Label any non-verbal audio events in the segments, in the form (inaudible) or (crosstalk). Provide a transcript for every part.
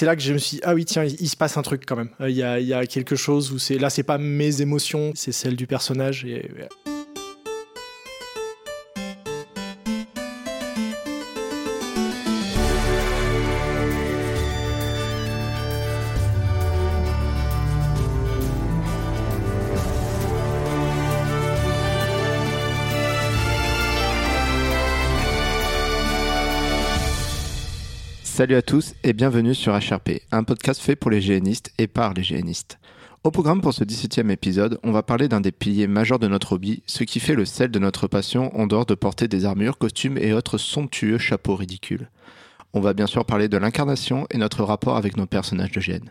c'est là que je me suis dit, ah oui, tiens, il, se passe un truc quand même. Il y a, il y a quelque chose où c'est là, c'est pas mes émotions, c'est celle du personnage. Salut à tous et bienvenue sur HRP, un podcast fait pour les génistes et par les génistes. Au programme pour ce 17e épisode, on va parler d'un des piliers majeurs de notre hobby, ce qui fait le sel de notre passion en dehors de porter des armures, costumes et autres somptueux chapeaux ridicules. On va bien sûr parler de l'incarnation et notre rapport avec nos personnages de GN.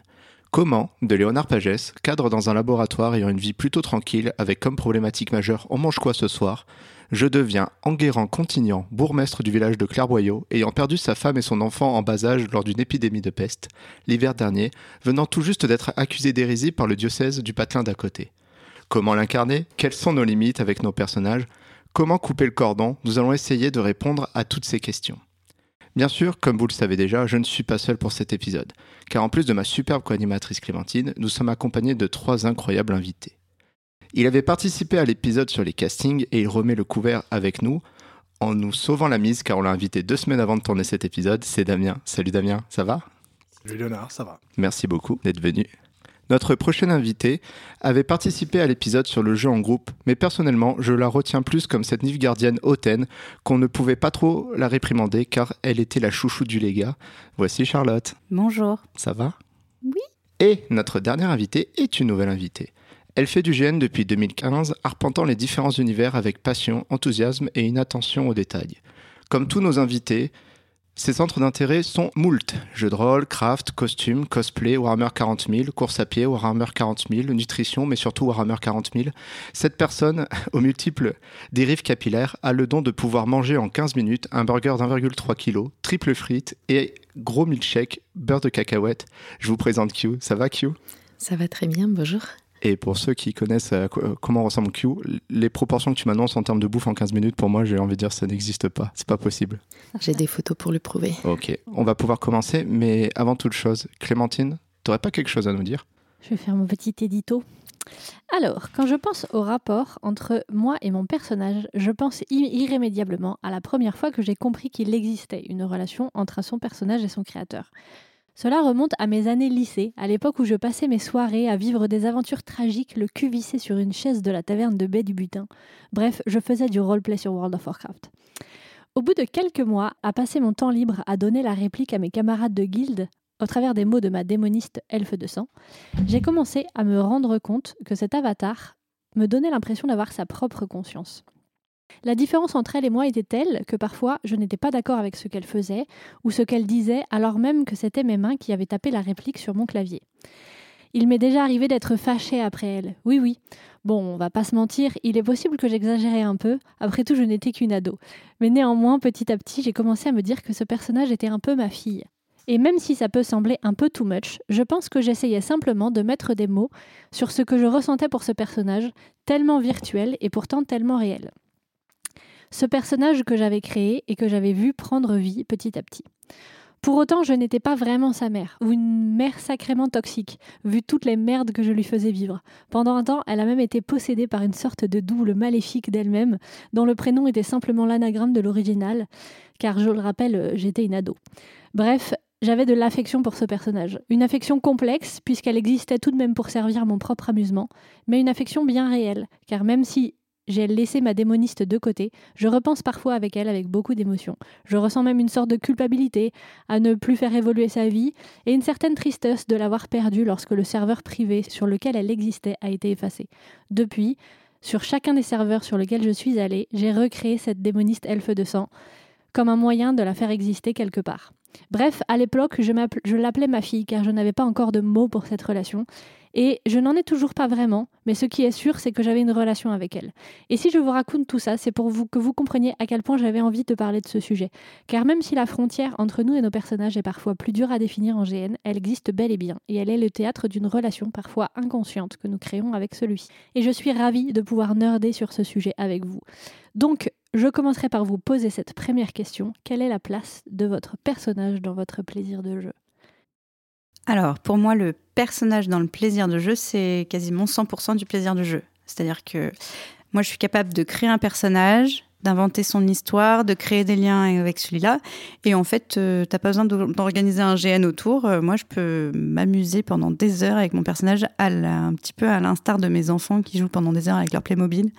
Comment, de Léonard Pagès, cadre dans un laboratoire ayant une vie plutôt tranquille, avec comme problématique majeure on mange quoi ce soir, je deviens Enguerrand Contignan, bourgmestre du village de Clairboyau, ayant perdu sa femme et son enfant en bas âge lors d'une épidémie de peste, l'hiver dernier, venant tout juste d'être accusé d'hérésie par le diocèse du patelin d'à côté. Comment l'incarner? Quelles sont nos limites avec nos personnages? Comment couper le cordon? Nous allons essayer de répondre à toutes ces questions. Bien sûr, comme vous le savez déjà, je ne suis pas seul pour cet épisode, car en plus de ma superbe co-animatrice Clémentine, nous sommes accompagnés de trois incroyables invités. Il avait participé à l'épisode sur les castings et il remet le couvert avec nous en nous sauvant la mise car on l'a invité deux semaines avant de tourner cet épisode. C'est Damien. Salut Damien, ça va? Salut Léonard, ça va. Merci beaucoup d'être venu. Notre prochaine invité avait participé à l'épisode sur le jeu en groupe, mais personnellement, je la retiens plus comme cette gardienne hautaine qu'on ne pouvait pas trop la réprimander car elle était la chouchou du légat. Voici Charlotte. Bonjour. Ça va? Oui. Et notre dernière invitée est une nouvelle invitée. Elle fait du GN depuis 2015, arpentant les différents univers avec passion, enthousiasme et une attention aux détails. Comme tous nos invités, ses centres d'intérêt sont moult. Jeux de rôle, craft, costume, cosplay, Warhammer 40 000, course à pied, Warhammer 40 000, nutrition, mais surtout Warhammer 40 000. Cette personne, (laughs) aux multiples dérives capillaires, a le don de pouvoir manger en 15 minutes un burger d'1,3 kg, triple frites et gros milkshake, beurre de cacahuète. Je vous présente Q. Ça va Q? Ça va très bien, bonjour. Et pour ceux qui connaissent euh, euh, comment ressemble Q, les proportions que tu m'annonces en termes de bouffe en 15 minutes, pour moi, j'ai envie de dire ça n'existe pas. C'est pas possible. J'ai des photos pour le prouver. Ok, on va pouvoir commencer, mais avant toute chose, Clémentine, t'aurais pas quelque chose à nous dire? Je vais faire mon petit édito. Alors, quand je pense au rapport entre moi et mon personnage, je pense irrémédiablement à la première fois que j'ai compris qu'il existait une relation entre son personnage et son créateur. Cela remonte à mes années lycée, à l'époque où je passais mes soirées à vivre des aventures tragiques, le cul vissé sur une chaise de la taverne de baie du butin. Bref, je faisais du roleplay sur World of Warcraft. Au bout de quelques mois, à passer mon temps libre à donner la réplique à mes camarades de guilde, au travers des mots de ma démoniste elfe de sang, j'ai commencé à me rendre compte que cet avatar me donnait l'impression d'avoir sa propre conscience. La différence entre elle et moi était telle que parfois je n'étais pas d'accord avec ce qu'elle faisait ou ce qu'elle disait alors même que c'était mes mains qui avaient tapé la réplique sur mon clavier. Il m'est déjà arrivé d'être fâché après elle. Oui, oui. Bon, on va pas se mentir, il est possible que j'exagérais un peu. Après tout, je n'étais qu'une ado. Mais néanmoins, petit à petit, j'ai commencé à me dire que ce personnage était un peu ma fille. Et même si ça peut sembler un peu too much, je pense que j'essayais simplement de mettre des mots sur ce que je ressentais pour ce personnage, tellement virtuel et pourtant tellement réel ce personnage que j'avais créé et que j'avais vu prendre vie petit à petit. Pour autant, je n'étais pas vraiment sa mère, ou une mère sacrément toxique, vu toutes les merdes que je lui faisais vivre. Pendant un temps, elle a même été possédée par une sorte de double maléfique d'elle-même, dont le prénom était simplement l'anagramme de l'original, car je le rappelle, j'étais une ado. Bref, j'avais de l'affection pour ce personnage. Une affection complexe, puisqu'elle existait tout de même pour servir mon propre amusement, mais une affection bien réelle, car même si j'ai laissé ma démoniste de côté. Je repense parfois avec elle avec beaucoup d'émotion. Je ressens même une sorte de culpabilité à ne plus faire évoluer sa vie et une certaine tristesse de l'avoir perdue lorsque le serveur privé sur lequel elle existait a été effacé. Depuis, sur chacun des serveurs sur lesquels je suis allée, j'ai recréé cette démoniste elfe de sang comme un moyen de la faire exister quelque part. Bref, à l'époque, je l'appelais ma fille car je n'avais pas encore de mots pour cette relation et je n'en ai toujours pas vraiment, mais ce qui est sûr, c'est que j'avais une relation avec elle. Et si je vous raconte tout ça, c'est pour vous que vous compreniez à quel point j'avais envie de parler de ce sujet. Car même si la frontière entre nous et nos personnages est parfois plus dure à définir en GN, elle existe bel et bien, et elle est le théâtre d'une relation parfois inconsciente que nous créons avec celui-ci. Et je suis ravie de pouvoir nerder sur ce sujet avec vous. Donc, je commencerai par vous poser cette première question. Quelle est la place de votre personnage dans votre plaisir de jeu? Alors, pour moi, le personnage dans le plaisir de jeu, c'est quasiment 100% du plaisir de jeu. C'est-à-dire que moi, je suis capable de créer un personnage, d'inventer son histoire, de créer des liens avec celui-là. Et en fait, euh, t'as pas besoin d'organiser un GN autour. Euh, moi, je peux m'amuser pendant des heures avec mon personnage, un petit peu à l'instar de mes enfants qui jouent pendant des heures avec leur Playmobil.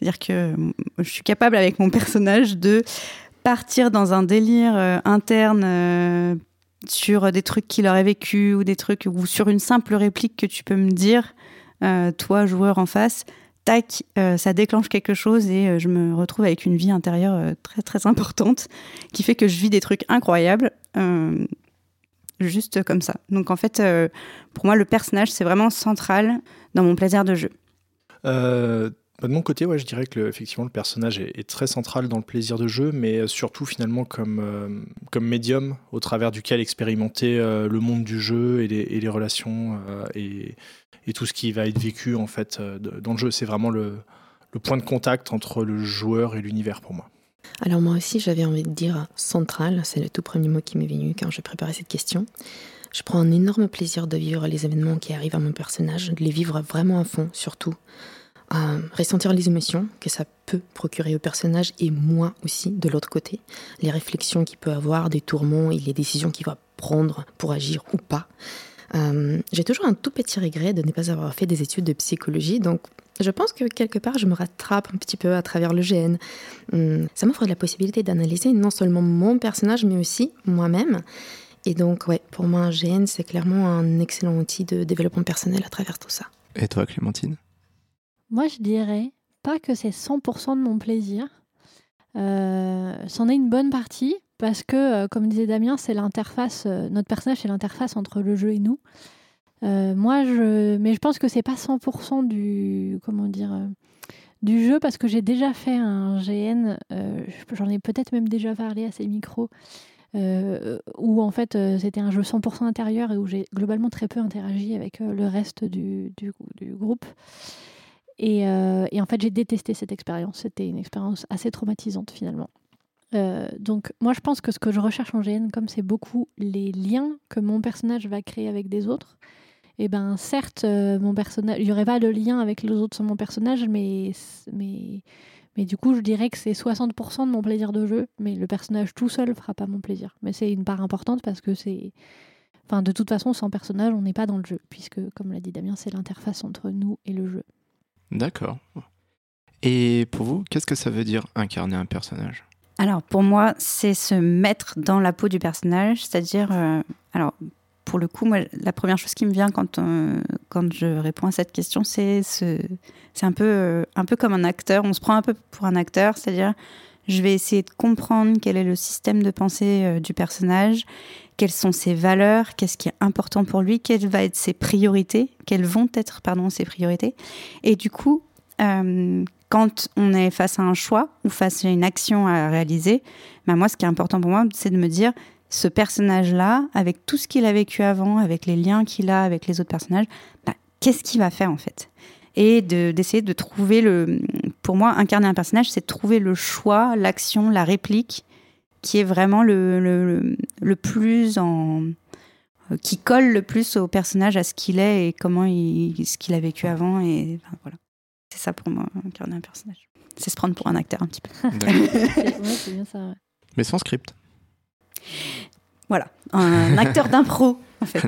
C'est-à-dire que euh, je suis capable avec mon (laughs) personnage de partir dans un délire interne sur des trucs qu'il aurait vécu ou des trucs ou sur une simple réplique que tu peux me dire, euh, toi joueur en face, tac, euh, ça déclenche quelque chose et euh, je me retrouve avec une vie intérieure très très importante qui fait que je vis des trucs incroyables juste comme ça. Donc en fait, pour moi, le personnage c'est vraiment central dans mon plaisir de jeu. Bah, de mon côté, ouais, je dirais que le, effectivement le personnage est, très central dans le plaisir de jeu, mais euh, surtout finalement comme, euh, comme médium au travers duquel expérimenter euh, le monde du jeu et les, relations et, tout ce qui va être vécu en fait dans le jeu. C'est vraiment le, le, point de contact entre le joueur et l'univers pour moi. Alors moi aussi j'avais envie de dire central, c'est le tout premier mot qui m'est venu quand je préparais cette question. Je prends un énorme plaisir de vivre les événements qui arrivent à mon personnage, de les vivre vraiment à fond surtout ressentir les émotions que ça peut procurer au personnage et moi aussi de l'autre côté, les réflexions qu'il peut avoir, des tourments et les décisions qu'il va prendre pour agir ou pas. Euh, j'ai toujours un tout petit regret de ne pas avoir fait des études de psychologie, donc je pense que quelque part je me rattrape un petit peu à travers le GN. Hum, ça m'offre la possibilité d'analyser non seulement mon personnage mais aussi moi-même. Et donc ouais, pour moi un GN c'est clairement un excellent outil de développement personnel à travers tout ça. Et toi Clémentine? Moi, je dirais pas que c'est 100% de mon plaisir. Euh, c'en est une bonne partie parce que, euh, comme disait Damien, c'est l'interface. Euh, notre personnage, c'est l'interface entre le jeu et nous. moi, je, mais je pense que c'est pas 100% du, comment dire, du jeu parce que j'ai déjà fait un GN. J'en ai peut-être même déjà parlé à ces micros. où en fait c'était un jeu 100% intérieur et où j'ai globalement très peu interagi avec le reste du, groupe. Euh, et, en fait, j'ai détesté cette expérience. C'était une expérience assez traumatisante finalement. Euh, donc moi je pense que ce que je recherche en GN, comme c'est beaucoup les liens que mon personnage va créer avec des autres, et eh ben certes, euh, mon personnage, il n'y aurait pas de lien avec les autres sur mon personnage, mais, mais, mais du coup je dirais que c'est 60% de mon plaisir de jeu, mais le personnage tout seul fera pas mon plaisir. Mais c'est une part importante parce que c'est... Enfin, de toute façon, sans personnage, on n'est pas dans le jeu, puisque, comme l'a dit Damien, c'est l'interface entre nous et le jeu. D'accord. Et pour vous, qu'est-ce que ça veut dire incarner un personnage? Alors pour moi, c'est se mettre dans la peau du personnage, c'est-à-dire, euh, alors pour le coup, moi, la première chose qui me vient quand, je réponds à cette question, c'est c'est un peu euh, un peu comme un acteur. On se prend un peu pour un acteur, c'est-à-dire je vais essayer de comprendre quel est le système de pensée du personnage, quelles sont ses valeurs, qu'est-ce qui est important pour lui, quelles vont être ses priorités, quelles vont être pardon ses priorités. Et du coup, euh, quand on est face à un choix ou face à une action à réaliser, ben moi, ce qui est important pour moi, c'est de me dire ce personnage-là, avec tout ce qu'il a vécu avant, avec les liens qu'il a avec les autres personnages, ben, qu'est-ce qu'il va faire en fait? Et d'essayer de, trouver le. Pour moi, incarner un personnage, c'est trouver le choix, l'action, la réplique qui est vraiment le, le, le plus en euh, qui colle le plus au personnage, à ce qu'il est et comment il, ce qu'il a vécu avant. Et voilà. C'est ça pour moi, incarner un personnage. C'est se prendre pour un acteur un petit peu. (laughs) c'est bien ça. Mais sans script. Voilà, un acteur d'impro, en fait.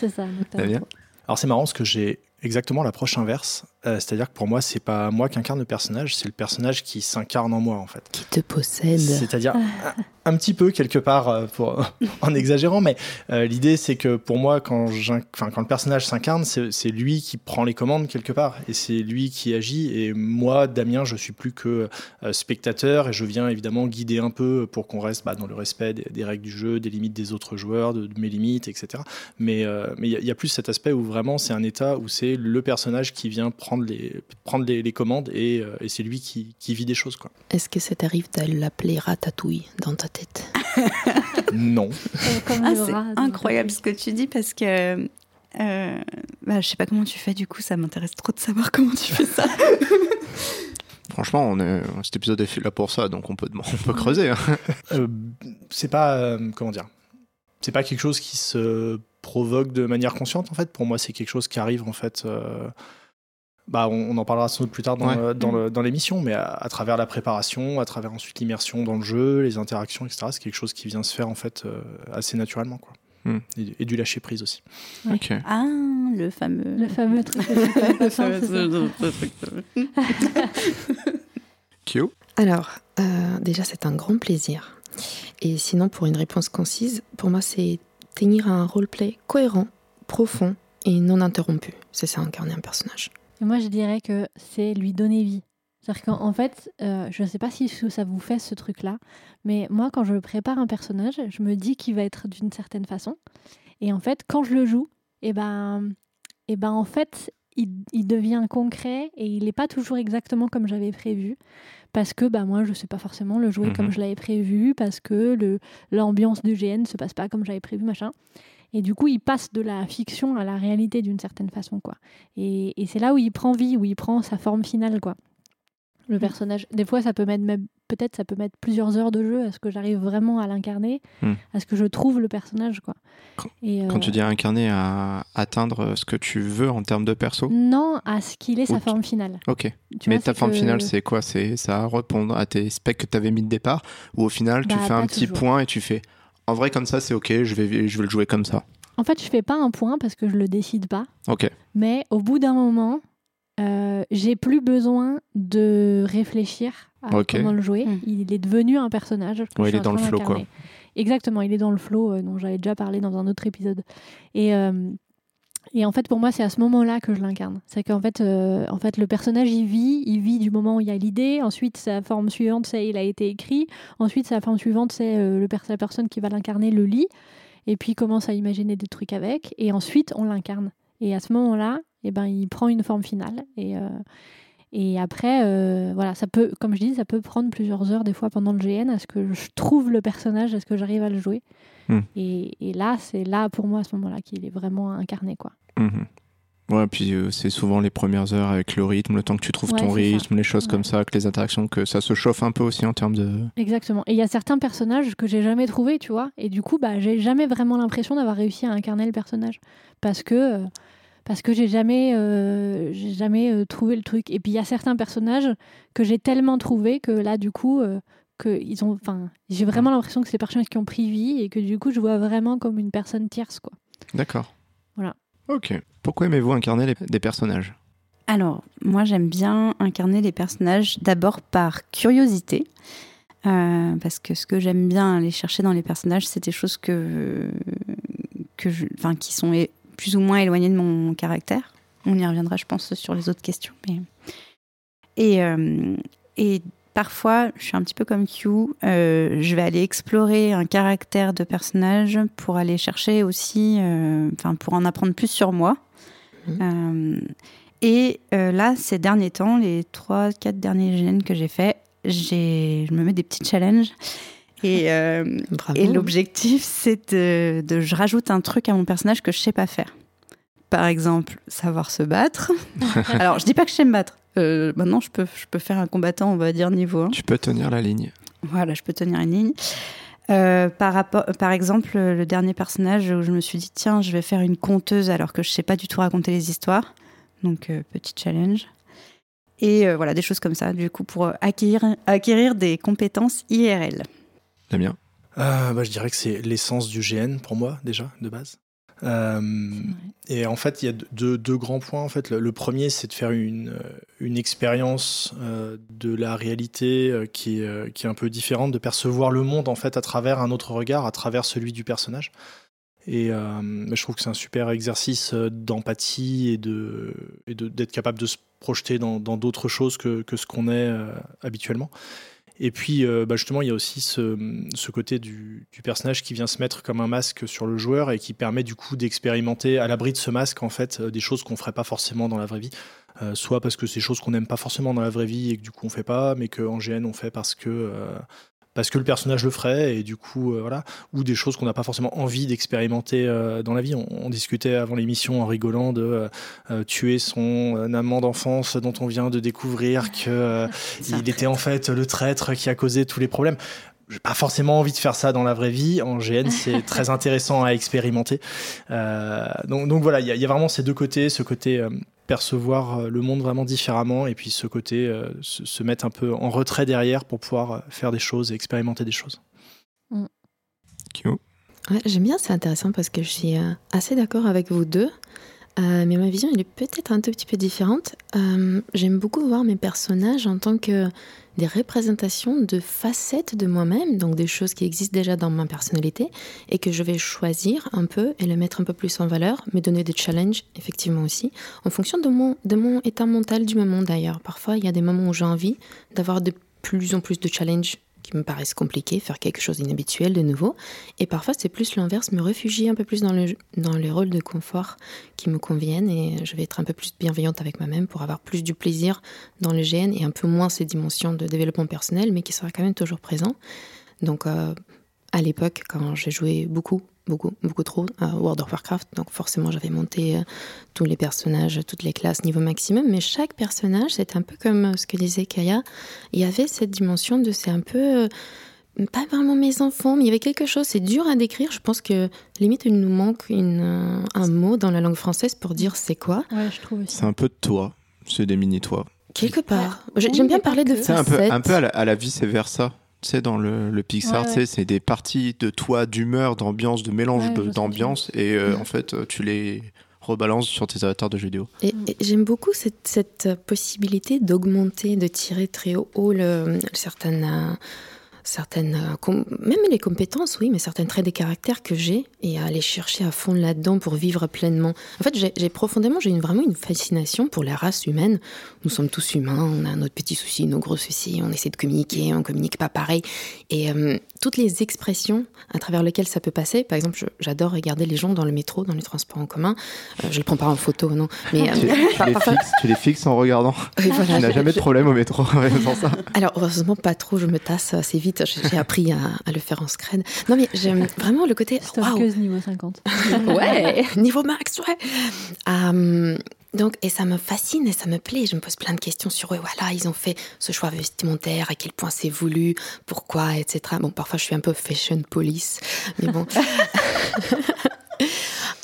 c'est ça, un acteur d'impro. Alors c'est marrant parce que j'ai exactement l'approche inverse. Euh, c'est-à-dire que pour moi, c'est pas moi qui incarne le personnage, c'est le personnage qui s'incarne en moi, en fait. Qui te possède. C'est-à-dire (laughs) un, petit peu, quelque part, euh, pour, (laughs) en exagérant, mais euh, l'idée, c'est que pour moi, quand, quand le personnage s'incarne, c'est lui qui prend les commandes, quelque part, et c'est lui qui agit. Et moi, Damien, je suis plus que spectateur, et je viens évidemment guider un peu pour qu'on reste bah, dans le respect des, règles du jeu, des limites des autres joueurs, de, mes limites, etc. Mais il y, y, a plus cet aspect où vraiment, c'est un état où c'est le personnage qui vient prendre prendre les, prendre les, commandes et, euh, et c'est lui qui, qui, vit des choses. Quoi. Est-ce que ça t'arrive de l'appeler Ratatouille dans ta tête (laughs) Non. ah, c'est incroyable ce que tu dis parce que euh, bah, je sais pas comment tu fais du coup, ça m'intéresse trop de savoir (laughs) comment tu fais ça. (laughs) Franchement, on est, cet épisode est fait là pour ça, donc on peut, on peut creuser. Hein. Euh, c'est pas, comment dire, c'est pas quelque chose qui se provoque de manière consciente en fait. Pour moi, c'est quelque chose qui arrive en fait. Euh, bah, on, on en parlera sans doute plus tard dans, Ouais. dans, le- dans l'émission, mais à, à travers la préparation, à travers ensuite l'immersion dans le jeu, les interactions, etc. C'est quelque chose qui vient se faire en fait euh, assez naturellement, quoi. Hmm. Et, et du lâcher prise aussi. Ok. Ah, le fameux. Le fameux (laughs) truc. Le fameux truc. Kyo Alors, euh, déjà, c'est un grand plaisir. Et sinon, pour une réponse concise, pour moi, c'est tenir un roleplay cohérent, profond et non interrompu. C'est ça, incarner un personnage. Moi, je dirais que c'est lui donner vie. C'est-à-dire qu'en en fait, euh, je ne sais pas si ça vous fait ce truc-là, mais moi, quand je prépare un personnage, je me dis qu'il va être d'une certaine façon. Et en fait, quand je le joue, et ben, et ben en fait, il, il devient concret et il n'est pas toujours exactement comme j'avais prévu. Parce que bah, moi, je ne sais pas forcément le jouer Mhm. comme je l'avais prévu, parce que le- l'ambiance du GN ne se passe pas comme j'avais prévu, machin. Et du coup, il passe de la fiction à la réalité d'une certaine façon, quoi. Et, et c'est là où il prend vie, où il prend sa forme finale, quoi. Le personnage. Des fois, ça peut mettre même, peut-être, ça peut mettre plusieurs heures de jeu à ce que j'arrive vraiment à l'incarner, Hmm. à ce que je trouve le personnage, quoi. Quand- Et, Quand euh, tu dis incarner, à atteindre ce que tu veux en termes de perso? Non, à ce qu'il est Ou sa tu- forme finale. Ok. Tu Mais vois, ta forme que- finale, c'est quoi? C'est ça répondre à tes specs que tu avais mis de départ? Ou au final, tu Bah, fais un petit toujours. point et tu fais en vrai, comme ça, c'est ok, je vais, je vais le jouer comme ça. En fait, je fais pas un point parce que je le décide pas. Ok. Mais au bout d'un moment, euh, j'ai plus besoin de réfléchir à comment le jouer. Mm. Il est devenu un personnage. que Ouais, je il est dans le flow, quoi. Exactement, il est dans le flow euh, dont j'avais déjà parlé dans un autre épisode. Et, euh, et en fait, pour moi, c'est à ce moment-là que je l'incarne. C'est qu'en fait, euh, en fait, le personnage, il vit, il vit du moment où il y a l'idée. Ensuite, sa forme suivante, c'est il a été écrit. Ensuite, sa forme suivante, c'est euh, le la personne qui va l'incarner le lit. Et puis, il commence à imaginer des trucs avec. Et ensuite, on l'incarne. Et à ce moment-là, eh ben, il prend une forme finale. Et, euh, et après, euh, voilà, ça peut, comme je dis, ça peut prendre plusieurs heures des fois pendant le GN à ce que je trouve le personnage, à ce que j'arrive à le jouer. Hmm. Et, et là, c'est là pour moi à ce moment-là qu'il est vraiment incarné, quoi. Mhm. Ouais, puis euh, c'est souvent les premières heures avec le rythme, le temps que tu trouves Ouais, ton ça. rythme, les choses comme ça, avec les interactions, que ça se chauffe un peu aussi en termes de. Exactement. Et il y a certains personnages que j'ai jamais trouvés, tu vois. Et du coup, bah, j'ai jamais vraiment l'impression d'avoir réussi à incarner le personnage. Parce que, euh, parce que j'ai jamais, euh, jamais euh, trouvé le truc. Et puis il y a certains personnages que j'ai tellement trouvés que là, du coup, que ils ont, enfin, j'ai vraiment l'impression que c'est des personnages qui ont pris vie et que du coup, je vois vraiment comme une personne tierce, quoi. D'accord. Ok. Pourquoi aimez-vous incarner des personnages? Alors, moi, j'aime bien incarner les personnages d'abord par curiosité. euh, parce que ce que j'aime bien aller chercher dans les personnages, c'est des choses que, que je, qui sont plus ou moins éloignées de mon caractère. On y reviendra, je pense, sur les autres questions. Mais... Et, euh, et parfois, je suis un petit peu comme Q, euh, je vais aller explorer un caractère de personnage pour aller chercher aussi, euh, enfin, pour en apprendre plus sur moi. Euh, et là, ces derniers temps, les 3-4 derniers GN que j'ai fait, je me mets des petits challenges. (laughs) Et, l'objectif, c'est de, de- Je rajoute un truc à mon personnage que je sais pas faire. Par exemple, savoir se battre. (laughs) Alors, je dis pas que je sais me battre. Euh, maintenant, je peux, je peux faire un combattant, on va dire, niveau 1. Tu peux tenir la ligne. Voilà, je peux tenir une ligne. Euh, par, rapport, par exemple, le dernier personnage où je me suis dit, tiens, je vais faire une conteuse alors que je sais pas du tout raconter les histoires. Donc, euh, petit challenge. Et euh, voilà, des choses comme ça, du coup, pour acquérir, acquérir des compétences IRL. Damien? Euh, bah, je dirais que c'est l'essence du GN pour moi déjà de base. Euh, et en fait, il y a deux, grands points. En fait, le, premier, c'est de faire une, expérience euh, de la réalité euh, qui, est, qui est un peu différente, de percevoir le monde en fait à travers un autre regard, à travers celui du personnage. Et je trouve que c'est un super exercice d'empathie et de d'être capable de se projeter dans d'autres choses que, que ce qu'on est habituellement. Et puis, euh, bah, justement, il y a aussi ce, côté du, personnage qui vient se mettre comme un masque sur le joueur et qui permet du coup d'expérimenter à l'abri de ce masque en fait euh, des choses qu'on ferait pas forcément dans la vraie vie. Euh, soit parce que c'est des choses qu'on n'aime pas forcément dans la vraie vie et que du coup on fait pas, mais qu'en GN on fait parce que parce que le personnage le ferait et du coup euh, voilà, ou des choses qu'on n'a pas forcément envie d'expérimenter euh, dans la vie. On, on discutait avant l'émission en rigolant de euh, euh, tuer son euh, amant d'enfance dont on vient de découvrir que euh, (laughs) il était en fait le traître qui a causé tous les problèmes. j'ai pas forcément envie de faire ça dans la vraie vie. En GN, c'est (laughs) très intéressant à expérimenter. Euh, donc, donc, voilà, il y, y, a vraiment ces deux côtés, ce côté euh, percevoir euh, le monde vraiment différemment et puis ce côté euh, se, se, mettre un peu en retrait derrière pour pouvoir faire des choses et expérimenter des choses. Mm. Ouais, J'aime bien, c'est intéressant parce que je suis assez d'accord avec vous deux. Euh, mais ma vision, elle est peut-être un tout petit peu différente. Euh, J'aime beaucoup voir mes personnages en tant que des représentations de facettes de moi-même, donc des choses qui existent déjà dans ma personnalité et que je vais choisir un peu et les mettre un peu plus en valeur, me donner des challenges, effectivement aussi, en fonction de mon, de mon état mental du moment d'ailleurs. Parfois, il y a des moments où j'ai envie d'avoir de plus en plus de challenges me paraissent compliqués, faire quelque chose d'inhabituel, de nouveau. Et parfois, c'est plus l'inverse, me réfugier un peu plus dans, le, dans les rôles de confort qui me conviennent et je vais être un peu plus bienveillante avec moi-même pour avoir plus du plaisir dans le GN et un peu moins ces dimensions de développement personnel, mais qui sera quand même toujours présent. Donc, euh, à l'époque, quand j'ai joué beaucoup beaucoup, beaucoup trop à World of Warcraft. Donc forcément, j'avais monté euh, tous les personnages, toutes les classes niveau maximum. Mais chaque personnage, c'était un peu comme euh, ce que disait Kaya. Il y avait cette dimension de c'est un peu... Euh, pas vraiment mes enfants, mais il y avait quelque chose, c'est dur à décrire. Je pense que limite, il nous manque une, un mot dans la langue française pour dire c'est quoi. Ouais, je trouve aussi. C'est un peu de toi, c'est des mini-toi. Quelque part. Ouais. J'aime bien parler de C'est un peu, un peu à la, à la vice-versa tu sais, dans le, le Pixar, ouais, ouais. c'est des parties de toi, d'humeur, d'ambiance, de mélange ouais, d'ambiance, et euh, en fait, tu les rebalances sur tes avatars de jeux vidéo. Et, et j'aime beaucoup cette, cette possibilité d'augmenter, de tirer très haut, le, certaines. Euh, certaines, même les compétences, oui, mais certains traits des caractères que j'ai et à aller chercher à fond là-dedans pour vivre pleinement. En fait, j'ai profondément, j'ai une, vraiment une fascination pour la race humaine. Nous sommes tous humains, on a notre petits soucis, nos gros soucis, on essaie de communiquer, on communique pas pareil. Et euh, toutes les expressions à travers lesquelles ça peut passer, par exemple, j'adore regarder les gens dans le métro, dans les transports en commun. Euh, je le prends pas en photo, non. Mais, tu, euh, (laughs) tu, les fixes, tu, les fixes, en regardant. Oui, voilà, tu n'as jamais de problème au métro sans ça. Alors, heureusement, pas trop, je me tasse assez vite j'ai appris à, à, le faire en scred. Non, mais j'aime (laughs) vraiment le côté. Wow. niveau 50. (laughs) ouais, (laughs) niveau max, ouais. Um, donc, et ça me fascine et ça me plaît. Je me pose plein de questions sur eux. Voilà, ils ont fait ce choix vestimentaire, à quel point c'est voulu, pourquoi, etc. Bon, parfois je suis un peu fashion police, mais bon.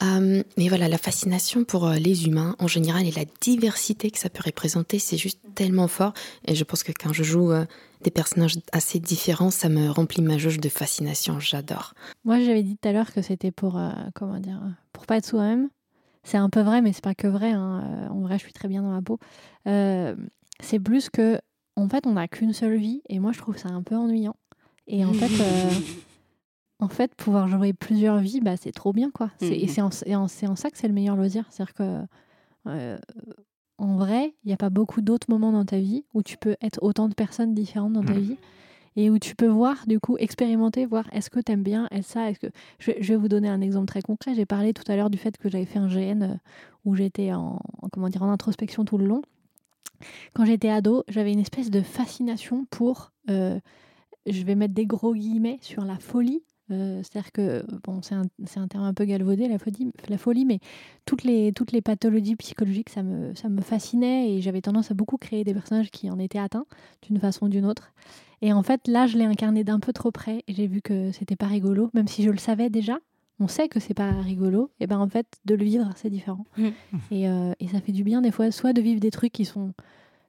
Euh, mais voilà, la fascination pour euh, les humains en général et la diversité que ça peut représenter, c'est juste tellement fort. Et je pense que quand je joue euh, des personnages assez différents, ça me remplit ma jauge de fascination. J'adore. Moi, j'avais dit tout à l'heure que c'était pour, euh, comment dire, pour pas être soi-même. C'est un peu vrai, mais c'est pas que vrai. Hein. En vrai, je suis très bien dans ma peau. c'est plus que, en fait, on n'a qu'une seule vie, et moi, je trouve ça un peu ennuyant. Et en fait (laughs) en fait, pouvoir jouer plusieurs vies, bah, c'est trop bien, quoi. Mmh. Et c'est en, en, en, ça que c'est le meilleur loisir. C'est-à-dire que, euh, en vrai, il n'y a pas beaucoup d'autres moments dans ta vie où tu peux être autant de personnes différentes dans ta mmh. vie et où tu peux voir, du coup, expérimenter, voir est-ce que tu aimes bien, est-ce ça, est-ce que... Je, je, vais vous donner un exemple très concret. J'ai parlé tout à l'heure du fait que j'avais fait un GN euh, où j'étais en, comment dire, en introspection tout le long. Quand j'étais ado, j'avais une espèce de fascination pour... Euh, je vais mettre des gros guillemets sur la folie euh, C'est-à-dire que, bon, c'est un, un, terme un peu galvaudé, la folie, la folie mais toutes les, toutes les pathologies psychologiques, ça me, ça me fascinait et j'avais tendance à beaucoup créer des personnages qui en étaient atteints d'une façon ou d'une autre. Et en fait, là, je l'ai incarné d'un peu trop près et j'ai vu que c'était pas rigolo, même si je le savais déjà. On sait que c'est pas rigolo, et ben en fait, de le vivre, c'est différent. Mmh. Et, euh, et ça fait du bien des fois, soit de vivre des trucs qui sont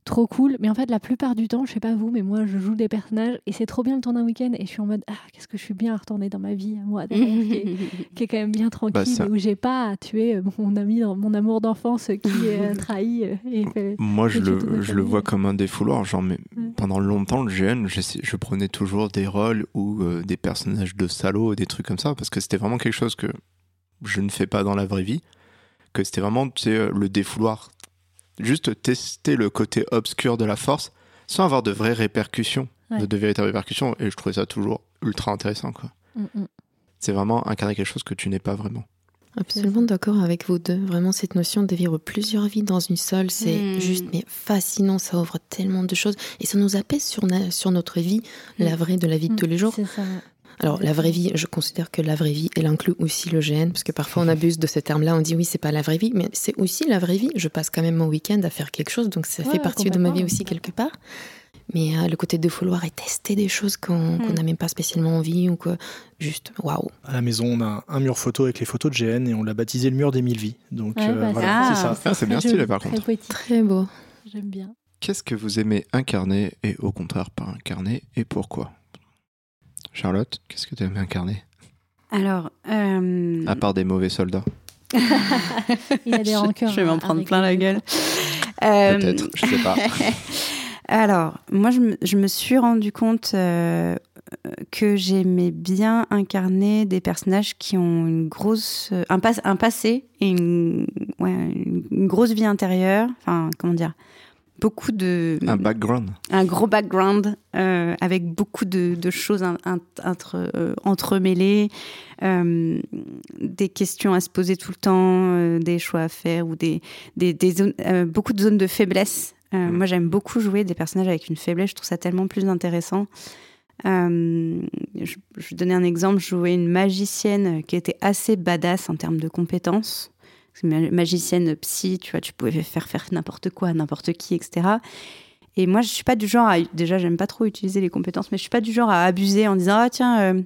trop cool. Mais en fait, la plupart du temps, je sais pas vous, mais moi, je joue des personnages et c'est trop bien le temps d'un week-end et je suis en mode ah qu'est-ce que je suis bien à retourner dans ma vie, moi, qui, est, (laughs) qui, est, quand même bien tranquille bah, où j'ai pas à tuer euh, mon ami, mon amour d'enfance qui est euh, (laughs) trahi. Euh, et fait, moi, je le, je le vois comme un défouloir. Genre, mais ouais. pendant longtemps, le GN, je, je, prenais toujours des rôles ou euh, des personnages de salauds, des trucs comme ça, parce que c'était vraiment quelque chose que je ne fais pas dans la vraie vie. Que c'était vraiment tu sais, le défouloir juste tester le côté obscur de la force sans avoir de vraies répercussions, ouais. de, de, véritables répercussions. Et je trouvais ça toujours ultra intéressant. Quoi. Mm -hmm. C'est vraiment incarner quelque chose que tu n'es pas vraiment. Absolument d'accord avec vous deux. Vraiment, cette notion de vivre plusieurs vies dans une seule, c'est mmh. juste mais fascinant. Ça ouvre tellement de choses et ça nous apaise sur, sur notre vie, mmh. la vraie de la vie de mmh. tous les jours. Ça. Alors, la vraie vie, je considère que la vraie vie, elle inclut aussi le GN, parce que parfois on abuse de ce terme-là, on dit oui, c'est pas la vraie vie, mais c'est aussi la vraie vie. Je passe quand même mon week-end à faire quelque chose, donc ça ouais, fait partie de ma vie aussi quelque part. Mais euh, le côté de vouloir et tester des choses qu'on Mm. n'a même pas spécialement envie ou que juste waouh. À la maison, on a un mur photo avec les photos de GN et on l'a baptisé le mur des mille vies. Donc Ouais, euh, bah, voilà, Ah. c'est ça. Ah, c'est bien stylé par très contre. poétique. Très beau. J'aime bien. Qu'est-ce que vous aimez incarner et au contraire pas incarner et pourquoi? Charlotte, qu'est-ce que tu aimes incarner? Alors, euh, À part des mauvais soldats (laughs) Il y a des je, rancœurs. je vais m'en à prendre plein la gueule. Euh, Peut-être, je sais pas. (laughs) Alors, moi, je me, je me suis rendu compte euh, que j'aimais bien incarner des personnages qui ont une grosse, euh, un, pas- un passé et une, ouais, une- une grosse vie intérieure. Enfin, comment dire? Beaucoup de. Un background. un gros background euh, avec beaucoup de, de choses in- in- entre- euh, entremêlées, euh, des questions à se poser tout le temps, des choix à faire ou des, des, des zones, beaucoup de zones de faiblesse. Mhm. Moi, j'aime beaucoup jouer des personnages avec une faiblesse. Je trouve ça tellement plus intéressant. Euh, je, je vais donner un exemple. Je jouais une magicienne qui était assez badass en termes de compétences. Magicienne psy, tu vois, tu pouvais faire faire n'importe quoi n'importe qui, etc. Et moi, je suis pas du genre à. Déjà, j'aime pas trop utiliser les compétences, mais je suis pas du genre à abuser en disant Ah, tiens, euh,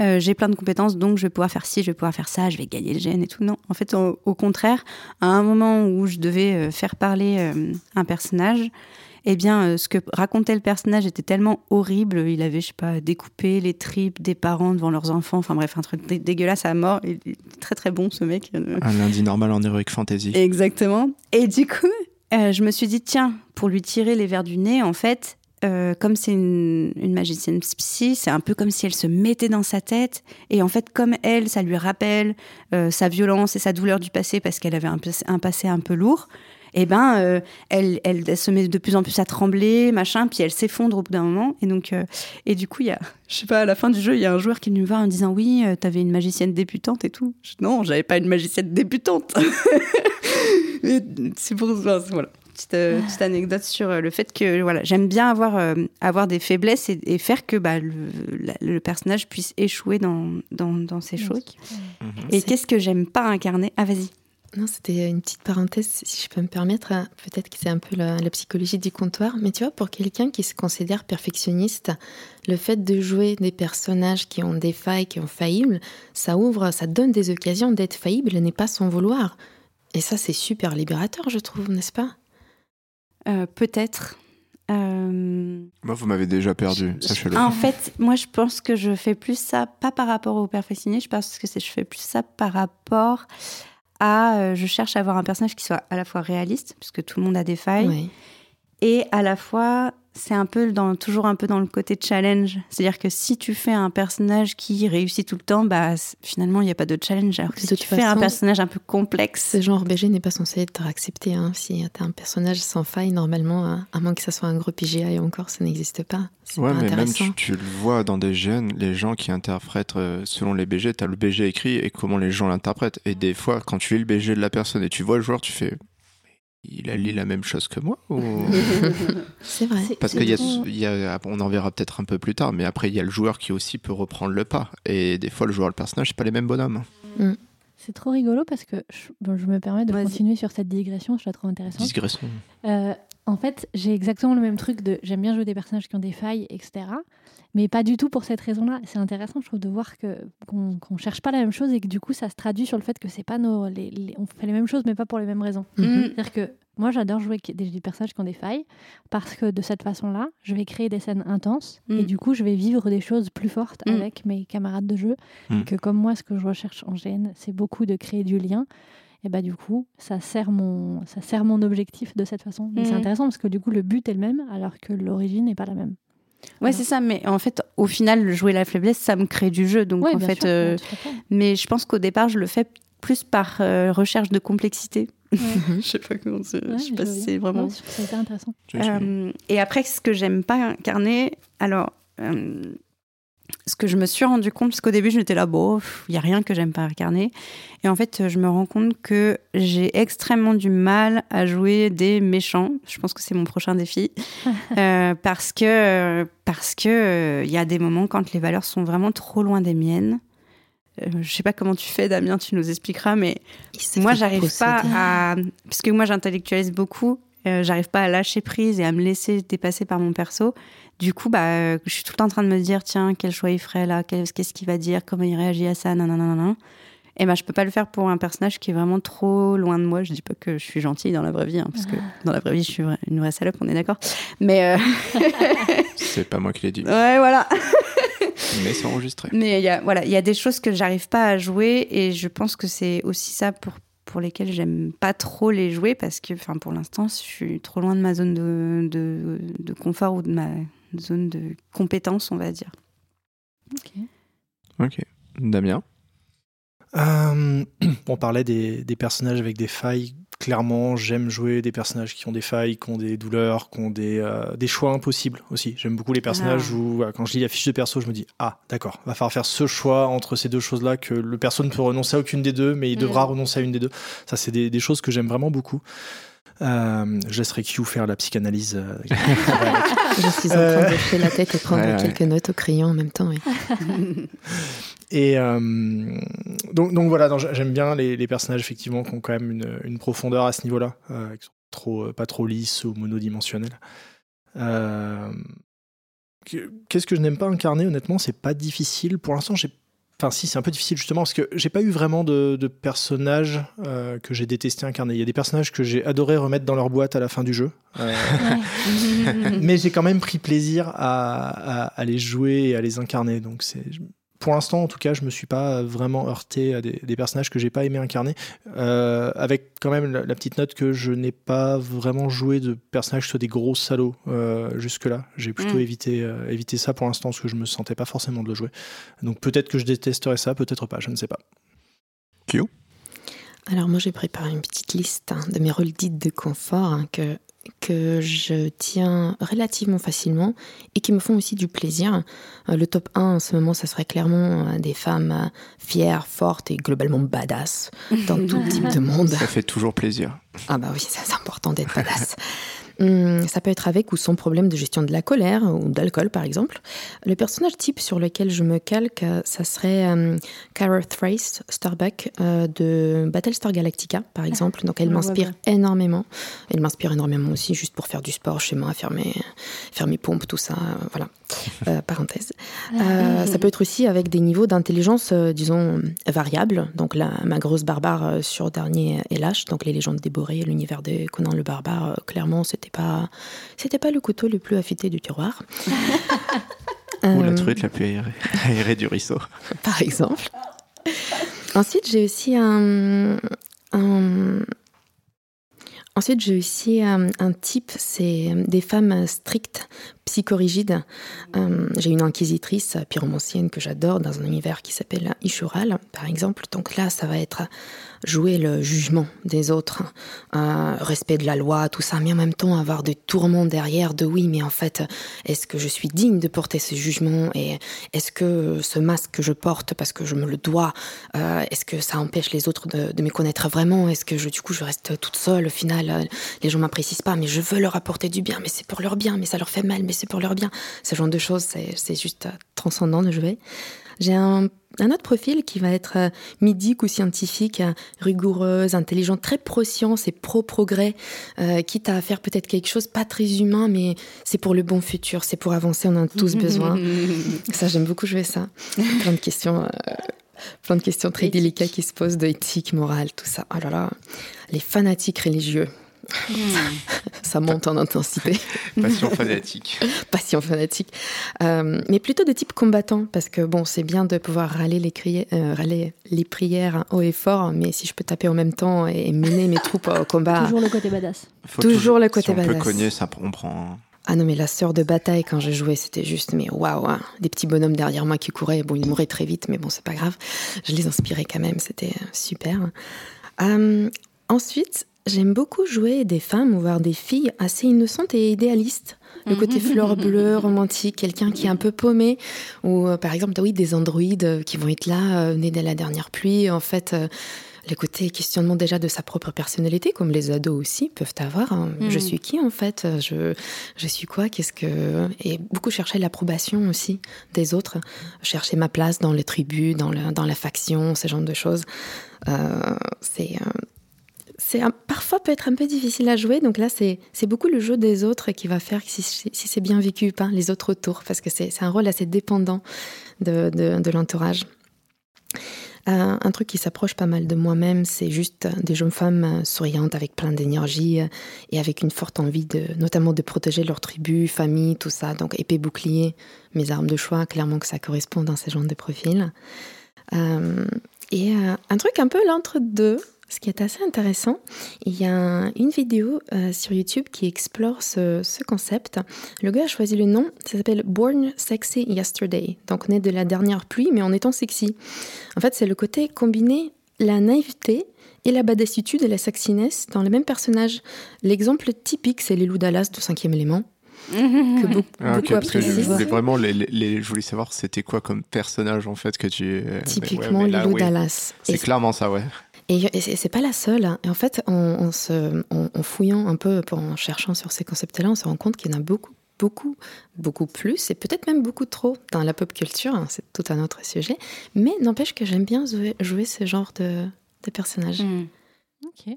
euh, j'ai plein de compétences, donc je vais pouvoir faire ci, je vais pouvoir faire ça, je vais gagner le gène et tout. Non. En fait, au, contraire, à un moment où je devais euh, faire parler euh, un personnage, eh bien, euh, ce que racontait le personnage était tellement horrible. Il avait, je sais pas, découpé les tripes des parents devant leurs enfants. Enfin bref, un truc dé- dégueulasse à mort. Il est très très bon, ce mec. Euh, Un lundi normal en Heroic Fantasy. Exactement. Et du coup, euh, je me suis dit, tiens, pour lui tirer les verres du nez, en fait, euh, comme c'est une, une magicienne psy, c'est un peu comme si elle se mettait dans sa tête. Et en fait, comme elle, ça lui rappelle euh, sa violence et sa douleur du passé parce qu'elle avait un passé un peu lourd. Et ben, euh, elle, elle, elle se met de plus en plus à trembler, machin, puis elle s'effondre au bout d'un moment. Et donc, euh, et du coup, il y a, (laughs) je sais pas, à la fin du jeu, il y a un joueur qui est venu me voir en me disant, oui, euh, t'avais une magicienne débutante et tout. Je non, j'avais pas une magicienne débutante. (laughs) C'est pour ça, voilà. Petite, euh, petite anecdote sur euh, le fait que voilà, j'aime bien avoir, euh, avoir des faiblesses et, et faire que bah, le, la- le personnage puisse échouer dans, dans, dans ces choses. Et qu'est-ce que j'aime pas incarner? Ah, vas-y. Non, c'était une petite parenthèse, si je peux me permettre. hein. Peut-être que c'est un peu la, la psychologie du comptoir, mais tu vois, pour quelqu'un qui se considère perfectionniste, le fait de jouer des personnages qui ont des failles, qui ont faillibles, ça ouvre, ça donne des occasions d'être faillible et n'est pas son vouloir. Et ça, c'est super libérateur, je trouve, n'est-ce pas? Euh, Peut-être. Euh, Moi, vous m'avez déjà perdu, Je- sachez-le. En fait, moi, je pense que je fais plus ça, pas par rapport au perfectionnisme, je pense que je fais plus ça par rapport à. euh, je cherche à avoir un personnage qui soit à la fois réaliste, puisque tout le monde a des failles. Et à la fois c'est un peu dans toujours un peu dans le côté challenge c'est-à-dire que si tu fais un personnage qui réussit tout le temps bah finalement il n'y a pas de challenge alors que si tu fais un personnage un peu complexe Ce genre BG n'est pas censé être accepté. Hein. Si t'as un personnage sans faille, normalement, hein, à moins que ça soit un gros PGA et encore, ça n'existe pas. C'est Ouais, pas mais même intéressant. tu, tu le vois dans des jeunes, les gens qui interprètent euh, selon les BG, t'as le BG écrit et comment les gens l'interprètent. Et des fois, quand tu lis le BG de la personne et tu vois le joueur, tu fais. Il a lu la même chose que moi ou... (laughs) C'est vrai. Parce c'est qu'il y a, trop- il y a- on en verra peut-être un peu plus tard, mais après il y a le joueur qui aussi peut reprendre le pas. Et des fois, le joueur et le personnage, c'est pas les mêmes bonhommes. C'est trop rigolo parce que je, bon, je me permets de Vas-y. continuer sur cette digression, je la trouve intéressante. Digression. Euh, en fait, j'ai exactement le même truc de j'aime bien jouer des personnages qui ont des failles, etc. Mais pas du tout pour cette raison-là. C'est intéressant, je trouve, de voir que qu'on qu'on cherche pas la même chose et que du coup, ça se traduit sur le fait que c'est pas nos, les, les- on fait les mêmes choses, mais pas pour les mêmes raisons. Mm. C'est-à-dire que moi, j'adore jouer avec des, des personnages qui ont des failles parce que de cette façon-là, je vais créer des scènes intenses Mm. et du coup, je vais vivre des choses plus fortes Mm. avec mes camarades de jeu. Mm. Et que comme moi, ce que je recherche en GN, c'est beaucoup de créer du lien. Et bah du coup, ça sert mon, ça sert mon objectif de cette façon. Mais c'est intéressant parce que du coup, le but est le même alors que l'origine n'est pas la même. Ouais c'est ça mais en fait au final jouer la faiblesse ça me crée du jeu donc Ouais, en bien fait sûr, euh, fait. mais je pense qu'au départ je le fais plus par euh, recherche de complexité Ouais. (laughs) je sais pas comment c'est- Ouais, je sais pas si c'est vraiment hyper intéressant. Euh, et après, ce que j'aime pas incarner, alors, euh, ce que je me suis rendu compte, parce qu'au début, j'étais là, bon, il n'y a rien que j'aime pas incarner. Et en fait, je me rends compte que j'ai extrêmement du mal à jouer des méchants. Je pense que c'est mon prochain défi. (laughs) Euh, parce que, parce que, euh, il y a des moments quand les valeurs sont vraiment trop loin des miennes. Euh, je sais pas comment tu fais, Damien, tu nous expliqueras, mais moi, j'arrive pas à. Parce que moi, j'intellectualise beaucoup. j'arrive pas à lâcher prise et à me laisser dépasser par mon perso. Du coup, bah, je suis tout le temps en train de me dire, tiens, quel choix il ferait là, qu'est-ce qu'il va dire, comment il réagit à ça, non. Et ben, je peux pas le faire pour un personnage qui est vraiment trop loin de moi. Je dis pas que je suis gentille dans la vraie vie, hein, parce que dans la vraie vie, je suis une vraie salope, on est d'accord. Mais. Euh... (laughs) c'est pas moi qui l'ai dit. Ouais, voilà. (laughs) Mais c'est enregistré. Mais il y a, voilà, il y a des choses que j'arrive pas à jouer et je pense que c'est aussi ça pour, pour lesquelles j'aime pas trop les jouer parce que, enfin, pour l'instant, je suis trop loin de ma zone de, de, de confort ou de ma zone de compétence, on va dire. Ok. Ok. Damien? Euh, (clears throat) on parlait des, personnages avec des failles. Clairement, j'aime jouer des personnages qui ont des failles, qui ont des douleurs, qui ont des, euh, des choix impossibles aussi. J'aime beaucoup les personnages ah. où, quand je lis la fiche de perso, je me dis Ah, d'accord, va falloir faire ce choix entre ces deux choses-là, que le perso ne peut renoncer à aucune des deux, mais il devra mm. renoncer à une des deux. Ça, c'est des, des choses que j'aime vraiment beaucoup. Euh, je laisserai Q faire la psychanalyse. Euh, (laughs) je suis en train de faire la tête et prendre quelques notes au crayon en même temps. (laughs) et euh, donc, donc voilà, j'aime bien les, personnages effectivement qui ont quand même une, une profondeur à ce niveau-là, qui sont trop, pas trop lisses ou monodimensionnels. Qu'est-ce que je n'aime pas incarner Honnêtement, c'est pas difficile. Pour l'instant, j'ai Enfin, si, c'est un peu difficile justement parce que j'ai pas eu vraiment de, personnages euh, que j'ai détesté incarner. Il y a des personnages que j'ai adoré remettre dans leur boîte à la fin du jeu. Euh, (laughs) mais j'ai quand même pris plaisir à, à, les jouer et à les incarner. Donc c'est pour l'instant, en tout cas, je me suis pas vraiment heurté à des, personnages que j'ai pas aimé incarner, euh, avec quand même la, petite note que je n'ai pas vraiment joué de personnages qui soient des gros salauds euh, jusque-là. J'ai plutôt mm. évité, euh, évité ça pour l'instant parce que je me sentais pas forcément de le jouer. Donc peut-être que je détesterais ça, peut-être pas, je ne sais pas. Kyo? Alors moi j'ai préparé une petite liste hein, de mes rôles dits de confort hein, que que je tiens relativement facilement et qui me font aussi du plaisir. Euh, le top 1 en ce moment, ça serait clairement euh, des femmes euh, fières, fortes et globalement badass dans tout (laughs) type de monde. Ça fait toujours plaisir. Ah bah oui, c'est important d'être badass. (laughs) Hum, ça peut être avec ou sans problème de gestion de la colère ou d'alcool, par exemple. Le personnage type sur lequel je me calque, ça serait um, Cara Thrace Starbuck euh, de Battlestar Galactica, par exemple. Donc elle m'inspire énormément. Elle m'inspire énormément aussi juste pour faire du sport chez moi, faire mes, faire mes pompes, tout ça. voilà. Euh, parenthèse. Euh, ça peut être aussi avec des niveaux d'intelligence, disons, variables. Donc là, ma grosse barbare sur Dernier et Lâche, donc les légendes déborées, l'univers de Conan le barbare, clairement, c'était pas, c'était pas le couteau le plus affûté du tiroir. (laughs) Ou la truite la plus aérée, du ruisseau. Par exemple. Ensuite, j'ai aussi un, Ensuite, j'ai aussi un, type, c'est des femmes strictes, psychorigides. Euh, j'ai une inquisitrice pyromancienne que j'adore dans un univers qui s'appelle Ishural, par exemple. Donc là, ça va être jouer le jugement des autres, euh, respect de la loi, tout ça, mais en même temps avoir des tourments derrière de oui, mais en fait, est-ce que je suis digne de porter ce jugement et est-ce que ce masque que je porte parce que je me le dois, euh, est-ce que ça empêche les autres de, me connaître vraiment? Est-ce que je, du coup je reste toute seule Au final, euh, les gens m'apprécient pas, mais je veux leur apporter du bien, mais c'est pour leur bien, mais ça leur fait mal, mais c'est pour leur bien. Ce genre de choses, c'est juste transcendant de jouer. J'ai un, autre profil qui va être euh, midique ou scientifique, euh, rigoureuse, intelligente, très pro-science et pro-progrès, euh, quitte à faire peut-être quelque chose pas très humain, mais c'est pour le bon futur, c'est pour avancer, on en a tous (laughs) besoin. ça, j'aime beaucoup jouer ça. Plein de questions. Plein de questions très délicates qui se posent de éthique, morale, tout ça. Oh là là, les fanatiques religieux. Hmm. (laughs) Ça monte en intensité. (laughs) Passion fanatique. (laughs) Passion fanatique. Euh, mais plutôt de type combattant, parce que bon, c'est bien de pouvoir râler les, euh, râler les prières haut et fort, mais si je peux taper en même temps et mener mes troupes au combat. Toujours le côté badass. toujours, le côté badass. On peut cogner, ça on prend. Ah non, mais la sœur de bataille, quand j'ai joué, c'était juste, mais waouh, hein. des petits bonhommes derrière moi qui couraient. Bon, ils mouraient très vite, mais bon, c'est pas grave. Je les inspirais quand même, c'était super. Euh, ensuite, J'aime beaucoup jouer des femmes, ou voir des filles assez innocentes et idéalistes. Le côté mhm. fleur (laughs) bleue, romantique, quelqu'un qui est un peu paumé, ou euh, par exemple, oui, des androïdes euh, qui vont être là, nés dès la dernière pluie. En fait, le côté questionnement déjà de sa propre personnalité, comme les ados aussi peuvent avoir. Hein. Je mhm. suis qui en fait? Je, je suis quoi? Qu'est-ce que Et beaucoup chercher l'approbation aussi des autres, chercher ma place dans les tribus, dans, dans la faction, ce genre de choses. c'est c'est parfois peut être un peu difficile à jouer. Donc là, c'est beaucoup le jeu des autres qui va faire si, si c'est bien vécu ou pas, les autres autour, parce que c'est un rôle assez dépendant de, de, de l'entourage. Euh, un truc qui s'approche pas mal de moi-même, c'est juste des jeunes femmes euh, souriantes avec plein d'énergie euh, et avec une forte envie de, notamment de protéger leur tribu, famille, tout ça. Donc épée, bouclier, mes armes de choix, clairement que ça correspond dans ces genres de profils. et un truc un peu l'entre-deux, ce qui est assez intéressant, il y a une vidéo euh, sur YouTube qui explore ce, concept. Le gars a choisi le nom, ça s'appelle Born Sexy Yesterday. Donc on est de la dernière pluie, mais en étant sexy. En fait, c'est le côté combiné la naïveté et la badassitude et la sexiness dans le même personnage. L'exemple typique, c'est les loups Dallas du cinquième élément. (laughs) que beaucoup, ah, parce que je, voulais vraiment les, je voulais savoir c'était quoi comme personnage en fait que tu euh, typiquement les loups Dallas c'est clairement ça ouais et, c'est pas la seule. Hein. Et en fait, en, se, en, fouillant un peu, en cherchant sur ces concepts-là, on se rend compte qu'il y en a beaucoup, beaucoup, beaucoup plus, et peut-être même beaucoup trop dans la pop culture. Hein. C'est tout un autre sujet. Mais n'empêche que j'aime bien jouer, ce genre de, de personnages. Hmm. Ok.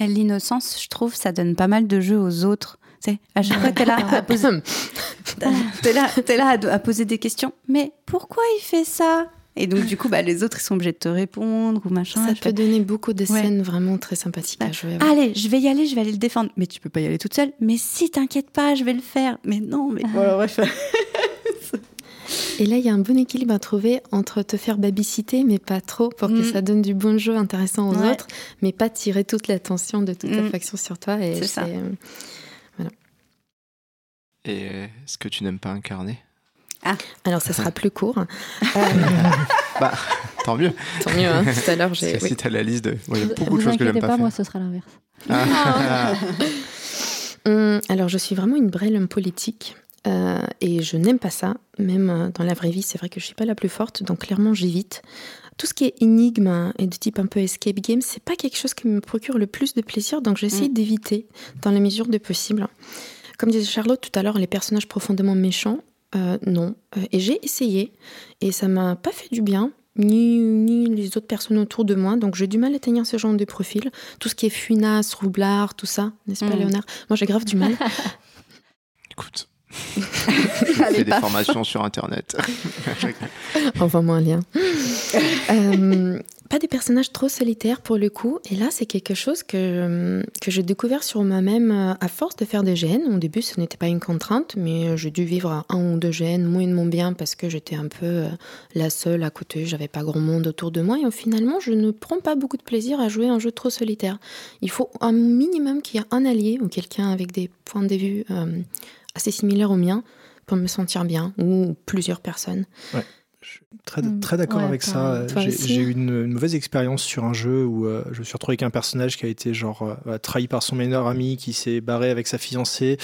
Et l'innocence, je trouve, ça donne pas mal de jeux aux autres. C'est à chaque fois, t'es là à poser, (laughs) es là, es là à poser des questions. Mais pourquoi il fait ça? Et donc, du coup, bah, les autres, ils sont obligés de te répondre ou machin. Ça peut donner beaucoup de scènes vraiment très sympathiques à jouer. Allez, je vais y aller, je vais aller le défendre. Mais tu peux pas y aller toute seule. Mais si, t'inquiète pas, je vais le faire. Mais non, mais. Voilà, bref. Et là, il y a un bon équilibre à trouver entre te faire babysitter, mais pas trop, pour que mm. ça donne du bon jeu intéressant aux autres, mais pas tirer toute l'attention de toute mm. faction sur toi. C'est ça. Euh, voilà. Et euh, est-ce que tu n'aimes pas incarner? Ah. Alors, ça sera plus court. (laughs) bah, tant mieux. Tant mieux, hein. tout à l'heure, j'ai. Si tu as la liste de. il y a beaucoup de choses que j'aime pas, pas moi, ce sera l'inverse. Ah. (laughs) Hum, alors, je suis vraiment une brêle politique. Euh, et je n'aime pas ça. Même euh, dans la vraie vie, c'est vrai que je suis pas la plus forte, donc clairement, j'évite. Tout ce qui est énigme et de type un peu escape game, c'est pas quelque chose qui me procure le plus de plaisir, donc j'essaie mm. d'éviter dans la mesure de possible. Comme disait Charlotte tout à l'heure, les personnages profondément méchants, euh, non. Euh, et j'ai essayé et ça m'a pas fait du bien, ni, ni, les autres personnes autour de moi. Donc j'ai du mal à tenir ce genre de profil. Tout ce qui est funas, roublard, tout ça, n'est-ce pas, mm. Léonard? Moi j'ai grave du mal. (laughs) Écoute. (laughs) fais des formations sur internet. (laughs) Envoie-moi un lien. (laughs) euh, pas des personnages trop solitaires pour le coup. Et là, c'est quelque chose que, que j'ai découvert sur moi-même euh, à force de faire des GN. Au début, ce n'était pas une contrainte, mais euh, j'ai dû vivre un ou deux GN moyennement bien parce que j'étais un peu la seule à côté. J'avais pas grand monde autour de moi. Et finalement, je ne prends pas beaucoup de plaisir à jouer un jeu trop solitaire. Il faut un minimum qu'il y ait un allié ou quelqu'un avec des points de vue assez similaires aux miens pour me sentir bien ou plusieurs personnes. Très, mm. très d'accord avec ça. J'ai eu une, mauvaise expérience sur un jeu où euh, je me suis retrouvé avec un personnage qui a été genre euh, trahi par son meilleur ami, qui s'est barré avec sa fiancée.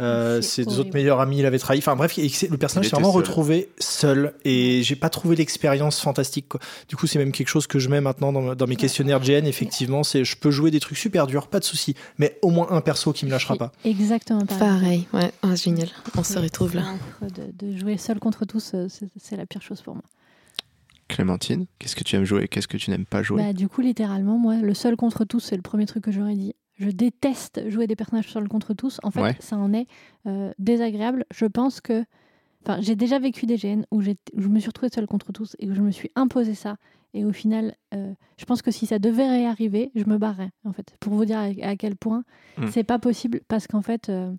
Euh, ses autres meilleurs amis l'avaient trahi. Enfin bref, le personnage s'est vraiment retrouvé seul et j'ai pas trouvé l'expérience fantastique. Quoi. Du coup, c'est même quelque chose que je mets maintenant dans, mes questionnaires GN. Effectivement, c'est je peux jouer des trucs super durs, pas de souci, mais au moins un perso qui me lâchera pas. Exactement pareil. ouais, ah, génial. On se retrouve là. De, de jouer seul contre tous, c'est la pire chose pour moi. Clémentine, qu'est-ce que tu aimes jouer Qu'est-ce que tu n'aimes pas jouer? Bah, Du coup, littéralement, moi, le seul contre tous, c'est le premier truc que j'aurais dit. Je déteste jouer des personnages seul contre tous. En fait, ça en est euh, désagréable. Je pense que. Enfin, j'ai déjà vécu des GN où, je me suis retrouvée seule contre tous et où je me suis imposé ça. Et au final, euh, je pense que si ça devait réarriver, je me barrais, en fait. Pour vous dire à, quel point hmm. c'est pas possible parce qu'en fait. Euh,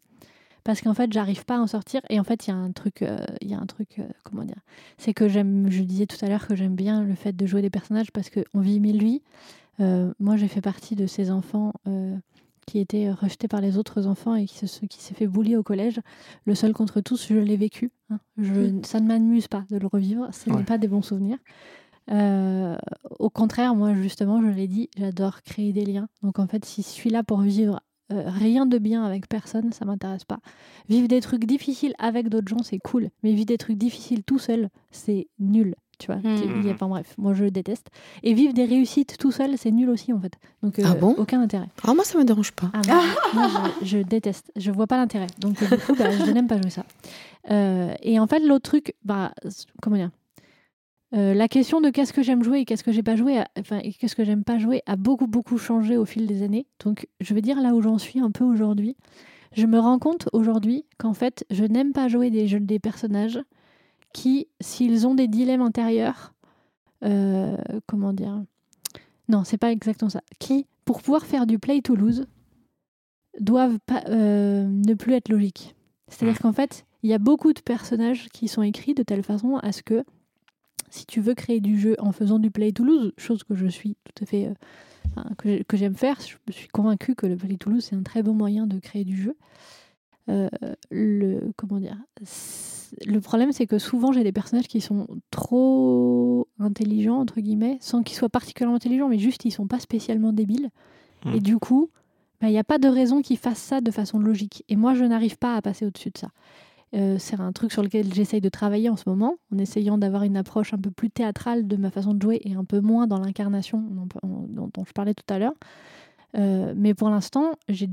parce qu'en fait, j'arrive pas à en sortir. Et en fait, il y a un truc, euh, il y a un truc, euh, comment dire, c'est que j'aime, je disais tout à l'heure que j'aime bien le fait de jouer des personnages parce qu'on vit mille vies. Euh, moi, j'ai fait partie de ces enfants qui étaient rejetés par les autres enfants et qui, se, qui s'est fait boulier au collège. Le seul contre tous, je l'ai vécu. Hein. Je, mmh. ça ne m'amuse pas de le revivre. Ce n'est pas des bons souvenirs. au contraire, moi, justement, je l'ai dit, j'adore créer des liens. Donc, en fait, si je suis là pour vivre euh, rien de bien avec personne, ça m'intéresse pas. Vivre des trucs difficiles avec d'autres gens, c'est cool. Mais vivre des trucs difficiles tout seul, c'est nul. Tu vois, mmh. enfin bref, moi je déteste. Et vivre des réussites tout seul, c'est nul aussi en fait. Donc ah bon? aucun intérêt. Ah moi ça me dérange pas. Ah, (laughs) moi, je, déteste, je vois pas l'intérêt. Donc du coup, bah, je n'aime pas jouer ça. Euh, et en fait l'autre truc, bah comment dire? Euh, la question de qu'est-ce que j'aime jouer et qu'est-ce que j'ai pas joué, enfin qu'est-ce que j'aime pas jouer, a beaucoup beaucoup changé au fil des années. Donc je vais dire là où j'en suis un peu aujourd'hui. Je me rends compte aujourd'hui qu'en fait je n'aime pas jouer des jeux des personnages qui, s'ils ont des dilemmes intérieurs, euh, comment dire, non c'est pas exactement ça, qui pour pouvoir faire du play to lose doivent pas, euh, ne plus être logiques. C'est-à-dire qu'en fait il y a beaucoup de personnages qui sont écrits de telle façon à ce que si tu veux créer du jeu en faisant du play to lose, chose que je suis tout à fait euh, enfin, que j'ai- que j'aime faire, je suis convaincue que le play to lose c'est un très bon moyen de créer du jeu. Euh, le comment dire le problème c'est que souvent j'ai des personnages qui sont trop intelligents entre guillemets sans qu'ils soient particulièrement intelligents mais juste ils sont pas spécialement débiles Mm. et du coup bah, il n'y a pas de raison qu'ils fassent ça de façon logique et moi je n'arrive pas à passer au-dessus de ça euh, c'est un truc sur lequel j'essaye de travailler en ce moment, en essayant d'avoir une approche un peu plus théâtrale de ma façon de jouer et un peu moins dans l'incarnation dont, je parlais tout à l'heure. Euh, mais pour l'instant, j'ai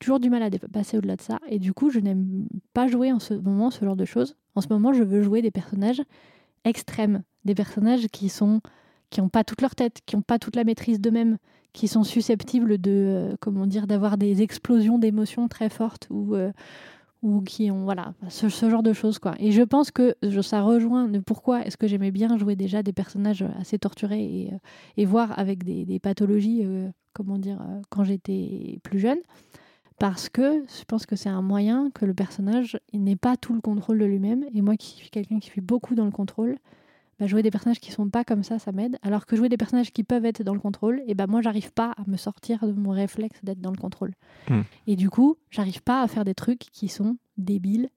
toujours du mal à passer au-delà de ça. Et du coup, je n'aime pas jouer en ce moment ce genre de choses. En ce moment, je veux jouer des personnages extrêmes, des personnages qui sont qui n'ont pas toute leur tête, qui n'ont pas toute la maîtrise d'eux-mêmes, qui sont susceptibles de, euh, comment dire, d'avoir des explosions d'émotions très fortes ou ou qui ont voilà ce, genre de choses quoi. Et je pense que ça rejoint le pourquoi est-ce que j'aimais bien jouer déjà des personnages assez torturés et, euh, et voir avec des, des pathologies euh, comment dire euh, quand j'étais plus jeune. Parce que je pense que c'est un moyen que le personnage n'ait pas tout le contrôle de lui-même. Et moi qui suis quelqu'un qui suis beaucoup dans le contrôle bah, jouer des personnages qui sont pas comme ça ça m'aide alors que jouer des personnages qui peuvent être dans le contrôle et ben moi j'arrive pas à me sortir de mon réflexe d'être dans le contrôle Hmm. et du coup j'arrive pas à faire des trucs qui sont débiles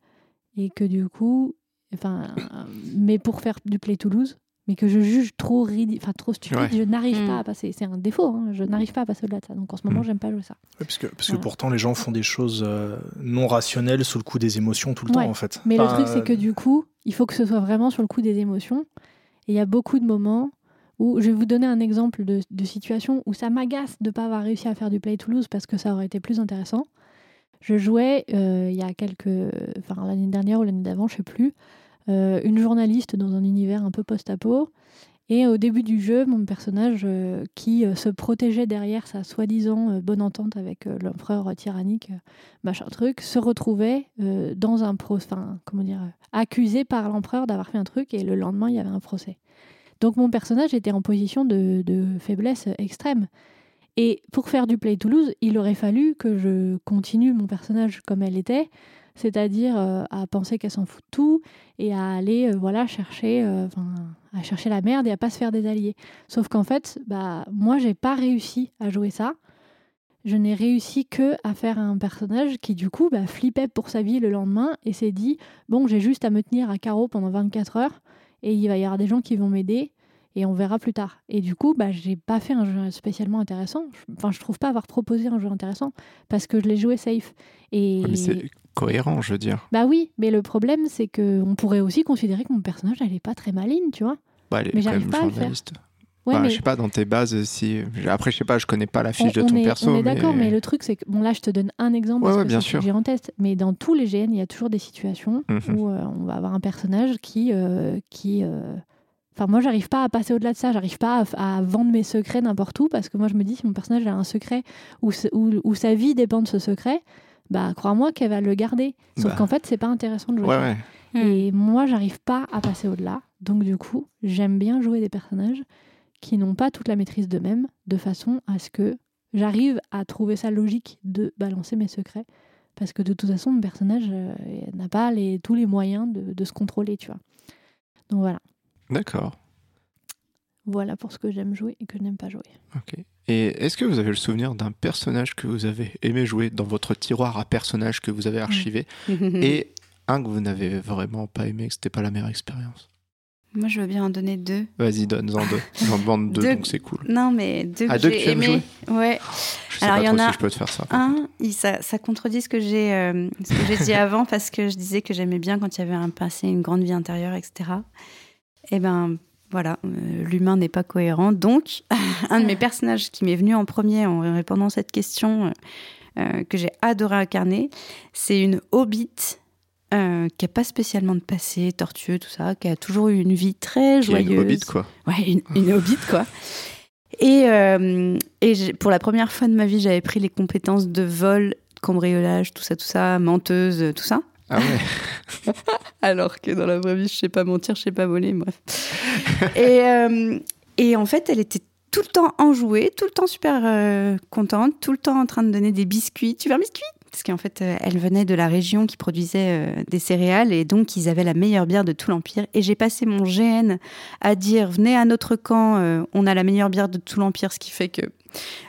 et que du coup enfin euh, (coughs) mais pour faire du play to lose mais que je juge trop ridi- enfin trop stupide Ouais. je n'arrive Hmm. pas à passer c'est un défaut hein, je n'arrive pas à passer au-delà de ça donc en ce moment Hmm. j'aime pas jouer ça Ouais, parce que, parce que pourtant, les gens font des choses euh, non rationnelles sous le coup des émotions tout le Ouais. temps, en fait. Mais le truc, c'est que euh, du coup, il faut que ce soit vraiment sur le coup des émotions. Et il y a beaucoup de moments où, je vais vous donner un exemple de, situation où ça m'agace de ne pas avoir réussi à faire du play to lose parce que ça aurait été plus intéressant. Je jouais euh, il y a quelques. Enfin, l'année dernière ou l'année d'avant, je sais plus, euh, une journaliste dans un univers un peu post-apo. Et au début du jeu, mon personnage euh, qui euh, se protégeait derrière sa soi-disant euh, bonne entente avec euh, l'empereur tyrannique, euh, machin truc, se retrouvait euh, dans un procès, comment dire, euh, accusé par l'empereur d'avoir fait un truc et le lendemain il y avait un procès. Donc mon personnage était en position de, faiblesse extrême. Et pour faire du play to lose, il aurait fallu que je continue mon personnage comme elle était, c'est-à-dire euh, à penser qu'elle s'en fout de tout et à aller euh, voilà chercher, euh, enfin, à chercher la merde et à pas se faire des alliés. Sauf qu'en fait, bah moi j'ai pas réussi à jouer ça. Je n'ai réussi que à faire un personnage qui du coup bah, flippait pour sa vie le lendemain et s'est dit bon j'ai juste à me tenir à carreau pendant 24 heures et il va y avoir des gens qui vont m'aider et on verra plus tard. Et du coup, bah, j'ai pas fait un jeu spécialement intéressant. Enfin, je trouve pas avoir proposé un jeu intéressant parce que je l'ai joué safe. Et cohérent, je veux dire. bah oui, mais le problème c'est que on pourrait aussi considérer que mon personnage elle est pas très maligne, tu vois. Bah, elle est Mais quand j'arrive même pas à le faire. journaliste. Ouais, Bah, mais Je sais pas, dans tes bases, si. Après, je sais pas, je connais pas la on, fiche de on ton est, perso. on est d'accord, mais... le truc c'est que bon là je te donne un exemple Ouais, parce ouais, que j'ai en test, mais dans tous les GN il y a toujours des situations Mhm. où euh, on va avoir un personnage qui euh, qui euh, Enfin, moi, j'arrive pas à passer au-delà de ça. J'arrive pas à, à vendre mes secrets n'importe où parce que moi, je me dis, si mon personnage a un secret où, où sa vie dépend de ce secret, bah, crois-moi qu'elle va le garder. Sauf Bah. qu'en fait, c'est pas intéressant de jouer Ouais, ça. ouais. Et moi, j'arrive pas à passer au-delà. Donc, du coup, j'aime bien jouer des personnages qui n'ont pas toute la maîtrise d'eux-mêmes, de façon à ce que j'arrive à trouver ça logique de balancer mes secrets. Parce que de toute façon, mon personnage euh, n'a pas les, tous les moyens de, de se contrôler, tu vois. Donc voilà. D'accord. Voilà pour ce que j'aime jouer et que je n'aime pas jouer. Ok. Et est-ce que vous avez le souvenir d'un personnage que vous avez aimé jouer dans votre tiroir à personnages que vous avez archivé et (laughs) un que vous n'avez vraiment pas aimé, que c'était pas la meilleure expérience? Moi, je veux bien en donner deux. Vas-y, donne-en deux. (laughs) J'en demande deux, Deux. donc c'est cool. Non, mais deux que Ah, deux que j'ai tu aimes aimé. Ouais. Je sais Alors, pas il y trop en a si je peux te faire ça. Un, il- ça, ça contredit ce que j'ai euh, ce que j'ai dit (laughs) avant parce que je disais que j'aimais bien quand il y avait un passé, une grande vie intérieure, etc. Et ben voilà, euh, l'humain n'est pas cohérent. Donc, (laughs) un de mes personnages qui m'est venu en premier en répondant à cette question, euh, euh, que j'ai adoré incarner, c'est une hobbit euh, qui n'a pas spécialement de passé tortueux, tout ça, qui a toujours eu une vie très Qui est joyeuse. une hobbit, quoi. Ouais, une, une hobbit, quoi. Et, et pour la première fois de ma vie, j'avais pris les compétences de vol, cambriolage, tout ça, tout ça, menteuse, tout ça. Ah. (laughs) Alors que dans la vraie vie, je sais pas mentir, je sais pas voler, bref. et, euh, et en fait, elle était tout le temps enjouée, tout le temps super euh, contente, tout le temps en train de donner des biscuits. Tu veux un biscuit? Parce qu'en fait, euh, elle venait de la région qui produisait des céréales et donc ils avaient la meilleure bière de tout l'Empire. Et j'ai passé mon GN à dire venez à notre camp, on a la meilleure bière de tout l'Empire, ce qui fait que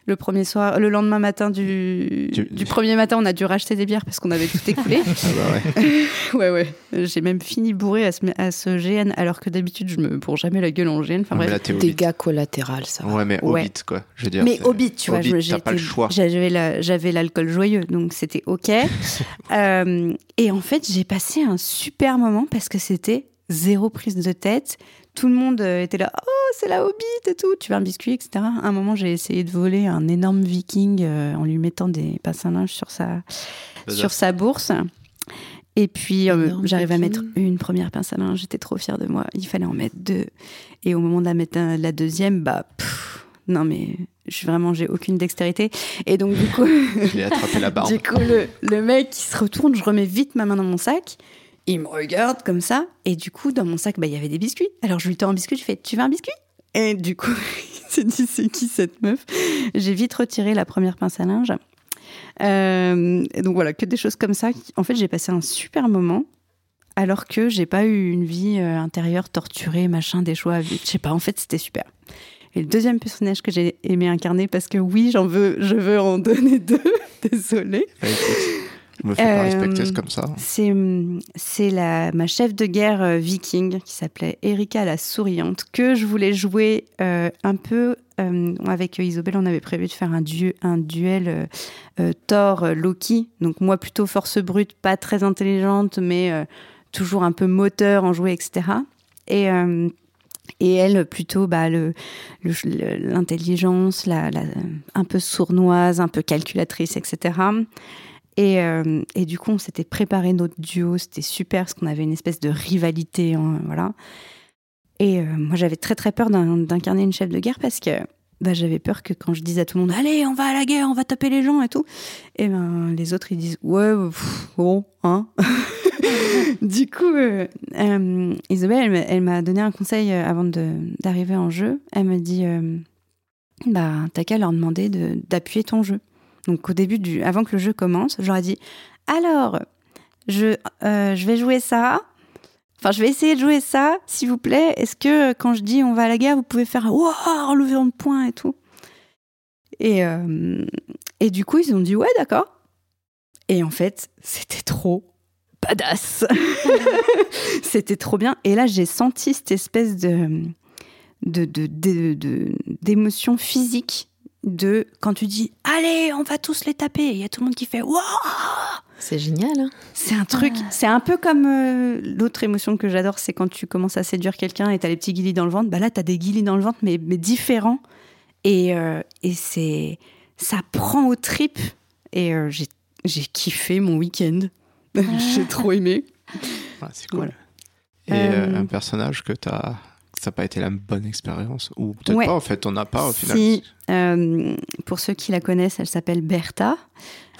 le premier soir, le lendemain matin du, Du- du premier matin, on a dû racheter des bières parce qu'on avait tout écoulé. (laughs) Ah bah ouais. (laughs) Ouais, ouais. J'ai même fini bourré à ce, à ce GN, alors que d'habitude, je me bourre jamais la gueule en GN. Enfin bref. là. Dégâts collatéraux, ça. Ouais, mais Ouais. hobbit, quoi. Je veux dire. Mais Hobbit, tu vois, Hobbit, je- t'as j'étais- pas le choix. J'avais la- j'avais l'alcool joyeux, donc c'était OK. (laughs) Euh, et en fait, j'ai passé un super moment parce que c'était zéro prise de tête. Tout le monde euh, était là, oh, c'est la Hobbit et tout, tu veux un biscuit, etc. À un moment, j'ai essayé de voler un énorme viking euh, en lui mettant des pinces à linge sur sa, sur sa bourse. Et puis, euh, j'arrive à mettre une première pince à linge. J'étais trop fière de moi. Il fallait en mettre deux. Et au moment de la mettre un- la deuxième, bah, pff, non, mais je suis vraiment, j'ai aucune dextérité. Et donc, du coup, (laughs) Je attrapé la barbe. (laughs) du coup le, le mec qui se retourne, je remets vite ma main dans mon sac. Il me regarde comme ça. Et du coup, dans mon sac, bah, il y avait des biscuits. Alors, je lui tends un biscuit. Je fais Tu veux un biscuit? Et du coup, (laughs) il s'est dit C'est qui cette meuf? J'ai vite retiré la première pince à linge. Euh, donc voilà, que des choses comme ça. En fait, j'ai passé un super moment. Alors que j'ai pas eu une vie euh, intérieure torturée, machin, des choix à vivre. Je sais pas, en fait, c'était super. Et le deuxième personnage que j'ai aimé incarner, parce que oui, j'en veux, je veux en (laughs) donner deux. Désolée. Bah, je me fais pas Euh, respecter c'est comme ça. C'est c'est la ma chef de guerre euh, viking qui s'appelait Erika la souriante que je voulais jouer euh, un peu euh, avec Isobel. On avait prévu de faire un, du, un duel euh, euh, Thor euh, Loki. Donc moi plutôt force brute, pas très intelligente, mais euh, toujours un peu moteur en jouer, etc. Et et elle, plutôt bah, le- le- le- l'intelligence, la, la- un peu sournoise, un peu calculatrice, etc. Et, euh, et du coup, on s'était préparé notre duo, c'était super parce qu'on avait une espèce de rivalité, hein, voilà. Et euh, moi, j'avais très très peur d'in- d'incarner une chef de guerre parce que bah, j'avais peur que quand je disais à tout le monde, allez, on va à la guerre, on va taper les gens et tout, et ben les autres ils disent, ouais, pff, bon, hein. (laughs) du coup, euh, euh, Isabelle, elle m'a- donné un conseil euh, avant d'arriver en jeu. Elle me dit, euh, bah, t'as qu'à leur demander de- d'appuyer ton jeu. Donc au début du, avant que le jeu commence, j'aurais dit alors je, euh, je vais jouer ça. Enfin, je vais essayer de jouer ça, s'il vous plaît. Est-ce que quand je dis on va à la guerre, vous pouvez faire waouh, lever de poing et tout et, euh, et du coup, ils ont dit ouais, d'accord. Et en fait, c'était trop badass. (laughs) c'était trop bien. Et là, j'ai senti cette espèce de de- de- de- de- d'émotion physique de quand tu dis allez on va tous les taper il y a tout le monde qui fait waouh C'est génial. hein. c'est un truc c'est un peu comme euh, l'autre émotion que j'adore c'est quand tu commences à séduire quelqu'un et t'as les petits guilis dans le ventre bah là t'as des guilis dans le ventre mais, mais différents et, euh, et c'est ça prend aux tripes et euh, j'ai j'ai kiffé mon week-end (laughs) j'ai trop aimé Ouais, c'est cool. voilà. Et Euh, un personnage que t'as. Ça n'a pas été la bonne expérience Ou peut-être Ouais. pas, en fait, on n'a pas au final. Si, euh, pour ceux qui la connaissent, elle s'appelle Bertha.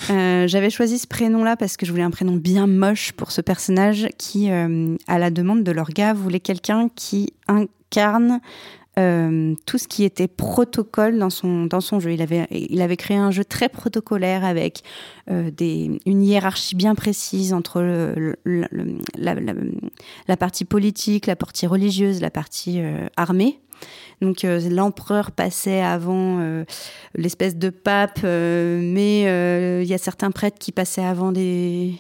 Euh, (laughs) J'avais choisi ce prénom-là parce que je voulais un prénom bien moche pour ce personnage qui, euh, à la demande de leur gars, voulait quelqu'un qui incarne euh, tout ce qui était protocole dans son, dans son jeu. Il avait, il avait créé un jeu très protocolaire avec euh, des, une hiérarchie bien précise entre la, partie politique, la partie religieuse, la partie euh, armée. Donc l'empereur passait avant l'espèce de pape, mais il y a certains prêtres qui passaient avant des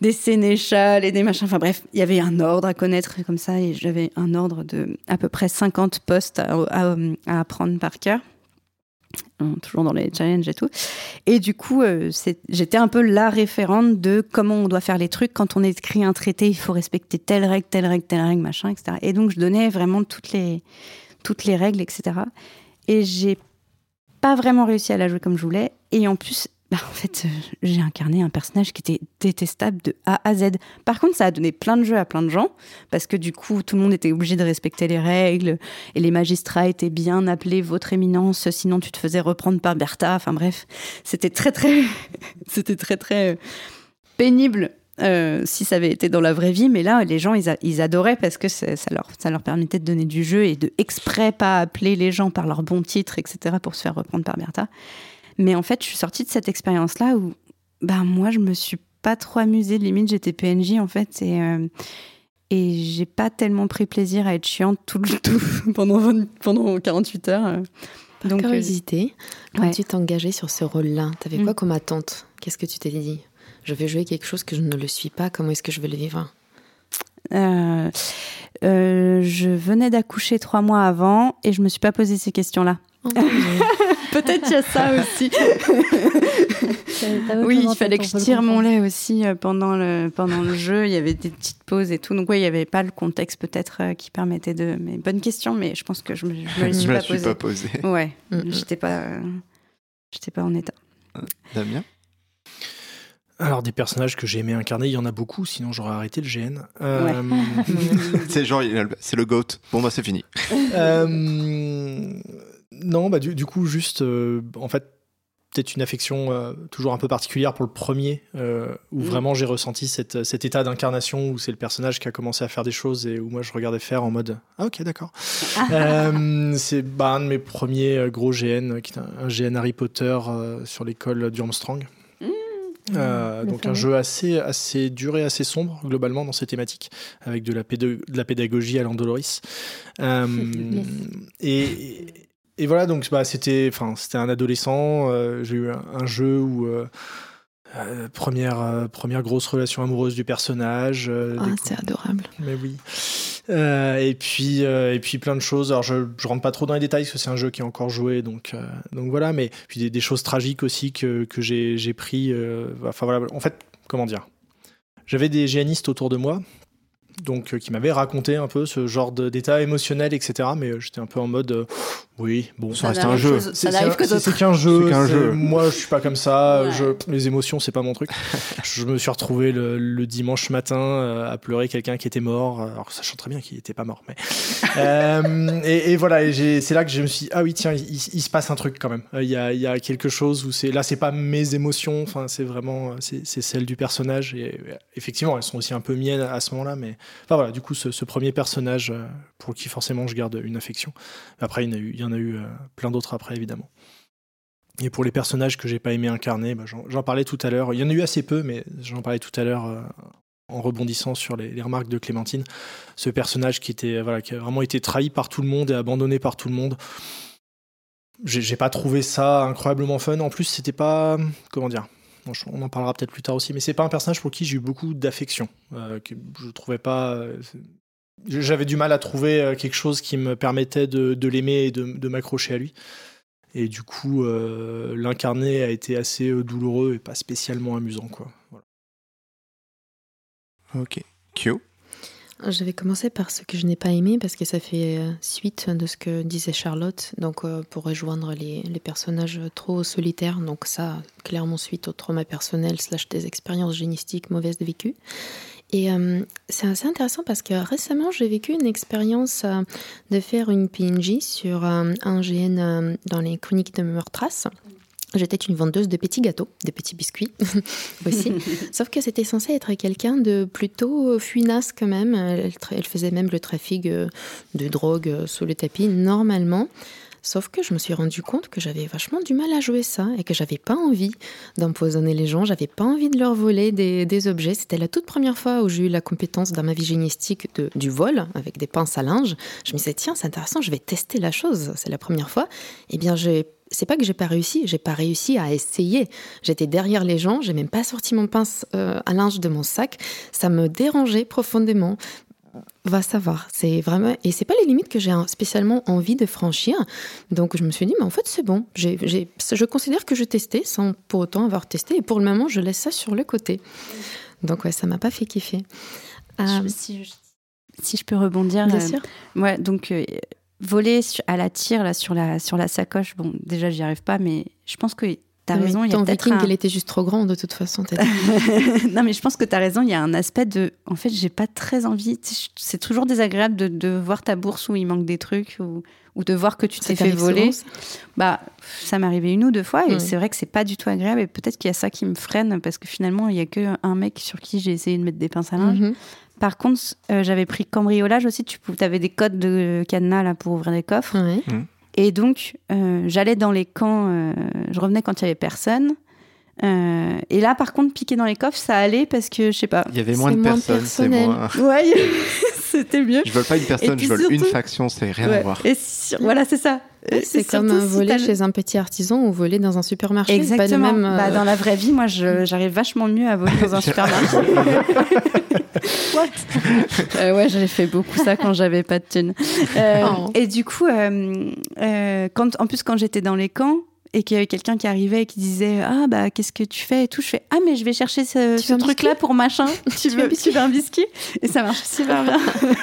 des sénéchals et des machins. Enfin bref, il y avait un ordre à connaître comme ça et j'avais un ordre de à peu près 50 postes à, apprendre par cœur. Euh, Toujours dans les challenges et tout. Et du coup, euh, j'étais un peu la référente de comment on doit faire les trucs. Quand on écrit un traité, il faut respecter telle règle, telle règle, telle règle, machin, etc. Et donc, je donnais vraiment toutes les, toutes les règles, etc. Et j'ai pas vraiment réussi à la jouer comme je voulais. Et en plus, bah, en fait, euh, j'ai incarné un personnage qui était détestable de A à Z. Par contre, ça a donné plein de jeux à plein de gens, parce que du coup, tout le monde était obligé de respecter les règles, et les magistrats étaient bien appelés votre éminence, sinon tu te faisais reprendre par Bertha. Enfin bref, c'était très très, (laughs) c'était très très pénible euh, si ça avait été dans la vraie vie, mais là, les gens, ils, adoraient parce que ça leur, ça leur permettait de donner du jeu et de exprès pas appeler les gens par leur bon titre, etc., pour se faire reprendre par Bertha. Mais en fait, je suis sortie de cette expérience-là où, ben, moi, je me suis pas trop amusée. Limite, j'étais PNJ, en fait, et, euh, et j'ai pas tellement pris plaisir à être chiante tout le (laughs) tout pendant, pendant 48 heures. Euh. Donc, curiosité, quand tu t'es engagée sur ce rôle-là, tu avais quoi mm. comme attente? Qu'est-ce que tu t'es dit? Je vais jouer quelque chose que je ne le suis pas, comment est-ce que je vais le vivre? Euh, euh, Je venais d'accoucher trois mois avant et je me suis pas posé ces questions-là. (laughs) Peut-être qu'il y a ça aussi. (laughs) oui, il fallait que je tire mon lait aussi euh, pendant le, pendant le jeu. Il y avait des petites pauses et tout. Donc, oui, il n'y avait pas le contexte peut-être qui permettait de. Mais bonne question, mais je pense que je me, me suis, pas, suis pas posé. (laughs) Ouais, mm, mm. j'étais pas, j'étais pas en état. Damien? Alors des personnages que j'ai aimé incarner, il y en a beaucoup, sinon j'aurais arrêté le GN. Euh, c'est genre, c'est le GOAT. Bon bah c'est fini. Euh, non, bah du, coup juste, euh, en fait, peut-être une affection toujours un peu particulière pour le premier, où mm. vraiment j'ai ressenti cet état d'incarnation où c'est le personnage qui a commencé à faire des choses et où moi je regardais faire en mode ah ok d'accord. (laughs) c'est bah, un de mes premiers gros GN, qui est un, GN Harry Potter sur l'école du Armstrong. Euh, donc un jeu assez, assez dur et assez sombre globalement dans ses thématiques, avec de la, pédagogie à l'Andoloris. Euh, (laughs) et, et, voilà, donc bah, c'était un adolescent, euh, j'ai eu un, jeu où... première, première grosse relation amoureuse du personnage. ah, c'est adorable. Mais oui. Euh, et puis euh, et puis plein de choses. Alors je, je rentre pas trop dans les détails parce que c'est un jeu qui est encore joué, donc euh, donc voilà. Mais puis des, des, choses tragiques aussi que que j'ai j'ai pris. enfin voilà. En fait, comment dire? J'avais des géanistes autour de moi donc qui m'avaient raconté un peu ce genre d'état émotionnel, etc. Mais j'étais un peu en mode, oui, bon, ça, reste un jeu. C'est qu'un jeu. jeu. Moi, je suis pas comme ça. Je, les émotions, c'est pas mon truc. (laughs) je me suis retrouvé le, dimanche matin euh, à pleurer quelqu'un qui était mort. Alors, sachant très bien qu'il était pas mort, mais. (laughs) euh, et, et, voilà, c'est là que je me suis dit, ah oui, tiens, il, se passe un truc quand même. Il y a, il y a quelque chose où c'est là, c'est pas mes émotions. Enfin, c'est vraiment, c'est celle du personnage. Et effectivement, elles sont aussi un peu miennes à ce moment-là, mais. Enfin voilà, du coup, ce, premier personnage euh, pour qui forcément je garde une affection. Après, il y en a eu euh, plein d'autres après, évidemment. Et pour les personnages que j'ai pas aimé incarner, bah, j'en parlais tout à l'heure. Il y en a eu assez peu, mais j'en parlais tout à l'heure euh, en rebondissant sur les, remarques de Clémentine. Ce personnage qui, était, a vraiment été trahi par tout le monde et abandonné par tout le monde. J'ai pas trouvé ça incroyablement fun. En plus, c'était pas. Comment dire on en parlera peut-être plus tard aussi, mais c'est pas un personnage pour qui j'ai eu beaucoup d'affection. Euh, je trouvais pas j'avais du mal à trouver euh, quelque chose qui me permettait de, l'aimer et de, m'accrocher à lui. Et du coup, euh, l'incarner a été assez euh, douloureux et pas spécialement amusant. Quoi. Ok. Kyo? Je vais commencer par ce que je n'ai pas aimé parce que ça fait suite de ce que disait Charlotte, donc pour rejoindre les, les, personnages trop solitaires, donc ça clairement suite au trauma personnel slash des expériences génistiques mauvaises vécues. Et euh, c'est assez intéressant parce que récemment, j'ai vécu une expérience euh, de faire une PNJ sur euh, un GN dans les chroniques de Meurtrace. J'étais une vendeuse de petits gâteaux, de petits biscuits (laughs) aussi. Sauf que c'était censé être quelqu'un de plutôt fuinasse quand même. Elle, faisait même le trafic de drogue sous le tapis normalement. Sauf que je me suis rendu compte que j'avais vachement du mal à jouer ça et que j'avais pas envie d'empoisonner les gens, j'avais pas envie de leur voler des, objets. C'était la toute première fois où j'ai eu la compétence dans ma vie génistique de, du vol avec des pinces à linge. Je me disais, tiens, c'est intéressant, je vais tester la chose, c'est la première fois. Eh bien, j'ai c'est pas que j'ai pas réussi, j'ai pas réussi à essayer. J'étais derrière les gens, j'ai même pas sorti mon pince euh, à linge de mon sac. Ça me dérangeait profondément va savoir. C'est vraiment et c'est pas les limites que j'ai spécialement envie de franchir. Donc je me suis dit mais en fait c'est bon. Je considère que je testais sans pour autant avoir testé et pour le moment je laisse ça sur le côté. Donc ouais ça m'a pas fait kiffer. Euh, si, je, peux rebondir. Bien euh, sûr. Ouais donc euh, voler à la tire là sur la sur la sacoche. Bon déjà j'y arrive pas mais je pense que T'as raison, il y a peut-être un- il était juste trop grand de toute façon. t'as (laughs) non, mais je pense que tu as raison. Il y a un aspect de. En fait, j'ai pas très envie. C'est toujours désagréable de, de voir ta bourse où il manque des trucs ou, ou de voir que tu Ça t'es fait voler. souvent, Bah, ça m'est arrivé une ou deux fois et c'est vrai que c'est pas du tout agréable. Et peut-être qu'il y a ça qui me freine parce que finalement, il y a que un mec sur qui j'ai essayé de mettre des pinces à ça linge. Mhm. Par contre, euh, j'avais pris cambriolage aussi. Tu avais des codes de cadenas là pour ouvrir des coffres. Ouais. Et donc, euh, j'allais dans les camps, euh, je revenais quand il y avait personne. Euh, et là, par contre, piquer dans les coffres, ça allait parce que, je sais pas. Il y avait moins de moins personnes, c'est personnel. moins. (laughs) Ouais, (laughs) c'était mieux. Je vole pas une personne, je vole une faction, c'est rien Ouais. à voir. Et sur- voilà, c'est ça. C'est comme un voler chez un petit artisan ou voler dans un supermarché. pas Exactement. même, euh, Bah, dans la vraie vie, moi, j'arrive vachement mieux à voler dans un (laughs) supermarché. (laughs) What? Euh, Ouais, j'avais fait beaucoup ça quand j'avais pas de thunes. Euh, Oh. Et du coup, euh, quand, en plus, quand j'étais dans les camps et qu'il y avait quelqu'un qui arrivait et qui disait Ah, bah, qu'est-ce que tu fais et tout, je fais Ah, mais je vais chercher ce, truc-là biscuit? pour machin. (laughs) tu, veux un biscuit tu veux un biscuit? Et ça marche super bien.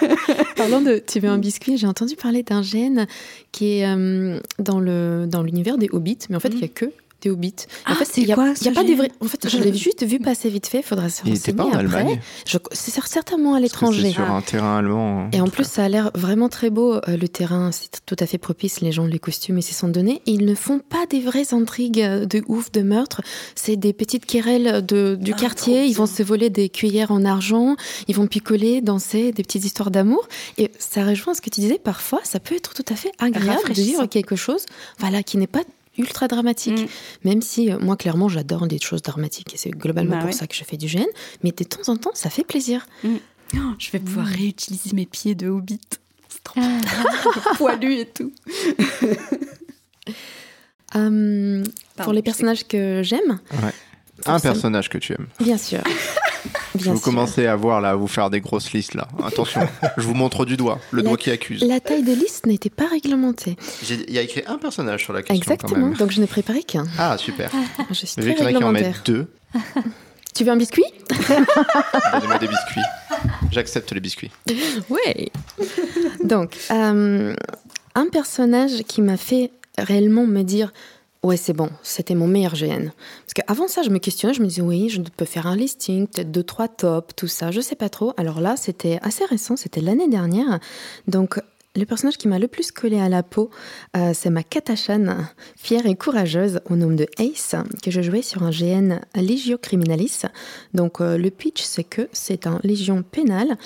(laughs) Parlant de tu veux un biscuit, j'ai entendu parler d'un gène qui est euh, dans le dans l'univers des hobbits, mais en fait, il y a que hobbits. Ah, en fait, c'est il y a, quoi, il y a pas des vrais. En fait, je l'ai juste vu passer vite fait. Faudra se Il était pas en renseigner. Allemagne. Je- C'est certainement à l'étranger. sur un terrain allemand. Et en plus, ça a l'air vraiment très beau. euh, le terrain, c'est tout à fait propice. Les gens, les costumes, ils s'y sont donnés. Et ils ne font pas des vraies intrigues euh, de ouf, de meurtre. C'est des petites querelles de, du Ah, quartier. Ils vont se voler des cuillères en argent. Ils vont picoler, danser, des petites histoires d'amour. Et ça rejoint ce que tu disais. Parfois, ça peut être tout à fait agréable de vivre quelque chose, voilà, qui n'est pas ultra dramatique. Mm. Même si, euh, moi, clairement, j'adore des choses dramatiques. Et c'est globalement Bah pour ouais. ça que je fais du gène. Mais de temps en temps, ça fait plaisir. Oh, je vais pouvoir réutiliser mes pieds de hobbit. C'est trop Ah, (laughs) poilu et tout. Euh, pour les personnages que j'aime, Un personnage que tu aimes. Bien sûr. (laughs) Bien vous sûr. commencez à voir là, à vous faire des grosses listes là. Attention, (laughs) je vous montre du doigt, le La- doigt qui accuse. La taille de liste n'était pas réglementée. Il y a écrit un personnage sur la question quand Exactement. même. Donc je n'ai préparé qu'un. Ah super. (laughs) Je suis très a qui en réglementaire. mettent deux, Tu veux un biscuit? Donnez-moi des biscuits. J'accepte les biscuits. Ouais. Donc, euh, un personnage qui m'a fait réellement me dire Ouais, c'est bon, c'était mon meilleur GN. Parce qu'avant ça, je me questionnais, je me disais Oui, je peux faire un listing, peut-être deux, trois tops, tout ça, je sais pas trop. Alors là, c'était assez récent, c'était l'année dernière. Donc, le personnage qui m'a le plus collé à la peau, euh, c'est ma Katachan, fière et courageuse, au nom de Ace, que je jouais sur un GN Legio Criminalis. Donc, euh, le pitch, c'est que c'est un légion pénal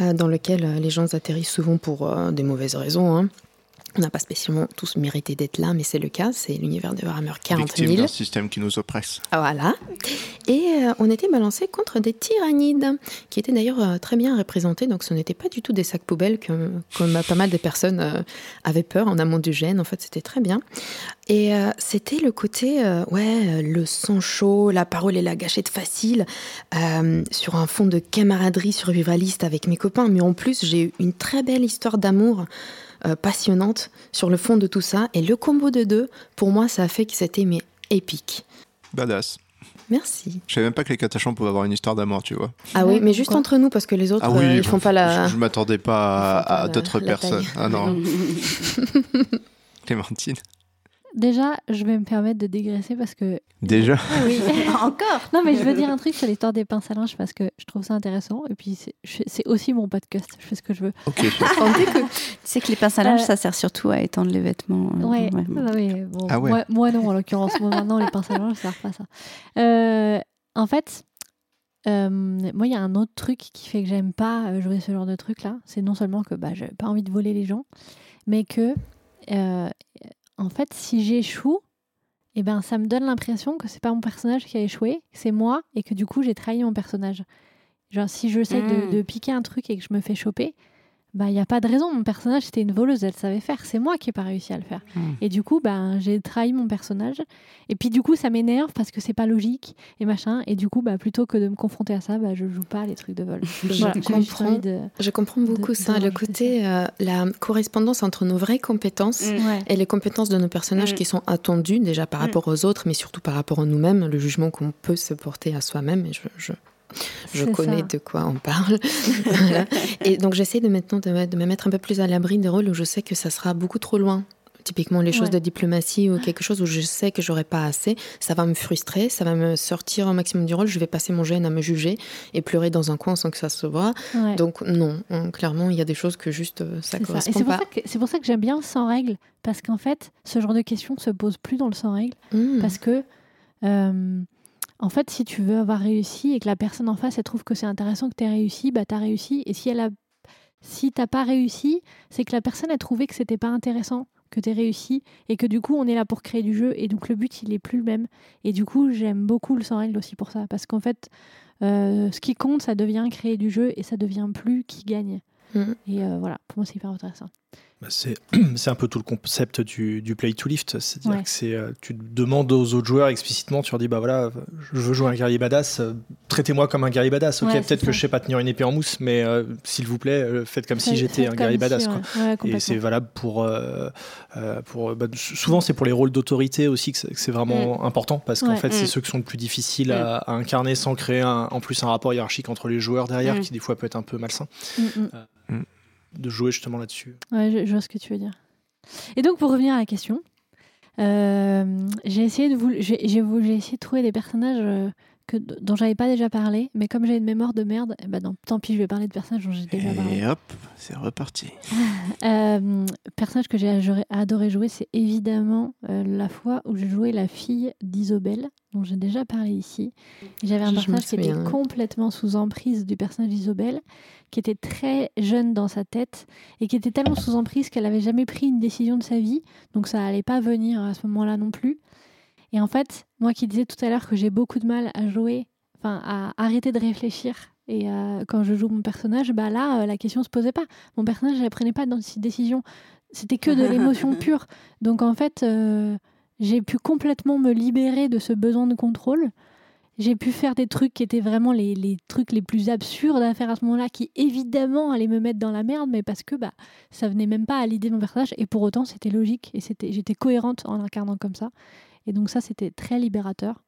euh, dans lequel les gens atterrissent souvent pour des mauvaises raisons. hein. On n'a pas spécialement tous mérité d'être là, mais c'est le cas. C'est l'univers de Warhammer 40 Victime 000. d'un système qui nous oppresse. Voilà. Et euh, on était balancé contre des tyrannides, qui étaient d'ailleurs euh, très bien représentés. Donc ce n'était pas du tout des sacs poubelles que, comme pas mal de personnes euh, avaient peur en amont du gène. En fait, c'était très bien. Et c'était le côté, ouais, le sang chaud, la parole et la gâchette facile, sur un fond de camaraderie survivaliste avec mes copains. Mais en plus, j'ai eu une très belle histoire d'amour euh, passionnante sur le fond de tout ça. Et le combo de deux, pour moi, ça a fait que c'était mais épique. Badass. Merci. Je savais même pas que les catachans pouvaient avoir une histoire d'amour, tu vois. Ah oui, mais juste entre nous, parce que les autres, Ah oui, euh, ils font pas la. Je, je m'attendais pas à, d'autres personnes. taille. Ah non, (laughs) Clémentine. Déjà, je vais me permettre de dégraisser parce que. Déjà Oui. (laughs) (laughs) Encore non, mais je veux dire un truc sur l'histoire des pinces à linge parce que je trouve ça intéressant. Et puis, c'est- aussi mon podcast. Je fais ce que je veux. Ok. (laughs) Tu sais que les pinces à linge, Euh, ça sert surtout à étendre les vêtements. euh, Ouais, ouais. ah oui, bon, Ah ouais. moi, moi non, en l'occurrence. Moi maintenant, les pinces à linge, ça sert pas à ça. Euh, en fait, euh, moi, il y a un autre truc qui fait que j'aime pas jouer ce genre de truc là. C'est non seulement que bah, j'ai pas envie de voler les gens, mais que, euh, en fait, si j'échoue, eh ben, ça me donne l'impression que c'est pas mon personnage qui a échoué, que c'est moi, et que du coup, j'ai trahi mon personnage. Genre, si j'essaie Mm. de, de piquer un truc et que je me fais choper, bah, il n'y a pas de raison. Mon personnage, c'était une voleuse, elle savait faire. C'est moi qui n'ai pas réussi à le faire. Mm. Et du coup, bah, j'ai trahi mon personnage. Et puis, du coup, ça m'énerve parce que c'est pas logique et machin. Et du coup, bah, plutôt que de me confronter à ça, bah, je joue pas à les trucs de vol. Je Voilà, comprends. de- Je comprends beaucoup De- ça, de le côté, euh, la correspondance entre nos vraies compétences Mm. Ouais. et les compétences de nos personnages Mm. qui sont attendues déjà par rapport aux autres, mais surtout par rapport à nous-mêmes, le jugement qu'on peut se porter à soi-même. Et je, je, je connais ça. de quoi on parle. (laughs) Voilà. Et donc j'essaie de maintenant de, me- de me mettre un peu plus à l'abri des rôles où je sais que ça sera beaucoup trop loin Typiquement, les choses Ouais. de diplomatie ou quelque chose où je sais que j'aurais pas assez, ça va me frustrer, ça va me sortir au maximum du rôle. Je vais passer mon gène à me juger et pleurer dans un coin sans que ça se voit. Ouais. Donc, non, clairement, il y a des choses que juste euh, ça C'est ça. Et correspond c'est pour, pas. ça que- c'est pour ça que j'aime bien sans règle, parce qu'en fait, ce genre de questions se pose plus dans le sans règle, Hum. parce que, euh, en fait, si tu veux avoir réussi et que la personne en face, elle trouve que c'est intéressant que tu aies réussi, bah tu as réussi. Et si elle a, si t'as pas réussi, c'est que la personne a trouvé que c'était pas intéressant que tu aies réussi et que du coup, on est là pour créer du jeu et donc le but, il est plus le même. Et du coup, j'aime beaucoup le sans règle aussi pour ça, parce qu'en fait, euh, ce qui compte, ça devient créer du jeu et ça devient plus qui gagne. Mhm. Et euh, voilà, pour moi, c'est hyper intéressant. Bah, (clears throat) C'est un peu tout le concept du, du play to lift. C'est-à-dire Ouais. que c'est, euh, tu demandes aux autres joueurs explicitement, tu leur dis bah voilà, je veux jouer un guerrier badass, euh, traitez-moi comme un guerrier badass. Ok, Ouais, peut-être que je sais pas tenir une épée en mousse, mais euh, s'il vous plaît, faites comme si j'étais un guerrier si, badass. ouais. Et c'est valable pour, euh, pour bah, souvent c'est pour les rôles d'autorité aussi que c'est vraiment important parce qu'en fait c'est Mm. ceux qui sont le plus difficiles à, à incarner sans créer un- en plus un rapport hiérarchique entre les joueurs derrière Mm. qui des fois peut être un peu malsain Mm, mm. De jouer justement là-dessus. Ouais, je, je vois ce que tu veux dire. Et donc, pour revenir à la question, euh, j'ai essayé de vous, j'ai, j'ai vou- j'ai essayé de trouver des personnages euh, que, dont j'avais pas déjà parlé, mais comme j'ai une mémoire de merde, eh ben non, tant pis, je vais parler de personnages dont j'ai déjà parlé. Et hop, c'est reparti. (laughs) Euh, personnage que j'ai adoré- adoré jouer, c'est évidemment euh, la fois où j'ai joué la fille d'Isobel, dont j'ai déjà parlé ici. J'avais un personnage qui était complètement sous emprise du personnage d'Isobel, qui était très jeune dans sa tête et qui était tellement sous emprise qu'elle n'avait jamais pris une décision de sa vie, donc ça allait pas venir à ce moment-là non plus. Et en fait, moi qui disais tout à l'heure que j'ai beaucoup de mal à jouer, enfin à arrêter de réfléchir. Et euh, quand je joue mon personnage, bah là, euh, la question se posait pas. Mon personnage, elle prenait pas de décision. C'était que de (laughs) l'émotion pure. Donc en fait, euh, j'ai pu complètement me libérer de ce besoin de contrôle. J'ai pu faire des trucs qui étaient vraiment les, trucs les plus absurdes à faire à ce moment-là, qui évidemment allaient me mettre dans la merde, mais parce que bah, ça venait même pas à l'idée de mon personnage. Et pour autant, c'était logique et c'était, j'étais cohérente en l'incarnant comme ça. Et donc ça, c'était très libérateur.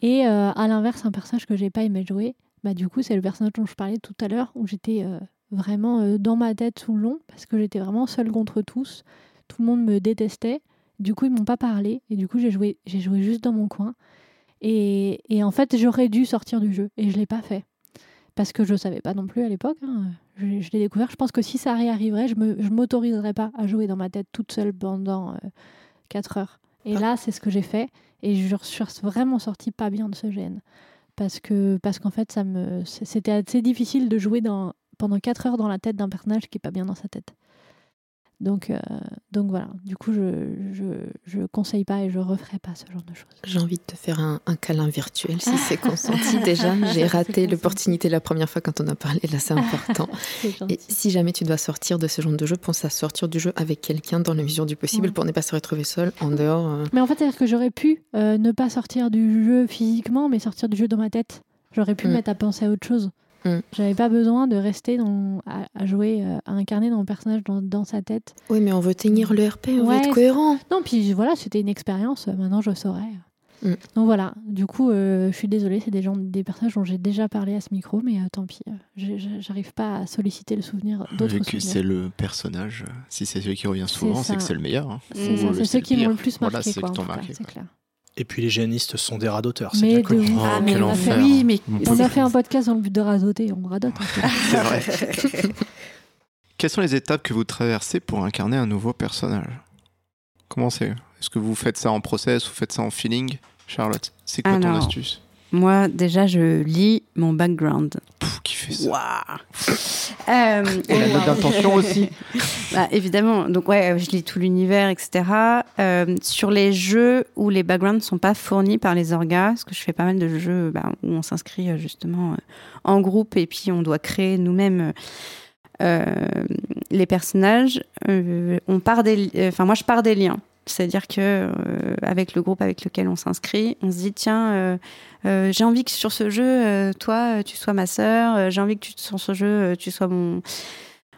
Et euh, à l'inverse, un personnage que j'ai pas aimé jouer, bah du coup, c'est le personnage dont je parlais tout à l'heure, où j'étais euh, vraiment euh, dans ma tête tout le long, parce que j'étais vraiment seule contre tous. Tout le monde me détestait. Du coup, ils m'ont pas parlé. Et du coup, j'ai joué, j'ai joué juste dans mon coin. Et, et en fait, j'aurais dû sortir du jeu. Et je l'ai pas fait. Parce que je savais pas non plus à l'époque. hein. Je, je l'ai découvert. Je pense que si ça réarriverait, je me, je m'autoriserais pas à jouer dans ma tête toute seule pendant 4 heures. Et là, c'est ce que j'ai fait. Et je suis vraiment sortie pas bien de ce gène. Parce que parce qu'en fait, ça me c'était assez difficile de jouer dans, pendant 4 heures dans la tête d'un personnage qui est pas bien dans sa tête. Donc, euh, donc voilà. Du coup, je, je, je conseille pas et je referai pas ce genre de choses. J'ai envie de te faire un, un câlin virtuel si c'est (laughs) consenti déjà. J'ai raté l'opportunité la première fois quand on a parlé. Là, c'est important. (laughs) Et si jamais tu dois sortir de ce genre de jeu, pense à sortir du jeu avec quelqu'un dans la mesure du possible Ouais. pour ne pas se retrouver seul en dehors. euh. Mais en fait, c'est-à-dire que j'aurais pu euh, ne pas sortir du jeu physiquement, mais sortir du jeu dans ma tête. J'aurais pu Mm. me mettre à penser à autre chose. Mm. J'avais pas besoin de rester dans, à, à jouer, euh, à incarner dans mon personnage dans, dans sa tête. Oui, mais on veut tenir le RP, on Ouais, veut être cohérent. Non, puis voilà, c'était une expérience. euh, Maintenant, je saurais. Mm. Donc voilà. Du coup, euh, je suis désolée, c'est des gens, des personnages dont j'ai déjà parlé à ce micro, mais euh, tant pis. J'arrive pas à solliciter le souvenir d'autres Vu que c'est le personnage, si c'est celui qui revient souvent, C'est c'est que c'est le meilleur. hein. C'est le- ceux le qui m'ont le plus Voilà, marqué, ceux quoi, cas, marqué, c'est quoi. clair. Et puis les géanistes sont des rats d'auteurs, c'est Mais bien connu. ouf. Oh, Ah, mais quel on a enfer. fait- oui, mais On a fait un podcast dans le but de radoter, on radote un peu. (laughs) C'est vrai. (laughs) Quelles sont les étapes que vous traversez pour incarner un nouveau personnage? Comment c'est? Est-ce que vous faites ça en process ou faites ça en feeling? Charlotte, c'est quoi ton astuce? Moi, déjà, je lis mon background. Pff, Qui fait ça (laughs) Euh, Et la note d'intention aussi. (laughs) Bah, évidemment, donc ouais, je lis tout l'univers, etc. Euh, sur les jeux où les backgrounds ne sont pas fournis par les orgas, parce que je fais pas mal de jeux bah, où on s'inscrit euh, justement euh, en groupe et puis on doit créer nous-mêmes euh, les personnages. euh, on part des, li- enfin moi je pars des liens. C'est-à-dire que euh, avec le groupe avec lequel on s'inscrit, on se dit tiens, euh, euh, j'ai envie que sur ce jeu, toi, tu sois ma sœur. j'ai envie que sur ce jeu, tu sois mon,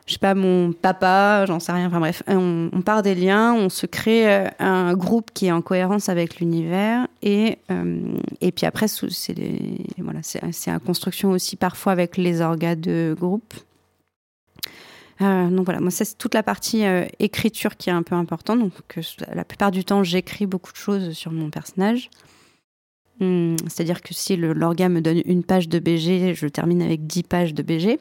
je sais pas, mon papa, j'en sais rien. Enfin bref, on, part des liens, on se crée un groupe qui est en cohérence avec l'univers et et puis après c'est voilà, c'est en construction aussi parfois avec les orgas de groupe. Euh, donc voilà, moi c'est toute la partie euh, écriture qui est un peu importante. Donc la plupart du temps, j'écris beaucoup de choses sur mon personnage. Hum, c'est-à-dire que si l'orga me donne une page de BG, je termine avec 10 pages de BG.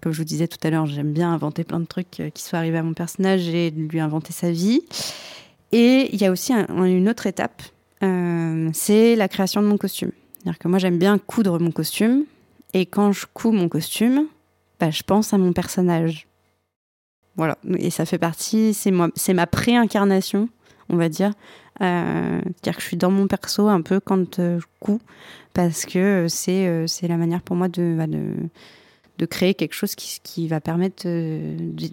comme je vous disais tout à l'heure, j'aime bien inventer plein de trucs euh, qui soient arrivés à mon personnage et lui inventer sa vie. Et il y a aussi une autre étape, c'est la création de mon costume. C'est-à-dire que moi j'aime bien coudre mon costume, et quand je couds mon costume, bah, je pense à mon personnage. Voilà, et ça fait partie, c'est moi, c'est ma préincarnation, on va dire. Euh, dire que je suis dans mon perso un peu quand euh, je couds, parce que c'est euh, c'est la manière pour moi de, bah, de, de, créer quelque chose qui, qui va permettre de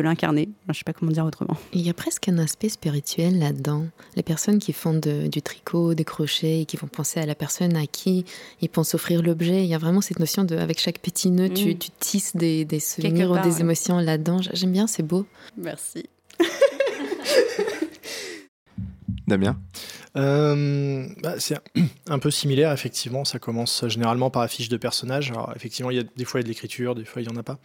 l'incarner. Je ne sais pas comment dire autrement. Il y a presque un aspect spirituel là-dedans. Les personnes qui font du tricot, des crochets, et qui vont penser à la personne à qui ils pensent offrir l'objet, il y a vraiment cette notion de, avec chaque petit nœud, tu, mm. tisses des, souvenirs ou des émotions là-dedans. J'aime bien, c'est beau. Merci. (laughs) Damien? Euh, bah, c'est un peu similaire, effectivement. Ça commence généralement par affiche de personnage. Alors, effectivement, il y a, des fois, il y a de l'écriture, des fois, il n'y en a pas.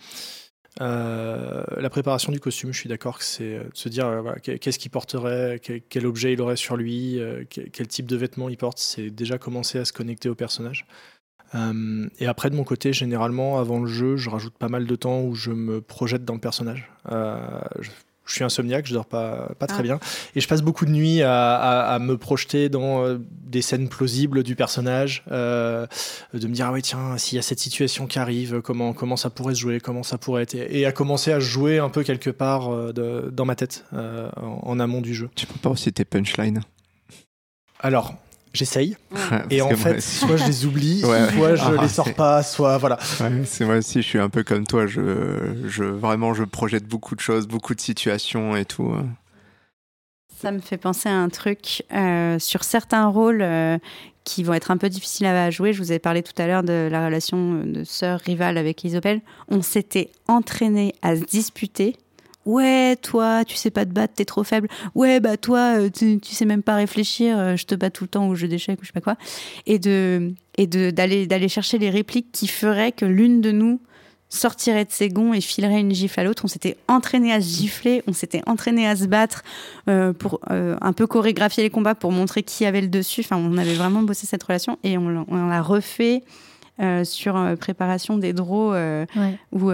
Euh, la préparation du costume, je suis d'accord que c'est euh, de se dire euh, qu'est-ce qu'il porterait, quel, objet il aurait sur lui, quel, type de vêtements il porte, c'est déjà commencer à se connecter au personnage. et après, de mon côté, généralement, avant le jeu, je rajoute pas mal de temps où je me projette dans le personnage. Je suis insomniaque, je dors pas, pas très ah. bien. Et je passe beaucoup de nuits à, me projeter dans euh, des scènes plausibles du personnage, euh, de me dire, ah ouais, tiens, s'il y a cette situation qui arrive, comment, comment ça pourrait se jouer, comment ça pourrait être. Et à commencer à jouer un peu quelque part euh, dans ma tête, en, amont du jeu. Tu peux pas aussi tes punchlines? Alors, j'essaye. et en fait, soit je les oublie, (laughs) soit je ah, les sors pas, soit voilà. c'est moi aussi, je suis un peu comme toi. Je, je, vraiment, je projette beaucoup de choses, beaucoup de situations et tout. Ça me fait penser à un truc euh, sur certains rôles euh, qui vont être un peu difficiles à jouer. Je vous ai parlé tout à l'heure de la relation de sœur rivale avec Isabelle. On s'était entraîné à se disputer ouais toi tu sais pas te battre t'es trop faible ouais bah toi euh, tu, sais même pas réfléchir euh, je te bats tout le temps au jeu d'échecs ou je sais pas quoi et de et d'aller d'aller chercher les répliques qui feraient que l'une de nous sortirait de ses gonds et filerait une gifle à l'autre. On s'était entraîné à se gifler, on s'était entraîné à se battre euh, pour un peu chorégraphier les combats pour montrer qui avait le dessus. Enfin, on avait vraiment bossé cette relation et on l'a refait euh, sur euh, préparation des draws euh, où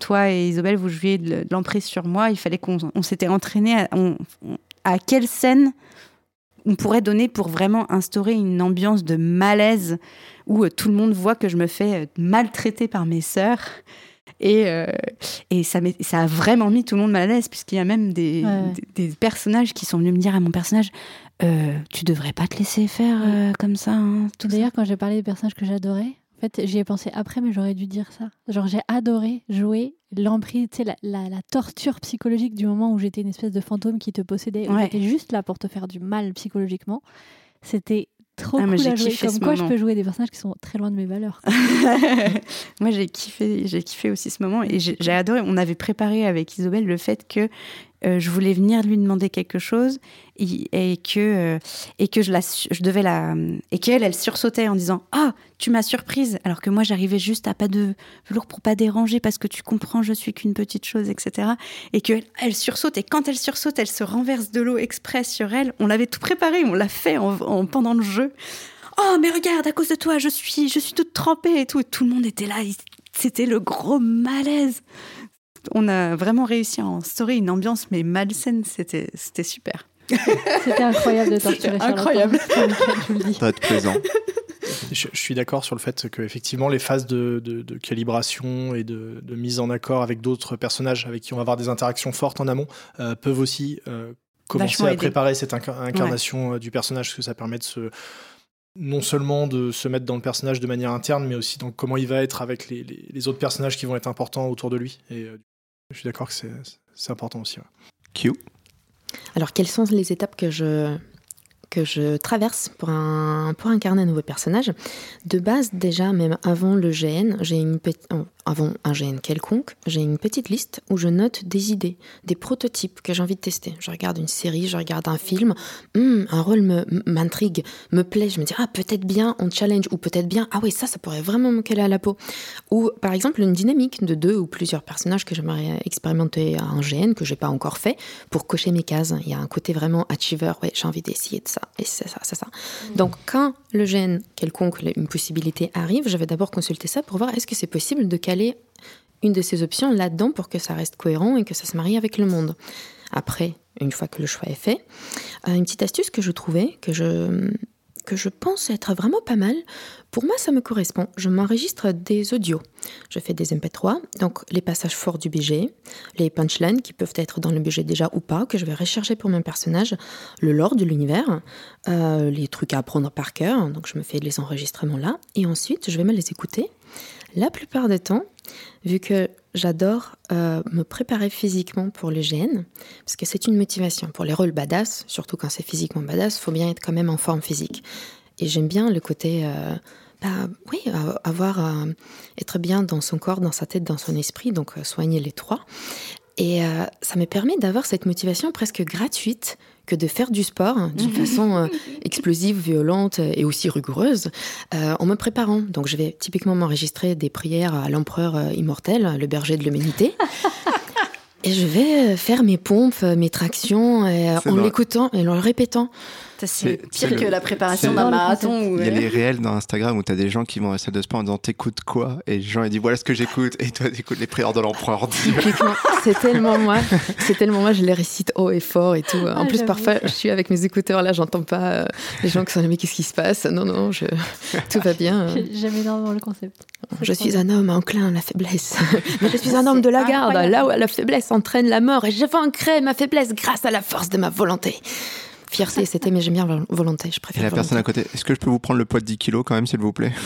toi et Isabelle vous jouiez de, l'emprise sur moi. Il fallait qu'on s'était entraîné à, à quelle scène on pourrait donner pour vraiment instaurer une ambiance de malaise où tout le monde voit que je me fais maltraiter par mes sœurs. Et, et ça, ça a vraiment mis tout le monde mal à l'aise, puisqu'il y a même des, des, personnages qui sont venus me dire à mon personnage euh, tu devrais pas te laisser faire euh, comme ça. Hein, D'ailleurs, quand j'ai parlé des personnages que j'adorais, en fait, j'y ai pensé après, mais j'aurais dû dire ça. Genre, j'ai adoré jouer l'emprise, tu sais, la, la, torture psychologique du moment où j'étais une espèce de fantôme qui te possédait, où j'étais juste là pour te faire du mal psychologiquement. C'était trop ah, cool à jouer. Comme quoi, je peux jouer des personnages qui sont très loin de mes valeurs. (laughs) moi, j'ai kiffé, j'ai kiffé aussi ce moment et j'ai adoré. On avait préparé avec Isobel le fait que euh, je voulais venir lui demander quelque chose et, que euh, et que je la je devais la et qu'elle elle sursautait en disant ah tu m'as surprise! Alors que moi j'arrivais juste à pas de velours pour pas déranger parce que tu comprends je suis qu'une petite chose etc et que elle, sursaute et quand elle sursaute elle se renverse de l'eau express sur elle. On l'avait tout préparé on l'a fait en, pendant le jeu oh mais regarde à cause de toi je suis je suis toute trempée et tout et tout le monde était là c'était le gros malaise on a vraiment réussi à instaurer une ambiance mais malsaine. C'était, c'était super. (laughs) C'était incroyable de torturer Incroyable. Ça être plaisant. Je, suis d'accord sur le fait que effectivement les phases de, calibration et de, mise en accord avec d'autres personnages avec qui on va avoir des interactions fortes en amont euh, peuvent aussi euh, commencer à préparer cette incarnation euh, du personnage, parce que ça permet de se non seulement de se mettre dans le personnage de manière interne, mais aussi dans comment il va être avec les, autres personnages qui vont être importants autour de lui. Et je suis d'accord que c'est important aussi. Q. Alors, quelles sont les étapes que je, que je traverse pour, un, pour incarner un nouveau personnage? De base, déjà, même avant le GN, j'ai une petite. Avant un GN quelconque, j'ai une petite liste où je note des idées, des prototypes que j'ai envie de tester. Je regarde une série, je regarde un film, hmm, un rôle m'intrigue, me, plaît, je me dis ah peut-être bien on challenge ou peut-être bien ah oui ça ça pourrait vraiment me caler à la peau. Ou par exemple une dynamique de deux ou plusieurs personnages que j'aimerais expérimenter à un GN que j'ai pas encore fait pour cocher mes cases. Il y a un côté vraiment achiever, ouais j'ai envie d'essayer de ça et c'est ça, c'est ça. Mmh. Donc quand le GN quelconque, une possibilité arrive, je vais d'abord consulter ça pour voir est-ce que c'est possible de caler une de ces options là-dedans pour que ça reste cohérent et que ça se marie avec le monde. Après, une fois que le choix est fait, euh, une petite astuce que je trouvais, que je, que je pense être vraiment pas mal, pour moi ça me correspond. Je m'enregistre des audios. Je fais des MP3, donc les passages forts du BG, les punchlines qui peuvent être dans le BG déjà ou pas, que je vais recharger pour mon personnage, le lore de l'univers, euh, les trucs à apprendre par cœur, donc je me fais les enregistrements là, et ensuite je vais me les écouter la plupart du temps, vu que j'adore euh, me préparer physiquement pour le GN, parce que c'est une motivation. Pour les rôles badass, surtout quand c'est physiquement badass, faut bien être quand même en forme physique. Et j'aime bien le côté, euh, bah, oui, avoir, euh, être bien dans son corps, dans sa tête, dans son esprit, donc soigner les trois. Et ça me permet d'avoir cette motivation presque gratuite que de faire du sport d'une mhm. (laughs) façon euh, explosive, violente et aussi rigoureuse euh, en me préparant. Donc je vais typiquement m'enregistrer des prières à l'empereur euh, immortel, le berger de l'humanité. (laughs) et je vais faire mes pompes, mes tractions en l'écoutant et en le répétant. C'est pire que la préparation d'un marathon. Il y a les réels dans Instagram où tu as des gens qui vont à la salle de sport en disant T'écoutes quoi? Et les gens ils disent Voilà ce que j'écoute. Et toi, t'écoutes les prières de l'empereur. (laughs) c'est tellement moi. C'est tellement moi, je les récite haut et fort et tout. En plus, parfois, je suis avec mes écouteurs là, j'entends pas euh, les gens qui sont là Mais qu'est-ce qui se passe? Non, non, je... tout va bien. J'aime énormément le concept. Je suis un homme enclin à la faiblesse. (laughs) Mais je suis un homme de la garde, là où la faiblesse entraîne la mort. Et je vaincrai ma faiblesse grâce à la force de ma volonté fierté, (laughs) c'était, mais j'aime bien volonté, je préfère. Et la personne à côté, est-ce que je peux vous prendre le poids de 10 kilos quand même, s'il vous plaît? (laughs)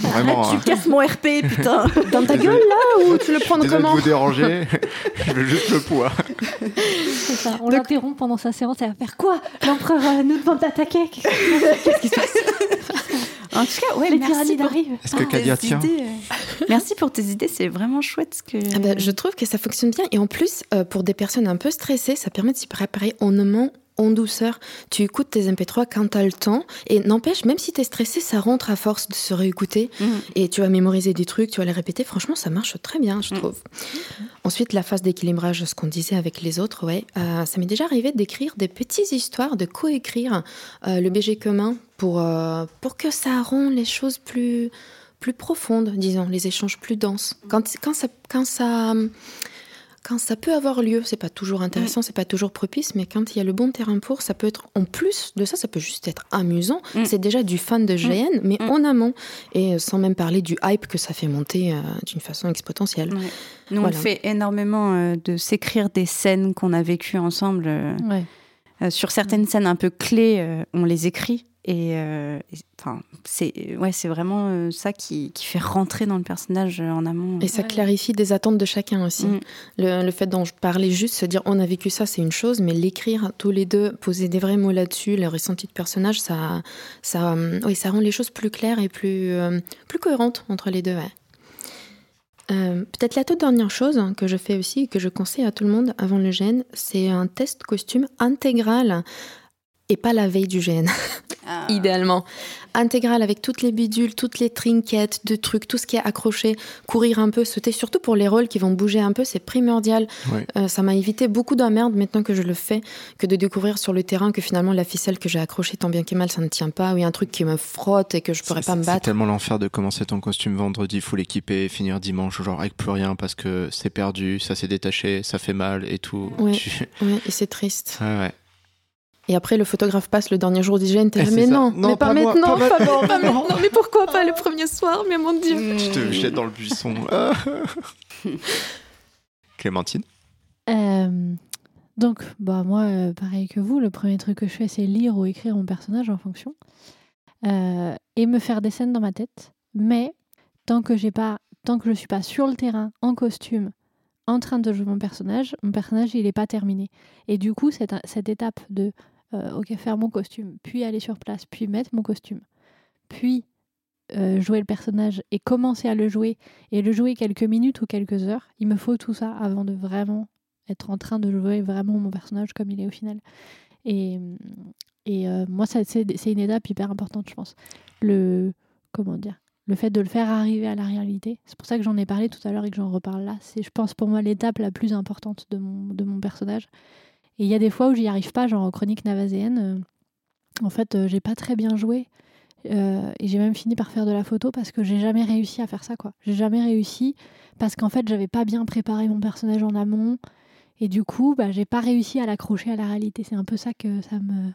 Vraiment. Tu hein. casses mon RP, putain. (laughs) Dans ta gueule, là, ou tu le prends comment de vous déranger, je veux juste le poids. C'est ça, on l'interrompt pendant sa séance, elle va faire quoi? L'empereur euh, nous demande d'attaquer. Qu'est-ce qui se passe? En tout cas, ouais, les pyramides arrivent. Est-ce que Kadia tient? euh. Merci pour tes idées, c'est vraiment chouette. Ce que... Ah bah, je trouve que ça fonctionne bien. Et en plus, euh, pour des personnes un peu stressées, ça permet de s'y préparer en en douceur. Tu écoutes tes MP3 quand tu as le temps. Et n'empêche, même si tu es stressé, ça rentre à force de se réécouter. Mhm. Et tu vas mémoriser des trucs, tu vas les répéter. Franchement, ça marche très bien, je mhm. trouve. Ensuite, la phase d'équilibrage, ce qu'on disait avec les autres, ouais. Euh, ça m'est déjà arrivé d'écrire des petites histoires, de coécrire euh, le BG commun pour, euh, pour que ça rend les choses plus, plus profondes, disons, les échanges plus denses. Quand, quand ça. Quand ça quand ça peut avoir lieu, c'est pas toujours intéressant, c'est pas toujours propice, mais quand il y a le bon terrain pour, ça peut être en plus de ça, ça peut juste être amusant. Mm. C'est déjà du fan de GN, mm. mais mm. en amont et euh, sans même parler du hype que ça fait monter euh, d'une façon exponentielle. Nous, on fait énormément euh, de s'écrire des scènes qu'on a vécues ensemble. sur certaines scènes un peu clés, on les écrit et, euh, enfin, c'est ouais, c'est vraiment euh, ça qui, qui, fait rentrer dans le personnage euh, en amont. Et ça clarifie des attentes de chacun aussi. Mm. Le, le, fait dont je parlais juste, se dire on a vécu ça, c'est une chose, mais l'écrire tous les deux, poser des vrais mots là-dessus, le ressenti de personnage, ça, ça, oui, ça rend les choses plus claires et plus, plus cohérentes entre les deux. Peut-être la toute dernière chose que je fais aussi, que je conseille à tout le monde avant le gène, c'est un test costume intégral et pas la veille du GN, (laughs) ah. idéalement. Intégral avec toutes les bidules, toutes les trinkets, de trucs, tout ce qui est accroché, courir un peu, sauter, surtout pour les rôles qui vont bouger un peu, c'est primordial. Euh, ça m'a évité beaucoup d'emmerde maintenant que je le fais, que de découvrir sur le terrain que finalement la ficelle que j'ai accrochée tant bien que mal, ça ne tient pas, ou il y a un truc qui me frotte et que je pourrais pas me battre. C'est tellement l'enfer de commencer ton costume vendredi, full équipé, finir dimanche, genre avec plus rien parce que c'est perdu, ça s'est détaché, ça fait mal et tout. Oui, et c'est triste. ouais. Et après, le photographe passe le dernier jour d'hygiène. mais non, mais pas, maintenant, pas, (laughs) mais pourquoi pas le premier soir Mais mon Dieu. Je te jette dans le buisson. (laughs) (laughs) Clémentine euh, Donc, bah, moi, euh, pareil que vous, le premier truc que je fais, c'est lire ou écrire mon personnage en fonction. Euh, et me faire des scènes dans ma tête. Mais tant que j'ai pas, tant que je suis pas sur le terrain, en costume, en train de jouer mon personnage, mon personnage, il n'est pas terminé. Et du coup, cette, cette étape de euh, ok, faire mon costume, puis aller sur place, puis mettre mon costume, puis euh, jouer le personnage et commencer à le jouer et le jouer quelques minutes ou quelques heures. Il me faut tout ça avant de vraiment être en train de jouer vraiment mon personnage comme il est au final. Et, et euh, moi, c'est une étape hyper importante, je pense. Le, comment dire le fait de le faire arriver à la réalité. C'est pour ça que j'en ai parlé tout à l'heure et que j'en reparle là. C'est, je pense, pour moi, l'étape la plus importante de mon, de mon personnage. Et il y a des fois où j'y arrive pas, genre en Chronique Navaséenne. euh, en fait, euh, j'ai pas très bien joué. Euh, et j'ai même fini par faire de la photo parce que j'ai jamais réussi à faire ça, quoi. J'ai jamais réussi parce qu'en fait, j'avais pas bien préparé mon personnage en amont. Et du coup, bah, j'ai pas réussi à l'accrocher à la réalité. C'est un peu ça que ça me,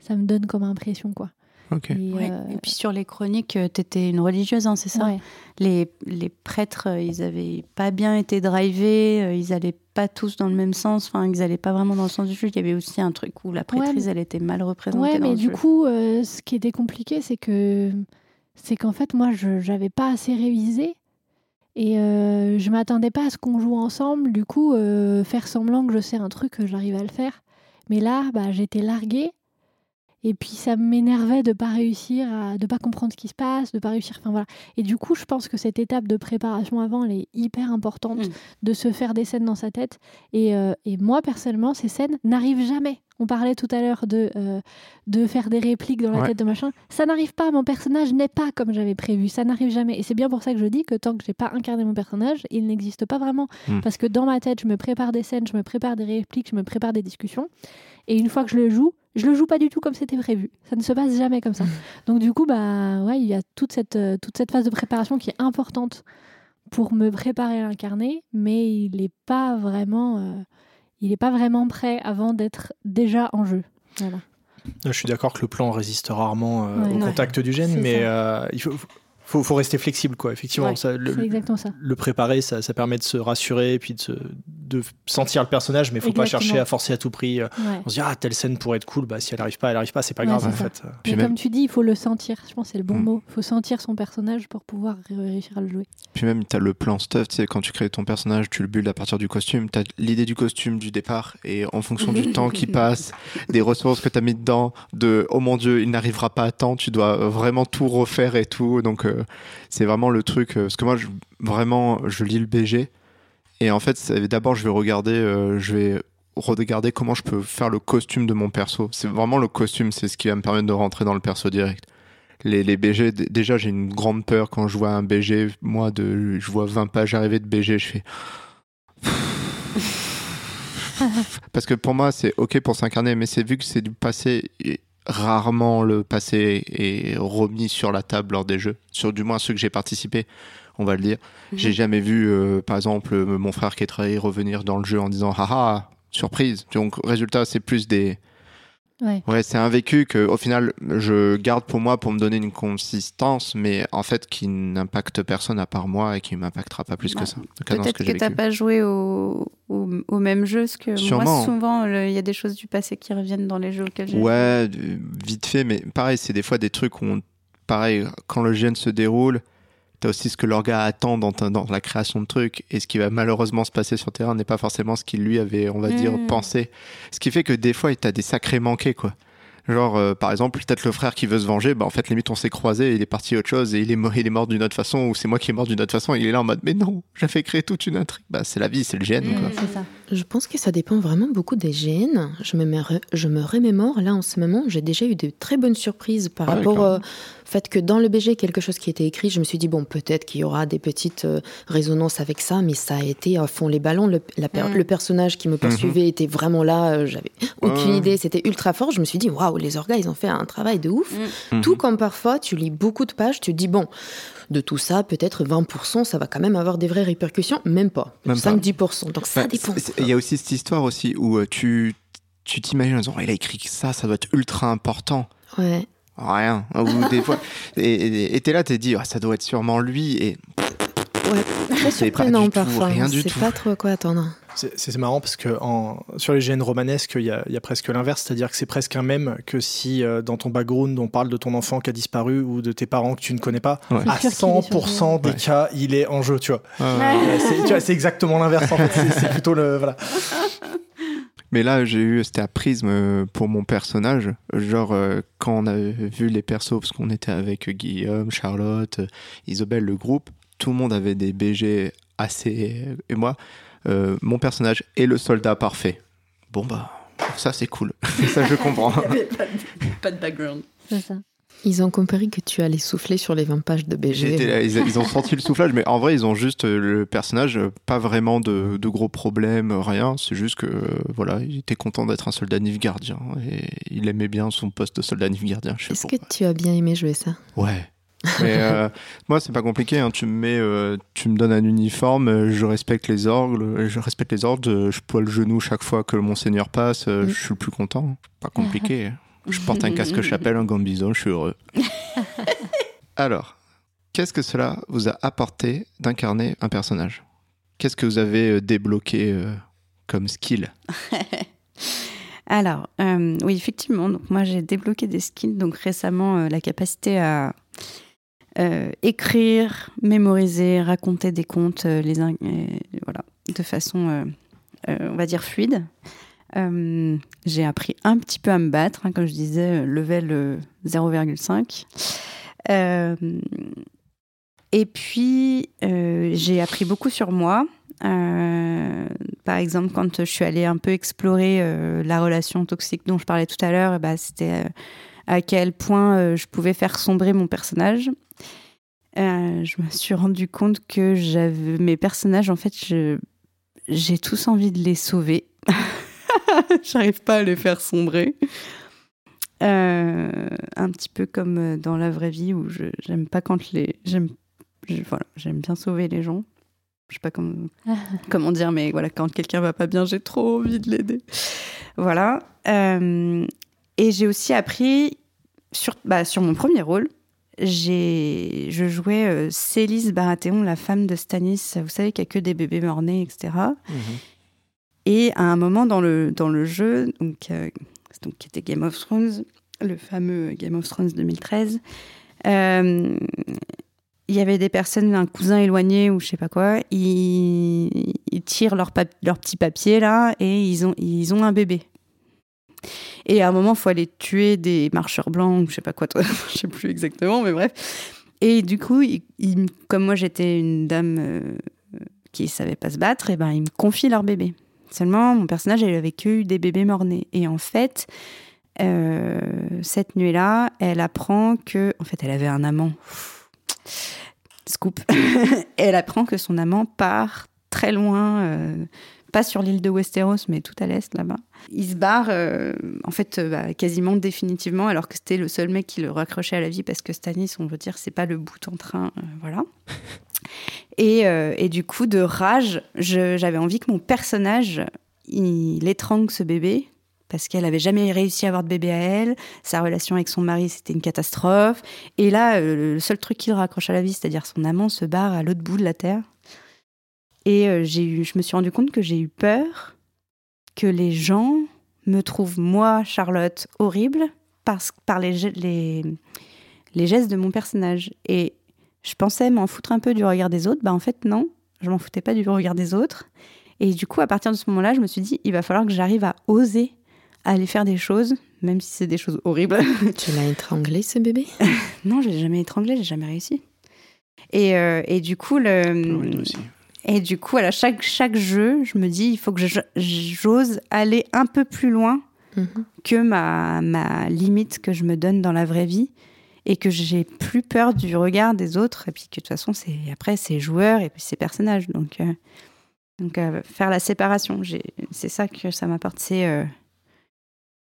ça me donne comme impression, quoi. Ok. Et, Ouais. euh, Et puis sur les chroniques, tu étais une religieuse, hein, c'est ça ouais. les, les prêtres, euh, ils avaient pas bien été drivés, euh, ils allaient pas tous dans le même sens, enfin, ils allaient pas vraiment dans le sens du jeu. Il y avait aussi un truc où la prêtrise, mais- elle était mal représentée Ouais, dans mais le du jeu. coup, euh, ce qui était compliqué, c'est que c'est qu'en fait, moi, je n'avais pas assez révisé et euh, je m'attendais pas à ce qu'on joue ensemble. Du coup, euh, faire semblant que je sais un truc, que j'arrive à le faire. Mais là, bah, j'étais larguée et puis ça m'énervait de pas réussir, à, de pas comprendre ce qui se passe, de pas réussir. Enfin voilà. Et du coup, je pense que cette étape de préparation avant, elle est hyper importante Mm. de se faire des scènes dans sa tête. Et, euh, et moi, personnellement, ces scènes n'arrivent jamais. On parlait tout à l'heure de, euh, de faire des répliques dans la Ouais. tête de machin. Ça n'arrive pas. Mon personnage n'est pas comme j'avais prévu. Ça n'arrive jamais. Et c'est bien pour ça que je dis que tant que j'ai pas incarné mon personnage, il n'existe pas vraiment. Mm. Parce que dans ma tête, je me prépare des scènes, je me prépare des répliques, je me prépare des discussions. Et une fois que je le joue, je le joue pas du tout comme c'était prévu. Ça ne se passe jamais comme ça. (laughs) Donc du coup, bah ouais, il y a toute cette, euh, toute cette phase de préparation qui est importante pour me préparer à l'incarner, mais il n'est pas vraiment, euh, il est pas vraiment prêt avant d'être déjà en jeu. Voilà. Je suis d'accord que le plan résiste rarement euh, Ouais. au Ouais. contact du gène, mais euh, il faut, faut, faut rester flexible, quoi. Effectivement, Ouais, ça, le, C'est exactement ça. le préparer, ça, ça permet de se rassurer et puis de, se- de sentir le personnage, mais il faut pas chercher à forcer à tout prix. euh, Ouais. On se dit, ah, telle scène pourrait être cool, bah, si elle arrive pas, elle arrive pas, c'est pas Ouais, grave, en ça. fait. Puis Mais même- comme tu dis, il faut le sentir. Je pense que c'est le bon Mm. mot. Il faut sentir son personnage pour pouvoir ré- réussir à le jouer. Puis même, tu as le plan stuff, tu sais, quand tu crées ton personnage, tu le builds à partir du costume, tu as l'idée du costume du départ, et en fonction du (laughs) temps qui passe, des ressources que tu as mis dedans, de oh mon dieu, il n'arrivera pas à temps, tu dois vraiment tout refaire et tout. Donc, euh, c'est vraiment le truc. euh, parce que moi, je, vraiment, je lis le BG, et en fait, d'abord, je vais regarder, euh, je vais regarder comment je peux faire le costume de mon perso. C'est vraiment le costume, c'est ce qui va me permettre de rentrer dans le perso direct les, les BG, déjà j'ai une grande peur quand je vois un BG, moi de, je vois 20 pages arriver de BG, je fais... (laughs) Parce que pour moi c'est ok pour s'incarner, mais c'est vu que c'est du passé, et rarement le passé est remis sur la table lors des jeux, sur du moins ceux que j'ai participé, on va le dire. J'ai jamais vu euh, par exemple euh, mon frère qui est trahi revenir dans le jeu en disant haha, surprise. Donc résultat c'est plus des... Ouais. Ouais, c'est un vécu que au final je garde pour moi pour me donner une consistance, mais en fait qui n'impacte personne à part moi et qui m'impactera pas plus Bah, que ça. Dans ce Peut-être que tu n'as vécu. pas joué au, au, au même jeu, parce que Sûrement. moi, souvent, il y a des choses du passé qui reviennent dans les jeux auxquels j'ai. Ouais, vite fait, mais pareil, c'est des fois des trucs où, on- pareil, quand le GN se déroule, t'as aussi ce que l'orga attend dans, la création de trucs, et ce qui va malheureusement se passer sur le terrain n'est pas forcément ce qu'il lui avait, on va dire, Mm. pensé. Ce qui fait que des fois, t'as des sacrés manqués, quoi. Genre, euh, par exemple, peut-être le frère qui veut se venger, bah en fait, limite, on s'est croisé, il est parti à autre chose, et il est, mort, il est mort d'une autre façon, ou c'est moi qui est mort d'une autre façon, et il est là en mode, mais non, j'avais créé toute une intrigue. Bah, c'est la vie, c'est le GN, Mm. quoi. C'est ça. Je pense que ça dépend vraiment beaucoup des gènes. Je me, je me remémore, là en ce moment, j'ai déjà eu de très bonnes surprises par Ah, rapport au fait que dans le BG, quelque chose qui était écrit, je me suis dit, bon, peut-être qu'il y aura des petites euh, résonances avec ça, mais ça a été à fond les ballons. Le, la per- Mm. le personnage qui me poursuivait était vraiment là, euh, j'avais aucune Ouais. idée, c'était ultra fort. Je me suis dit, waouh, les orgas, ils ont fait un travail de ouf. Mhm. Tout comme parfois, tu lis beaucoup de pages, tu te dis, bon, de tout ça, peut-être 20%, ça va quand même avoir des vraies répercussions, même pas. Même pas. 5-10%. Donc ça dépend. Il y a aussi cette histoire aussi où euh, tu tu t'imagines en disant, il a écrit que ça, ça doit être ultra important. Ouais. Rien. Ou des fois, (laughs) et- t'es là, t'es dit, ça doit être sûrement lui. Et Ouais, (laughs) très C'est pas surprenant parfois. rien du tout. pas trop quoi attendre. C'est marrant parce que en, sur les gènes romanesques, il y a, il y a presque l'inverse, c'est-à-dire que c'est presque un même que si euh, dans ton background on parle de ton enfant qui a disparu ou de tes parents que tu ne connais pas, Ouais. à C'est sûr qu'il est sur 100% des Ouais. cas, il est en jeu, tu vois. euh, c'est- tu vois, c'est exactement l'inverse en fait. C'est- plutôt le voilà. (laughs) Mais là, j'ai eu, c'était à prisme euh, pour mon personnage. Genre, euh, quand on a vu les persos, parce qu'on était avec Guillaume, Charlotte, Isobel, le groupe, tout le monde avait des BG assez. Et moi, euh, mon personnage est le soldat parfait. Bon, bah, ça, c'est cool. (laughs) ça, je comprends. pas de background. C'est ça. Ils ont compris que tu allais souffler sur les 20 pages de BG. là, ils, ils ont senti le soufflage, mais en vrai, ils ont juste euh, le personnage, euh, pas vraiment de, de gros problèmes, rien. C'est juste que, voilà, il était content d'être un soldat nivgardien et il aimait bien son poste de soldat nivgardien. Je sais Est-ce que tu as bien aimé jouer ça? Ouais. Mais euh, moi, c'est pas compliqué. hein. Tu me mets, euh, tu me donnes un uniforme, euh, je respecte les ordres, euh, je respecte les ordres. euh, Je poile le genou chaque fois que mon seigneur passe. euh, Mm. Je suis le plus content. Pas compliqué. Je porte un casque (laughs) chapelle, un gant de bison, je suis heureux. (laughs) Alors, qu'est-ce que cela vous a apporté d'incarner un personnage? Qu'est-ce que vous avez euh, débloqué euh, comme skill? (laughs) Alors, euh, oui, effectivement, donc moi j'ai débloqué des skills, donc récemment euh, la capacité à euh, écrire, mémoriser, raconter des contes, euh, les euh, voilà, de façon, on va dire, fluide. J'ai appris un petit peu à me battre, hein, comme je disais, level euh, 0,5. Euh, et puis, j'ai appris beaucoup sur moi. Par exemple, quand je suis allée un peu explorer la relation toxique dont je parlais tout à l'heure, bah, c'était euh, à quel point je pouvais faire sombrer mon personnage. Euh, je me suis rendu compte que j'avais mes personnages, en fait, je- j'ai tous envie de les sauver. (laughs) J'arrive pas à les faire sombrer. Euh, un petit peu comme euh, dans la vraie vie où je j'aime pas quand les j'aime je- voilà j'aime bien sauver les gens. Je sais pas comment (laughs) comment dire, mais voilà, quand quelqu'un va pas bien, j'ai trop envie de l'aider. Voilà. Euh, et j'ai aussi appris sur, bah, sur mon premier rôle. Je jouais euh, Célis Baratheon, la femme de Stannis. Vous savez qu'il n'y a que des bébés morts-nés, etc. Et à un moment dans le, dans le jeu, donc, euh, donc, qui était Game of Thrones, le fameux Game of Thrones 2013, euh, il y avait des personnes, un cousin éloigné ou je sais pas quoi, ils, ils tirent leur, leur petit papier là et ils ont, ils ont un bébé. Et à un moment, il faut aller tuer des marcheurs blancs je sais pas quoi, (laughs) je sais plus exactement, mais bref. Et du coup, comme moi j'étais une dame euh, qui savait pas se battre, et ben ils me confient leur bébé. Seulement, mon personnage, elle que eu des bébés morts-nés. Et en fait, euh, cette nuit-là, elle apprend que, en fait, elle avait un amant. Scoop. (laughs) elle apprend que son amant part très loin, euh, pas sur l'île de Westeros, mais tout à l'est là-bas. Il se barre, euh, en fait, euh, bah, quasiment définitivement, alors que c'était le seul mec qui le raccrochait à la vie, parce que Stannis, on veut dire, c'est pas le bout en train, euh, voilà. (laughs) Et, et du coup, de rage, j'avais envie que mon personnage, il étrangle ce bébé, parce qu'elle avait jamais réussi à avoir de bébé à elle. Sa relation avec son mari, c'était une catastrophe. Et là, le seul truc qui le raccroche à la vie, c'est-à-dire son amant, se barre à l'autre bout de la terre. Et euh, j'ai eu, je me suis rendu compte que j'ai eu peur que les gens me trouvent, moi, Charlotte, horrible parce, par les, les, les gestes de mon personnage. Et je pensais m'en foutre un peu du regard des autres. Bah, en fait, non, je m'en foutais pas du regard des autres. Et du coup, à partir de ce moment-là, je me suis dit, il va falloir que j'arrive à oser aller faire des choses, même si c'est des choses horribles. (laughs) Tu l'as étranglé, ce bébé? Non, je l'ai jamais étranglé, j'ai jamais réussi. Et, euh, et du coup, le, Oui, nous aussi. Et du coup, à chaque, chaque jeu, je me dis, il faut que j'ose aller un peu plus loin Mhm. que ma, ma limite que je me donne dans la vraie vie et que j'ai plus peur du regard des autres et puis que de toute façon c'est après c'est joueurs et puis c'est personnages donc euh, donc euh, faire la séparation c'est ça que ça m'apporte c'est euh,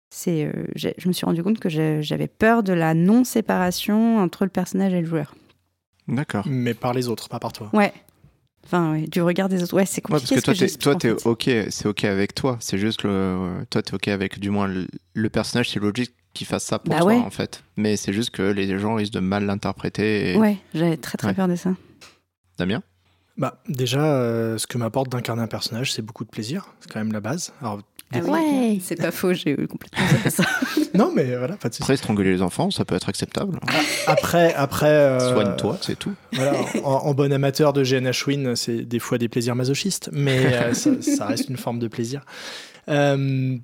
c'est euh, je me suis rendu compte que j'avais peur de la non séparation entre le personnage et le joueur D'accord. Mais par les autres, pas par toi. ouais enfin ouais, du regard des autres ouais c'est Ouais, parce compliqué que ce toi, que t'es, en t'es fait. ok, c'est ok avec toi. C'est juste que euh, toi, t'es ok avec du moins le, le personnage. C'est logique qu'il fasse ça pour Bah toi, ouais. en fait. Mais c'est juste que les gens risquent de mal l'interpréter. Et... ouais j'avais très très Ouais. peur de ça Damien? Bah, déjà, euh, ce que m'apporte d'incarner un personnage, c'est beaucoup de plaisir. C'est quand même la base. Alors, Ah oui, Ouais. c'est pas faux j'ai eu complètement zappé ça (laughs) non, mais voilà, pas de. Après, estranguler les enfants, ça peut être acceptable. Après, après. euh, Soigne-toi, c'est tout. Voilà, en, (laughs) en bon amateur de GNH Win, c'est des fois des plaisirs masochistes, mais euh, (laughs) ça, ça reste une forme de plaisir. Euh,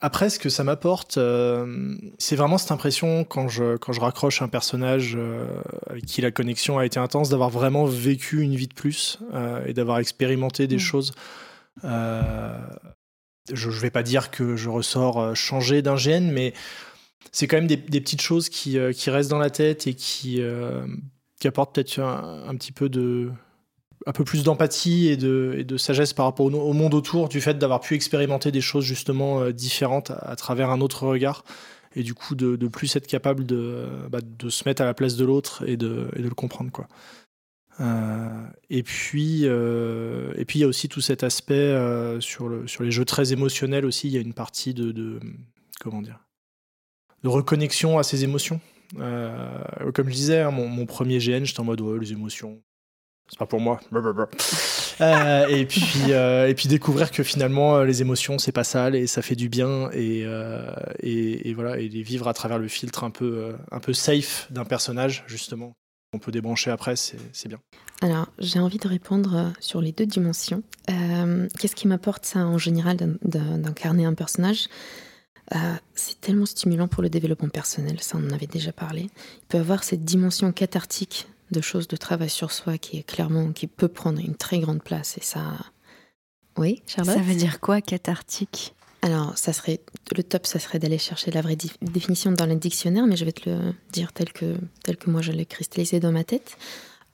après, ce que ça m'apporte, euh, c'est vraiment cette impression quand je, quand je raccroche un personnage euh, avec qui la connexion a été intense, d'avoir vraiment vécu une vie de plus euh, et d'avoir expérimenté des Mm. choses. Euh, je ne vais pas dire que je ressors euh, changé d'un gène, mais c'est quand même des, petites choses qui, euh, qui restent dans la tête et qui, euh, apportent peut-être un, petit peu de un peu plus d'empathie et de, sagesse par rapport au, monde autour du fait d'avoir pu expérimenter des choses justement différentes à, travers un autre regard et du coup de, plus être capable de, bah, de se mettre à la place de l'autre et de, et de le comprendre quoi. Euh, et puis euh, et puis il y a aussi tout cet aspect euh, sur, le, sur les jeux très émotionnels aussi. Il y a une partie de, comment dire de reconnexion à ses émotions. Comme je disais hein, mon, premier GN j'étais en mode ouais, les émotions c'est pas pour moi. Euh, et puis et puis découvrir que finalement les émotions c'est pas sale et ça fait du bien et, et, voilà et les vivre à travers le filtre un peu un peu safe d'un personnage justement on peut débrancher après c'est bien Alors, j'ai envie de répondre euh, sur les deux dimensions. Euh, Qu'est-ce qui m'apporte ça en général d'in- d'in- d'incarner un personnage? Euh, C'est tellement stimulant pour le développement personnel, ça on en avait déjà parlé. Il peut avoir cette dimension cathartique de choses de travail sur soi qui est clairement, qui peut prendre une très grande place et ça... Oui, Charlotte? Ça veut dire quoi, cathartique? Alors, ça serait le top, ça serait d'aller chercher la vraie définition dans le dictionnaire, mais je vais te le dire tel que, tel que moi je l'ai cristallisé dans ma tête.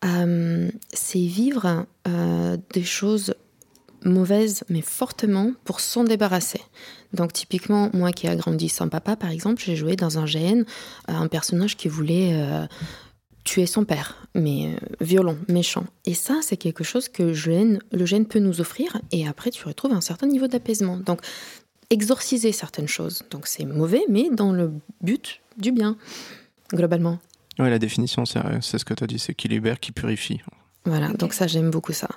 Euh, c'est vivre euh, des choses mauvaises, mais fortement, pour s'en débarrasser. Donc, typiquement, moi qui ai grandi sans papa, par exemple, j'ai joué dans un GN euh, un personnage qui voulait tuer son père, mais violent, méchant. Et ça, c'est quelque chose que le gène, le peut nous offrir, et après, tu retrouves un certain niveau d'apaisement. Donc, exorciser certaines choses. Donc, c'est mauvais, mais dans le but du bien, globalement. Ouais, la définition, c'est c'est ce que tu as dit, c'est qui libère, qui purifie. Voilà, donc ça, j'aime beaucoup ça.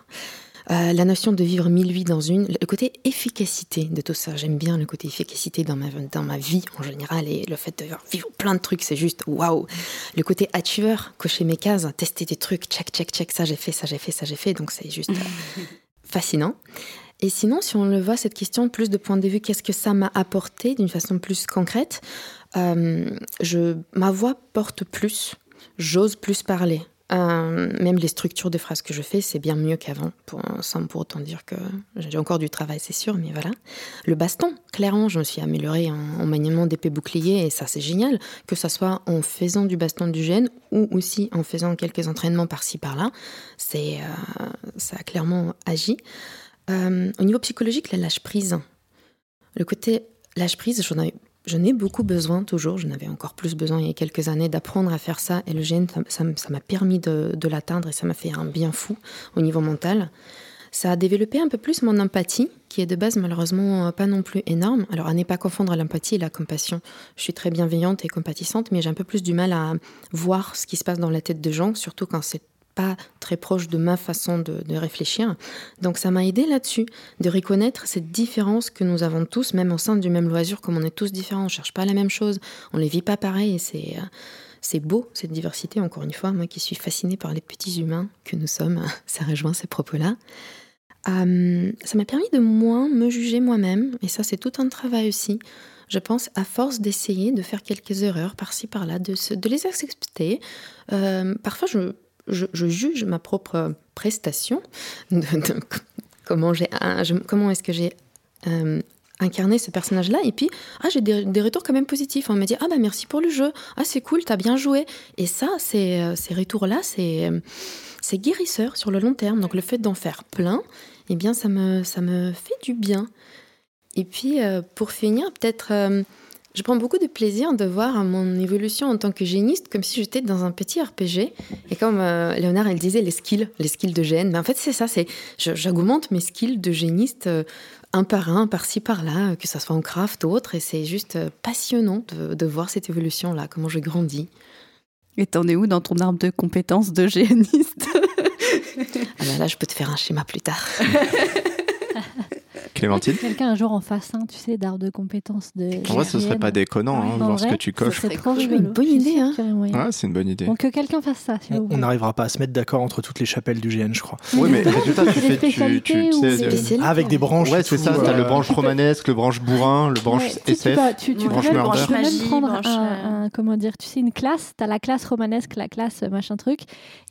Euh, la notion de vivre mille vies dans une, le côté efficacité de tout ça, j'aime bien le côté efficacité dans ma, dans ma vie en général et le fait de vivre plein de trucs, c'est juste waouh. Le côté achiever, cocher mes cases, tester des trucs, check, check, check, ça j'ai fait, ça j'ai fait, ça j'ai fait, donc c'est juste euh, (laughs) fascinant. Et sinon, si on le voit, cette question, plus de point de vue, qu'est-ce que ça m'a apporté d'une façon plus concrète euh, je, Ma voix porte plus, j'ose plus parler. Euh, même les structures de phrases que je fais, c'est bien mieux qu'avant, sans pour autant dire que j'ai encore du travail, c'est sûr, mais voilà. Le baston, clairement, je me suis améliorée en, en maniement d'épée bouclier, et ça c'est génial, que ça soit en faisant du baston du gène ou aussi en faisant quelques entraînements par-ci par-là, c'est euh, ça a clairement agi. Euh, au niveau psychologique, la lâche prise, le côté lâche prise, j'en ai beaucoup besoin toujours, j'en avais encore plus besoin il y a quelques années d'apprendre à faire ça et le ça ça m'a permis de, de l'atteindre et ça m'a fait un bien fou au niveau mental. Ça a développé un peu plus mon empathie, qui est de base malheureusement euh, pas non plus énorme. Alors à ne pas confondre l'empathie et la compassion. Je suis très bienveillante et compatissante, mais j'ai un peu plus du mal à voir ce qui se passe dans la tête de gens, surtout quand c'est pas très proche de ma façon de, réfléchir. Donc ça m'a aidé là-dessus, de reconnaître cette différence que nous avons tous, même au sein du même loisir, comme on est tous différents, on cherche pas la même chose, on les vit pas pareil, c'est euh, c'est beau cette diversité. Encore une fois, moi qui suis fascinée par les petits humains que nous sommes, (laughs) ça rejoint ces propos-là. Euh, ça m'a permis de moins me juger moi-même, et ça c'est tout un travail aussi. Je pense, à force d'essayer de faire quelques erreurs par-ci par-là, de, se- de les accepter. Euh, parfois, je, je, juge ma propre prestation, comment, j'ai, comment est-ce que j'ai euh, incarné ce personnage-là, et puis ah, j'ai des, retours quand même positifs. On me dit ah bah merci pour le jeu, ah c'est cool, t'as bien joué. Et ça, c'est, euh, ces retours-là, c'est, euh, c'est guérisseur sur le long terme. Donc le fait d'en faire plein, eh bien ça me, ça me fait du bien. Et puis pour finir, peut-être je prends beaucoup de plaisir de voir mon évolution en tant que géniste comme si j'étais dans un petit RPG. Et comme euh, Léonard, elle disait les skills, les skills de gène, ben en fait c'est ça, c'est j'augmente mes skills de géniste euh, un par un, par-ci par-là, que ça soit en craft ou autre, et c'est juste euh, passionnant de, de voir cette évolution-là, comment je grandis. Et t'en es où dans ton arbre de compétences de géaniste Ah ben là, je peux te faire un schéma plus tard. (laughs) Clémentine Quelqu'un un jour en fasse un, tu sais, d'art de compétences de. En vrai, ce serait pas déconnant, hein, voir ce que tu coches. rigolo. une bonne idée, hein. Ouais, c'est une bonne idée. Donc que quelqu'un fasse ça, vous On n'arrivera pas à se mettre d'accord entre toutes les chapelles du GN, je crois. Oui, mais résultat, tu C'est des fais. Tu, tu, spécialités tu ou sais, avec des branches. Ouais, c'est ça. T'as euh, le branche romanesque, le branche bourrin, le branche SF. tu, peux Branche même, murder. tu peux même Magie, prendre un, comment dire, tu sais, une classe, tu as la classe romanesque, la classe euh, machin truc,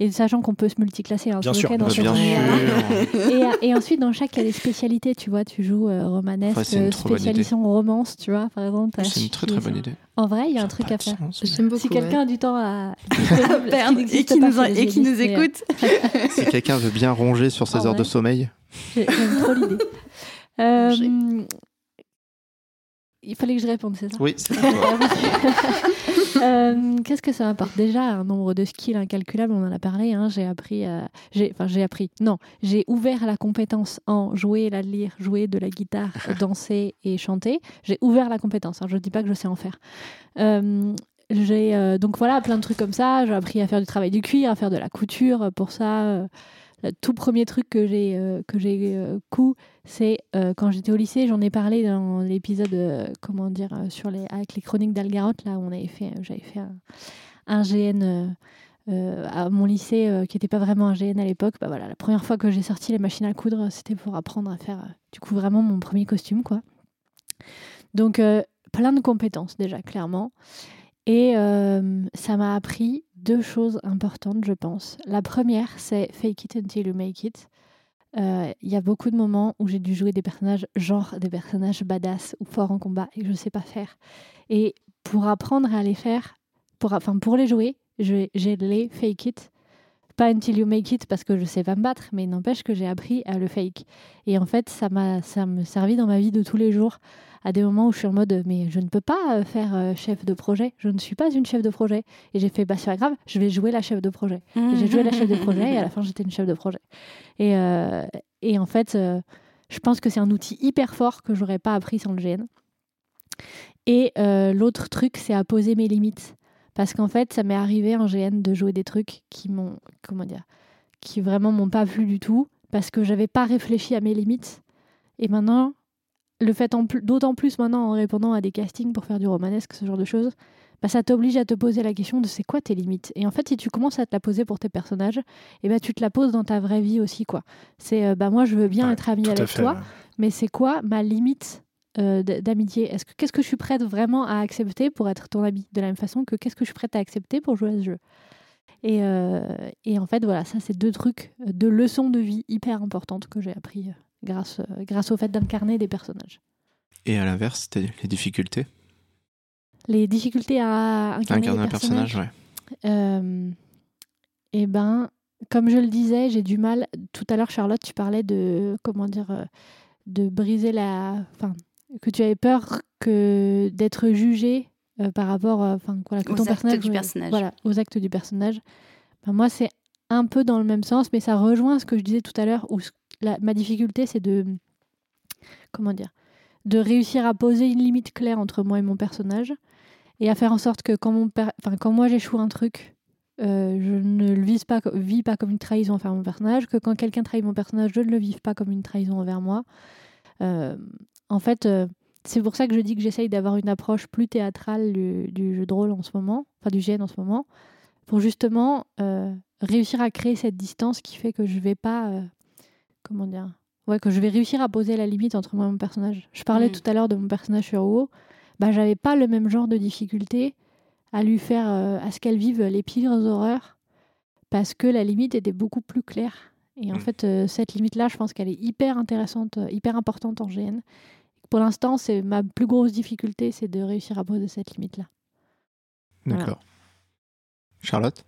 et sachant qu'on peut se multiclasser hein, Bien sûr, le cas, dans Bah, bien sûr. Et, et ensuite, dans chaque, il y a des spécialités, tu vois, tu joues euh, romanesque, une euh, spécialisé en romance, tu vois, par exemple. C'est une très très bonne idée. En vrai, il y a un truc à faire. sens. J'aime beaucoup. Si quelqu'un ouais. a du temps à (laughs) Perdre et qui nous, et qui nous écoute. (laughs) Si quelqu'un veut bien ronger sur ses En heures de sommeil, J'ai- J'aime trop l'idée. (laughs) Euh, il fallait que je réponde, c'est ça? Oui, c'est ça. Euh, Qu'est-ce que ça m'apporte Déjà, un nombre de skills incalculable, on en a parlé. hein, j'ai appris, euh, j'ai, enfin j'ai appris. Non, j'ai ouvert la compétence en jouer, la lire, jouer de la guitare, (laughs) danser et chanter. J'ai ouvert la compétence. hein, je ne dis pas que je sais en faire. Euh, j'ai euh, donc voilà plein de trucs comme ça. J'ai appris à faire du travail du cuir, à faire de la couture. Pour ça, euh, le tout premier truc que j'ai euh, que j'ai euh, cou, c'est euh, quand j'étais au lycée. J'en ai parlé dans l'épisode euh, comment dire euh, sur les avec les chroniques d'Algarotte là où on avait fait j'avais fait un, GN à mon lycée qui n'était pas vraiment un GN à l'époque. Bah voilà, la première fois que j'ai sorti les machines à coudre, c'était pour apprendre à faire du coup vraiment mon premier costume quoi. Donc plein de compétences déjà clairement. Et ça m'a appris deux choses importantes, je pense. La première, c'est fake it until you make it. Euh, Il y a beaucoup de moments où j'ai dû jouer des personnages, genre des personnages badass ou forts en combat, et que je ne sais pas faire. Et pour apprendre à les faire, pour, enfin pour les jouer, j'ai les fake it. Pas until you make it parce que je sais pas me battre, mais n'empêche que j'ai appris à le fake. Et en fait, ça m'a, ça me servi dans ma vie de tous les jours à des moments où je suis en mode mais je ne peux pas euh, faire euh, chef de projet, je ne suis pas une chef de projet. Et j'ai fait bah c'est pas grave, je vais jouer la chef de projet. Et j'ai joué la chef de projet et à la fin j'étais une chef de projet. Et, euh, et en fait, je pense que c'est un outil hyper fort que j'aurais pas appris sans le GN. Et l'autre truc, c'est à poser mes limites. Parce qu'en fait, ça m'est arrivé en GN de jouer des trucs qui m'ont, comment dire, qui vraiment m'ont pas plu du tout, parce que j'avais pas réfléchi à mes limites. Et maintenant, le fait d'autant plus maintenant en répondant à des castings pour faire du romanesque, ce genre de choses, bah, ça t'oblige à te poser la question de c'est quoi tes limites? Et en fait, si tu commences à te la poser pour tes personnages, et ben tu te la poses dans ta vraie vie aussi. quoi. C'est euh, bah moi, je veux bien Ouais, être à avec fait, toi, ouais. mais c'est quoi ma limite euh, d'amitié? Est-ce que qu'est-ce que je suis prête vraiment à accepter pour être ton ami De la même façon que qu'est-ce que je suis prête à accepter pour jouer à ce jeu? Et, euh, et en fait, voilà, ça, c'est deux trucs, euh, deux leçons de vie hyper importantes que j'ai appris grâce, euh, grâce au fait d'incarner des personnages. Et à l'inverse, c'était les difficultés. Les difficultés à incarner, un personnage, personnages, ouais. euh, eh ben, comme je le disais, j'ai du mal. Tout à l'heure, Charlotte, tu parlais de comment dire, euh, de briser la, enfin, que tu avais peur que d'être jugé euh, par rapport, enfin, voilà, que Aux ton actes personnage, du personnage. voilà, aux actes du personnage. Ben, moi, c'est un peu dans le même sens, mais ça rejoint ce que je disais tout à l'heure, où ma difficulté, c'est de, comment dire, de réussir à poser une limite claire entre moi et mon personnage et à faire en sorte que quand, mon quand moi j'échoue un truc, euh, je ne le vise pas, vis pas comme une trahison envers mon personnage, que quand quelqu'un trahit mon personnage, je ne le vive pas comme une trahison envers moi. Euh, en fait, euh, c'est pour ça que je dis que j'essaye d'avoir une approche plus théâtrale du, jeu de rôle en ce moment, enfin du GN en ce moment, pour justement réussir à créer cette distance qui fait que je vais pas, euh, comment dire, ouais, que je vais réussir à poser la limite entre moi et mon personnage. Je parlais Mm. tout à l'heure de mon personnage sur WoW, bah j'avais pas le même genre de difficulté à lui faire, euh, à ce qu'elle vive les pires horreurs, parce que la limite était beaucoup plus claire. Et en Mm. fait, euh, cette limite-là, je pense qu'elle est hyper intéressante, hyper importante en GN. Pour l'instant, c'est ma plus grosse difficulté, c'est de réussir à poser cette limite-là. Voilà. D'accord. Charlotte?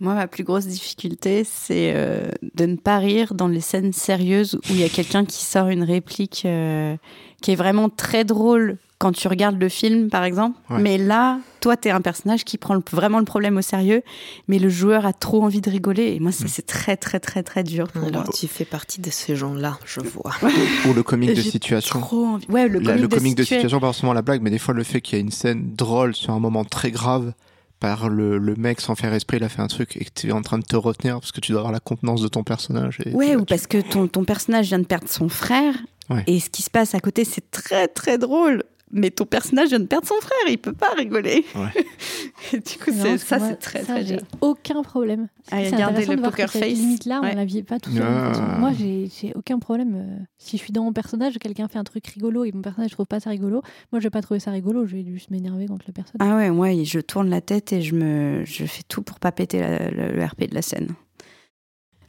Moi, ma plus grosse difficulté, c'est euh, de ne pas rire dans les scènes sérieuses où il y a quelqu'un qui sort une réplique euh, qui est vraiment très drôle quand tu regardes le film, par exemple. Ouais. Mais là, toi, tu es un personnage qui prend le- vraiment le problème au sérieux, mais le joueur a trop envie de rigoler. Et moi, ça, Mm. c'est très, très, très, très dur pour moi. Alors, tu fais partie de ces gens-là, je vois. (laughs) Ou le comique de J'ai situation Trop envie. Ouais, le La- comique, le comique de, situa- situation, pas forcément la blague, mais des fois le fait qu'il y a une scène drôle sur un moment très grave par le, le mec sans faire esprit, il a fait un truc et que tu es en train de te retenir parce que tu dois avoir la contenance de ton personnage. Et Ouais, ou parce que ton, ton personnage vient de perdre son frère Ouais. Et ce qui se passe à côté, c'est très très drôle. Mais ton personnage vient de perdre son frère, il peut pas rigoler. Ouais. (laughs) Et du coup, Non, ça, moi, c'est très ça, très j'ai aucun problème. Ah, regardez intéressant le de voir poker face. limite-là, Ouais. on l'aviez pas tout seul. Ah. Moi, j'ai aucun problème. euh, si je suis dans mon personnage, quelqu'un fait un truc rigolo et mon personnage trouve pas ça rigolo, moi, je vais pas trouver ça rigolo. Je vais juste m'énerver contre le personnage. Ah ouais, moi, je tourne la tête et je me, je fais tout pour pas péter la- le, le RP de la scène.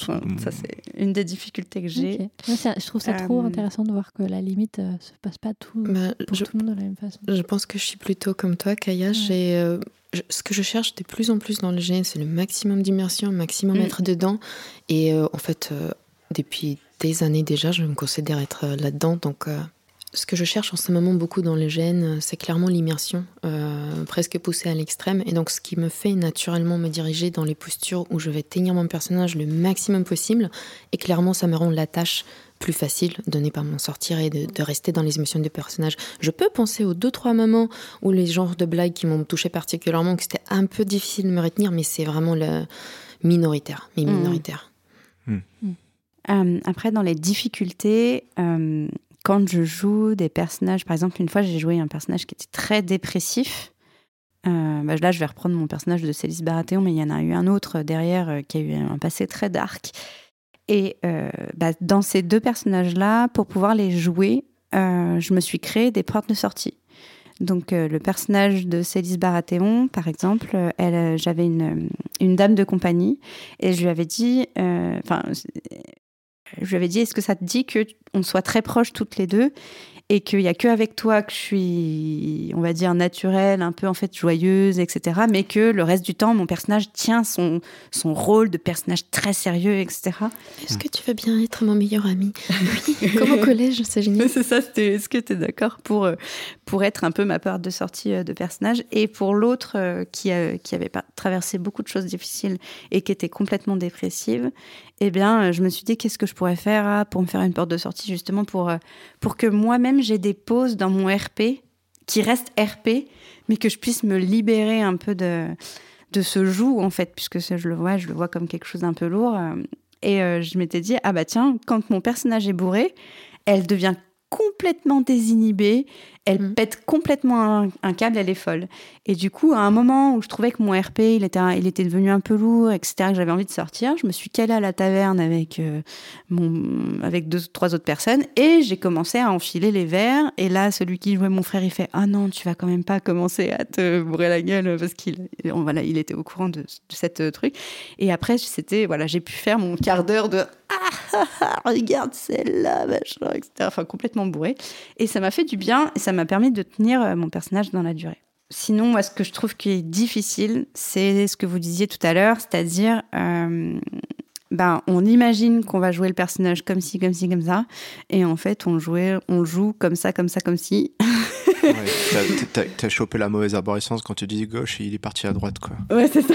Ça, Mm. c'est une des difficultés que j'ai. Je trouve ça trop Euh, intéressant de voir que la limite euh, se passe pas tout Bah, pour je, tout le monde de la même façon. je pense que je suis plutôt comme toi, Kaya. Ouais. J'ai, euh, je- ce que je cherche de plus en plus dans le GN, c'est le maximum d'immersion, le maximum Mm. être dedans. Et euh, en fait, euh, depuis des années déjà, je me considère être euh, là-dedans. Donc, euh, ce que je cherche en ce moment beaucoup dans le GN, euh, c'est clairement l'immersion, euh, presque poussée à l'extrême. Et donc, ce qui me fait naturellement me diriger dans les postures où je vais tenir mon personnage le maximum possible. Et clairement, ça me rend la tâche plus facile de ne pas m'en sortir et de, de rester dans les émotions du personnage. Je peux penser aux deux, trois moments où les genres de blagues qui m'ont touché particulièrement, que c'était un peu difficile de me retenir, mais c'est vraiment le minoritaire, mais Mhm. minoritaire. Euh, après, dans les difficultés, euh, quand je joue des personnages, par exemple, une fois, j'ai joué un personnage qui était très dépressif. Euh, bah, là, je vais reprendre mon personnage de Célis Baratheon, mais il y en a eu un autre derrière euh, qui a eu un passé très dark. Et euh, bah, dans ces deux personnages-là, pour pouvoir les jouer, je me suis créé des portes de sortie. Donc, le personnage de Célis Baratheon, par exemple, j'avais une, une dame de compagnie et je lui avais dit, je lui avais dit, est-ce que ça te dit que on soit très proches toutes les deux et qu'il n'y a que avec toi que je suis, on va dire, naturelle, un peu en fait joyeuse, etc. Mais que le reste du temps, mon personnage tient son, son rôle de personnage très sérieux, etc. Est-ce que tu veux bien être mon meilleur ami? Oui, comme au (laughs) collège, c'est génial. C'est ça, est-ce que tu es d'accord pour, euh, pour être un peu ma part de sortie euh, de personnage? Et pour l'autre euh, qui, a- qui avait traversé beaucoup de choses difficiles et qui était complètement dépressive, eh bien, euh, je me suis dit qu'est-ce que je pourrais faire ah, pour me faire une porte de sortie, justement pour, euh, pour que moi-même j'ai des pauses dans mon RP qui restent RP, mais que je puisse me libérer un peu de, de ce joug, en fait, puisque ça, je le vois, je le vois comme quelque chose d'un peu lourd. euh, Et je m'étais dit, ah bah tiens, quand mon personnage est bourré, elle devient complètement désinhibée, elle Mm. pète complètement un, un câble, elle est folle. Et du coup, à un moment où je trouvais que mon RP, il était, il était devenu un peu lourd, etc., que j'avais envie de sortir, je me suis calée à la taverne avec, euh, mon, avec deux, trois autres personnes et j'ai commencé à enfiler les verres. Et là, celui qui jouait mon frère, il fait Ah non, tu vas quand même pas commencer à te bourrer la gueule parce qu'il on- voilà, il était au courant de, de cette euh, truc. Et après, c'était, voilà, j'ai pu faire mon quart d'heure de (laughs) regarde celle-là, machin, etc. Enfin, complètement bourré. Et ça m'a fait du bien et ça m'a permis de tenir euh, mon personnage dans la durée. Sinon, moi, ce que je trouve qui est difficile, c'est ce que vous disiez tout à l'heure, c'est-à-dire, euh, ben, on imagine qu'on va jouer le personnage comme ci, comme ci, comme ça, et en fait, on, jouait, on joue comme ça, comme ça, comme ci. (laughs) Ouais, t'as- t'as- T'as chopé la mauvaise arborescence quand tu dis gauche et il est parti à droite, quoi. Ouais, c'est ça.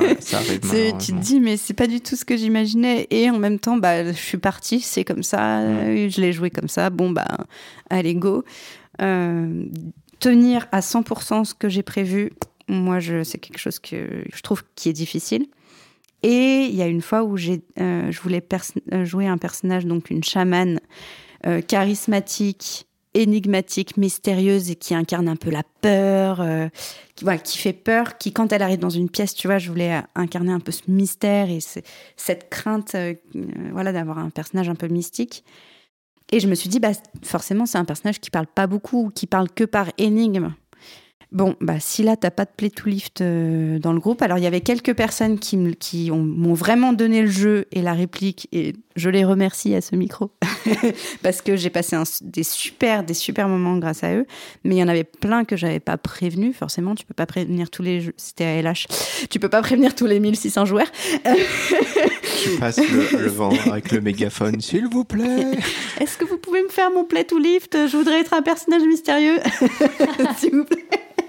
Ouais, ça arrive C'est- tu te dis, mais c'est pas du tout ce que j'imaginais. Et en même temps, bah, je suis partie, c'est comme ça, euh, je l'ai joué comme ça. Bon, bah, allez, go. Euh, tenir à 100% ce que j'ai prévu, moi, je, c'est quelque chose que je trouve qui est difficile. Et il y a une fois où j'ai, euh, je voulais pers- euh, jouer un personnage, donc une chamane euh, charismatique, énigmatique, mystérieuse et qui incarne un peu la peur, euh, qui, fait peur, qui quand elle arrive dans une pièce, tu vois, je voulais euh, incarner un peu ce mystère et ce- cette crainte, euh, voilà, d'avoir un personnage un peu mystique. Et je me suis dit, bah, forcément, c'est un personnage qui parle pas beaucoup, qui parle que par énigme. Bon, bah, si là, t'as pas de play to lift euh, dans le groupe, alors il y avait quelques personnes qui, m'ont vraiment donné le jeu et la réplique, et je les remercie à ce micro, (laughs) parce que j'ai passé un- des super, des super moments grâce à eux, mais il y en avait plein que j'avais pas prévenu, forcément, tu peux pas prévenir tous les jeux, c'était à LH, tu peux pas prévenir tous les 1600 joueurs. Tu passes le, le vent avec le mégaphone, (laughs) s'il vous plaît. Est-ce que vous pouvez me faire mon play to lift Je voudrais être un personnage mystérieux, (laughs) s'il vous plaît.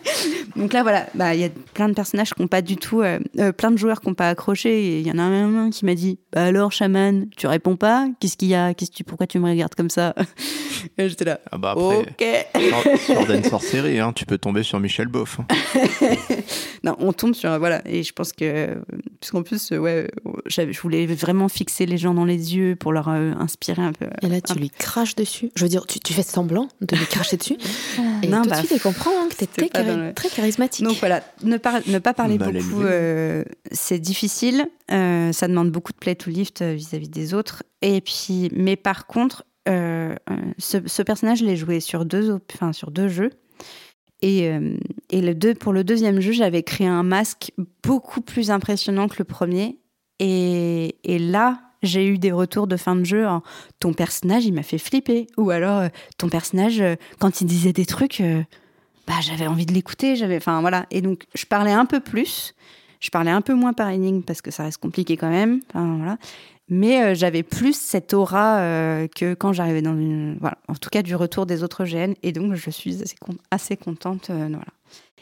(laughs) Donc là, voilà, bah, il y a plein de personnages qui n'ont pas du tout, euh, euh, plein de joueurs qui n'ont pas accroché. Et il y en a un qui m'a dit Bah alors, chaman, tu réponds pas? Qu'est-ce qu'il y a? Qu'est-ce que tu, Pourquoi tu me regardes comme ça? (laughs) Et j'étais là. Ah bah après, Ok. Sword and Sorcery, hein, tu peux tomber sur Michel Boff. (laughs) non, on tombe sur. Voilà. Et je pense que. Puisqu'en plus, euh, ouais, j'avais- je voulais vraiment fixer les gens dans les yeux pour leur euh, inspirer un peu. Et là, tu lui craches dessus. Je veux dire, tu, tu fais semblant de lui cracher dessus. Et Non, tout bah, de suite, elle comprend hein, que très charismatique. Donc voilà, ne pas, ne pas parler Bah, beaucoup, euh, c'est difficile. Euh, ça demande beaucoup de play to lift euh, vis-à-vis des autres. Et puis, mais par contre, euh, ce, ce personnage, je l'ai joué sur deux, op- enfin, sur deux jeux. Et, euh, et le deux, pour le deuxième jeu, j'avais créé un masque beaucoup plus impressionnant que le premier. Et, et là, j'ai eu des retours de fin de jeu. en, ton personnage, il m'a fait flipper. Ou alors, euh, ton personnage, euh, quand il disait des trucs, euh, bah, j'avais envie de l'écouter. J'avais, enfin voilà. Et donc, je parlais un peu plus. Je parlais un peu moins par énigme parce que ça reste compliqué quand même. Enfin, voilà. Mais euh, j'avais plus cette aura euh, que quand j'arrivais dans une. Voilà. En tout cas, du retour des autres GN. Et donc, je suis assez, con- assez contente. euh, voilà.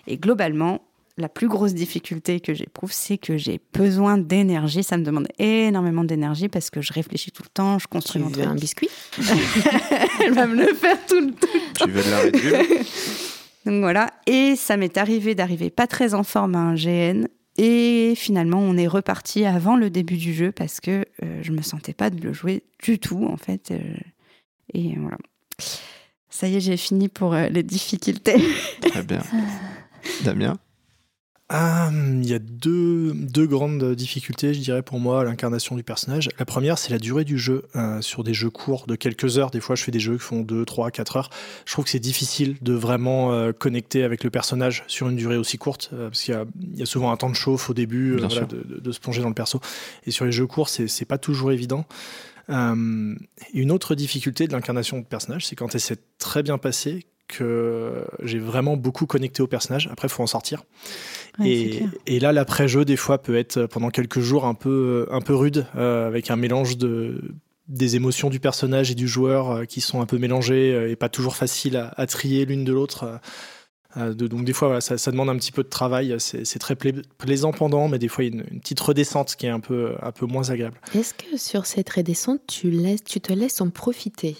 Et globalement, la plus grosse difficulté que j'éprouve, c'est que j'ai besoin d'énergie. Ça me demande énormément d'énergie parce que je réfléchis tout le temps, je tu construis mon veux un truc. biscuit? (laughs) Elle va me le faire tout le temps. tu veux de la réduire (laughs) Donc voilà. Et ça m'est arrivé d'arriver pas très en forme à un GN. Et finalement, on est reparti avant le début du jeu parce que euh, je me sentais pas de le jouer du tout, en fait. euh, et voilà. Ça y est, j'ai fini pour euh, les difficultés. Très bien. (laughs) Damien? Ah, Il y a deux, deux grandes difficultés, je dirais, pour moi, à l'incarnation du personnage. La première, c'est la durée du jeu. Euh, sur des jeux courts de quelques heures, des fois, je fais des jeux qui font 2, 3, 4 heures. Je trouve que c'est difficile de vraiment euh, connecter avec le personnage sur une durée aussi courte, euh, parce qu'il y a, il y a souvent un temps de chauffe au début, voilà, de, de- de se plonger dans le perso. Et sur les jeux courts, c'est pas toujours évident. Une autre difficulté de l'incarnation de personnage, c'est quand elle s'est très bien passée, que j'ai vraiment beaucoup connecté au personnage. Après, il faut en sortir. Ouais, et, là, l'après-jeu, des fois, peut être euh, pendant quelques jours un peu, un peu rude, euh, avec un mélange de des émotions du personnage et du joueur euh, qui sont un peu mélangées euh, et pas toujours faciles à, à trier l'une de l'autre. euh, euh, de- donc des fois, voilà, ça, ça demande un petit peu de travail. C'est c'est très pla- plaisant pendant, mais des fois, il y a une, une petite redescente qui est un peu, un peu moins agréable. Est-ce que sur cette redescente, tu, laisses, tu te laisses en profiter?